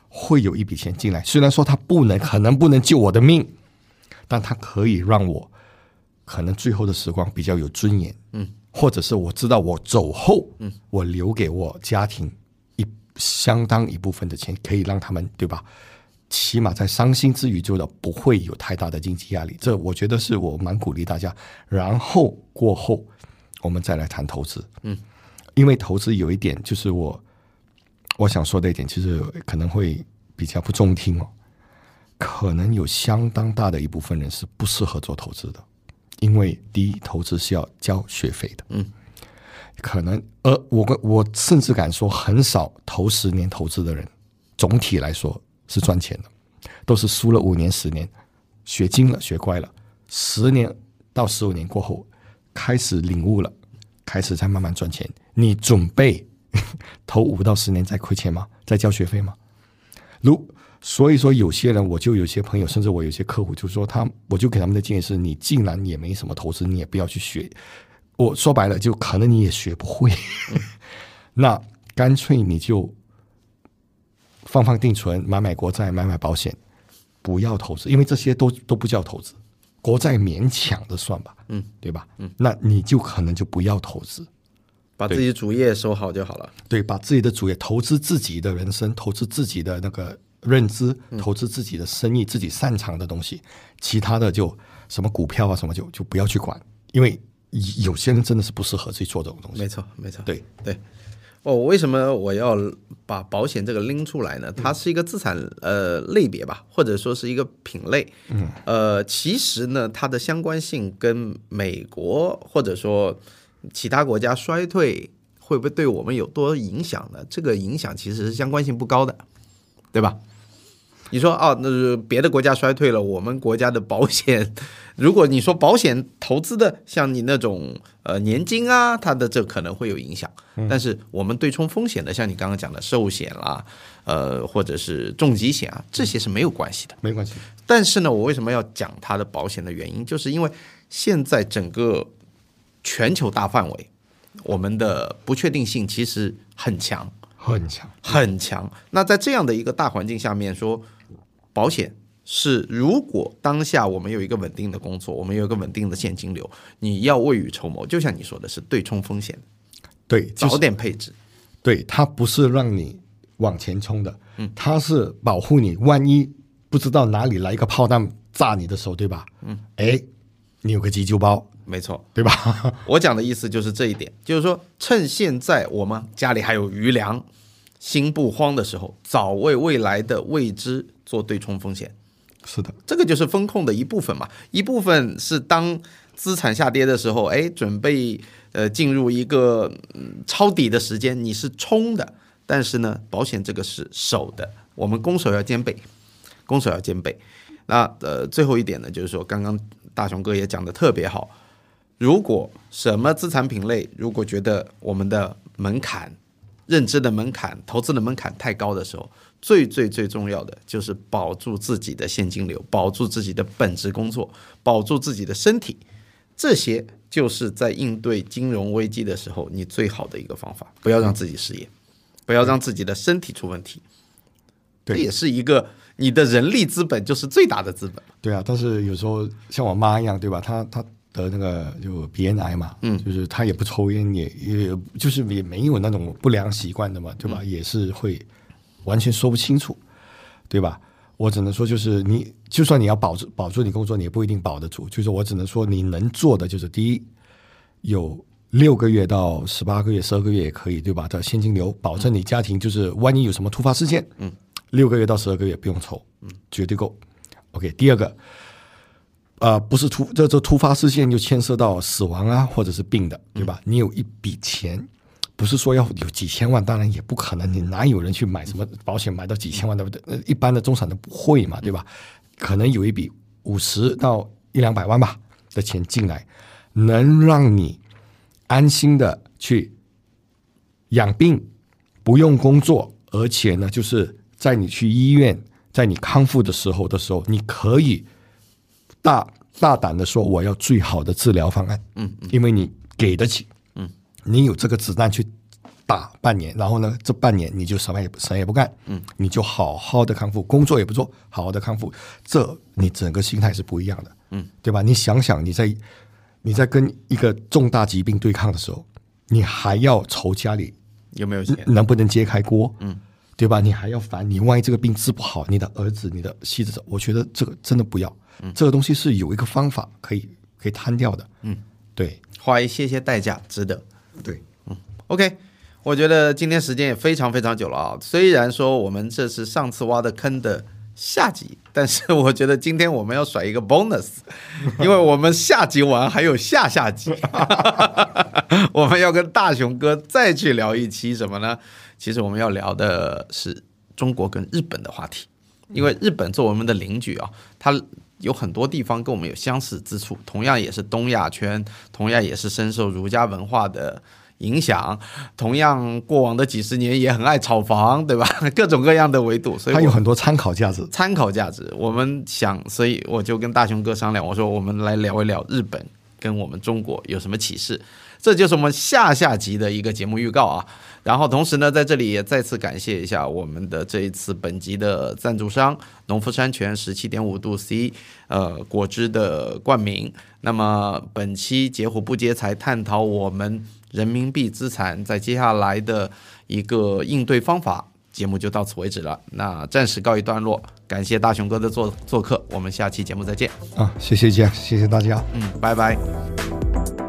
会有一笔钱进来。虽然说他不能可能不能救我的命，但他可以让我可能最后的时光比较有尊严，
嗯
或者是我知道我走后，嗯，我留给我家庭一相当一部分的钱，可以让他们对吧？起码在伤心之余，做的不会有太大的经济压力。这我觉得是我蛮鼓励大家。然后过后，我们再来谈投资。嗯，因为投资有一点就是我我想说的一点，其实可能会比较不中听哦。可能有相当大的一部分人是不适合做投资的，因为第一，投资是要交学费的。嗯，可能呃，我我甚至敢说，很少头十年投资的人，总体来说是赚钱的，都是输了五年、十年，学精了、学乖了，十年到十五年过后，开始领悟了，开始在慢慢赚钱。你准备 投五到十年再亏钱吗？再交学费吗？如所以说，有些人我就有些朋友，甚至我有些客户，就说他，我就给他们的建议是：你既然也没什么投资，你也不要去学。我说白了，就可能你也学不会，那干脆你就放放定存，买买国债，买买保险，不要投资，因为这些都都不叫投资。国债勉强的算吧，嗯，对吧？嗯，那你就可能就不要投资，
把自己主业收好就好了。
对，把自己的主业投资自己的人生，投资自己的那个。认知投资自己的生意，自己擅长的东西，其他的就什么股票啊什么就就不要去管，因为有些人真的是不适合自己做这种东西。
没错，没错，
对
对。哦，为什么我要把保险这个拎出来呢？它是一个资产呃类别吧，或者说是一个品类。嗯。呃，其实呢，它的相关性跟美国或者说其他国家衰退会不会对我们有多影响呢？这个影响其实是相关性不高的，对吧？你说啊，那是别的国家衰退了，我们国家的保险，如果你说保险投资的，像你那种呃年金啊，它的这可能会有影响。但是我们对冲风险的，像你刚刚讲的寿险啦，呃或者是重疾险啊，这些是没有关系的，
没关系。
但是呢，我为什么要讲它的保险的原因，就是因为现在整个全球大范围，我们的不确定性其实很强，
很强，
很强。那在这样的一个大环境下面说。保险是，如果当下我们有一个稳定的工作，我们有一个稳定的现金流，你要未雨绸缪，就像你说的是对冲风险，
对，
早点配置，
对，它不是让你往前冲的，嗯，它是保护你，万一不知道哪里来一个炮弹炸你的时候，对吧？嗯，哎，你有个急救包，
没错，
对吧？
我讲的意思就是这一点，就是说趁现在我们家里还有余粮。心不慌的时候，早为未来的未知做对冲风险，
是的，
这个就是风控的一部分嘛。一部分是当资产下跌的时候，哎，准备呃进入一个抄底的时间，你是冲的，但是呢，保险这个是守的，我们攻守要兼备，攻守要兼备。那呃，最后一点呢，就是说，刚刚大雄哥也讲的特别好，如果什么资产品类，如果觉得我们的门槛。认知的门槛、投资的门槛太高的时候，最最最重要的就是保住自己的现金流，保住自己的本职工作，保住自己的身体，这些就是在应对金融危机的时候你最好的一个方法。不要让自己失业，不要让自己的身体出问题，这也是一个你的人力资本，就是最大的资本。
对啊，但是有时候像我妈一样，对吧？她她。得那个就鼻咽癌嘛，嗯，就是他也不抽烟，也也就是也没有那种不良习惯的嘛，对吧？也是会完全说不清楚，对吧？我只能说，就是你就算你要保住保住你工作，你也不一定保得住。就是我只能说，你能做的就是第一，有六个月到十八个月、十二个月也可以，对吧？的现金流保证你家庭就是万一有什么突发事件，嗯，六个月到十二个月不用愁，嗯，绝对够。OK，第二个。呃，不是突这这突发事件就牵涉到死亡啊，或者是病的，对吧？你有一笔钱，不是说要有几千万，当然也不可能，你哪有人去买什么保险买到几千万对不对？一般的中产都不会嘛，对吧？可能有一笔五十到一两百万吧的钱进来，能让你安心的去养病，不用工作，而且呢，就是在你去医院，在你康复的时候的时候，你可以。大大胆的说，我要最好的治疗方案，嗯，因为你给得起，嗯，你有这个子弹去打半年，然后呢，这半年你就什么也什么也不干，嗯，你就好好的康复，工作也不做，好好的康复，这你整个心态是不一样的，嗯，对吧？你想想，你在你在跟一个重大疾病对抗的时候，你还要愁家里
有没有钱？
能不能揭开锅？嗯，对吧？你还要烦你万一这个病治不好，你的儿子、你的妻子，我觉得这个真的不要。嗯，这个东西是有一个方法可以可以摊掉的。嗯，对，
花一些些代价值得。
对，
嗯，OK。我觉得今天时间也非常非常久了啊！虽然说我们这是上次挖的坑的下集，但是我觉得今天我们要甩一个 bonus，因为我们下集完还有下下集，我们要跟大雄哥再去聊一期什么呢？其实我们要聊的是中国跟日本的话题，因为日本作为我们的邻居啊，它有很多地方跟我们有相似之处，同样也是东亚圈，同样也是深受儒家文化的。影响，同样过往的几十年也很爱炒房，对吧？各种各样的维度，所以
它有很多参考价值。
参考价值，我们想，所以我就跟大雄哥商量，我说我们来聊一聊日本跟我们中国有什么启示。这就是我们下下集的一个节目预告啊。然后同时呢，在这里也再次感谢一下我们的这一次本集的赞助商农夫山泉十七点五度 C 呃果汁的冠名。那么本期截虎不接财探讨我们。人民币资产在接下来的一个应对方法，节目就到此为止了。那暂时告一段落，感谢大雄哥的做做客，我们下期节目再见。
啊，谢谢见，谢谢大家，
嗯，拜拜。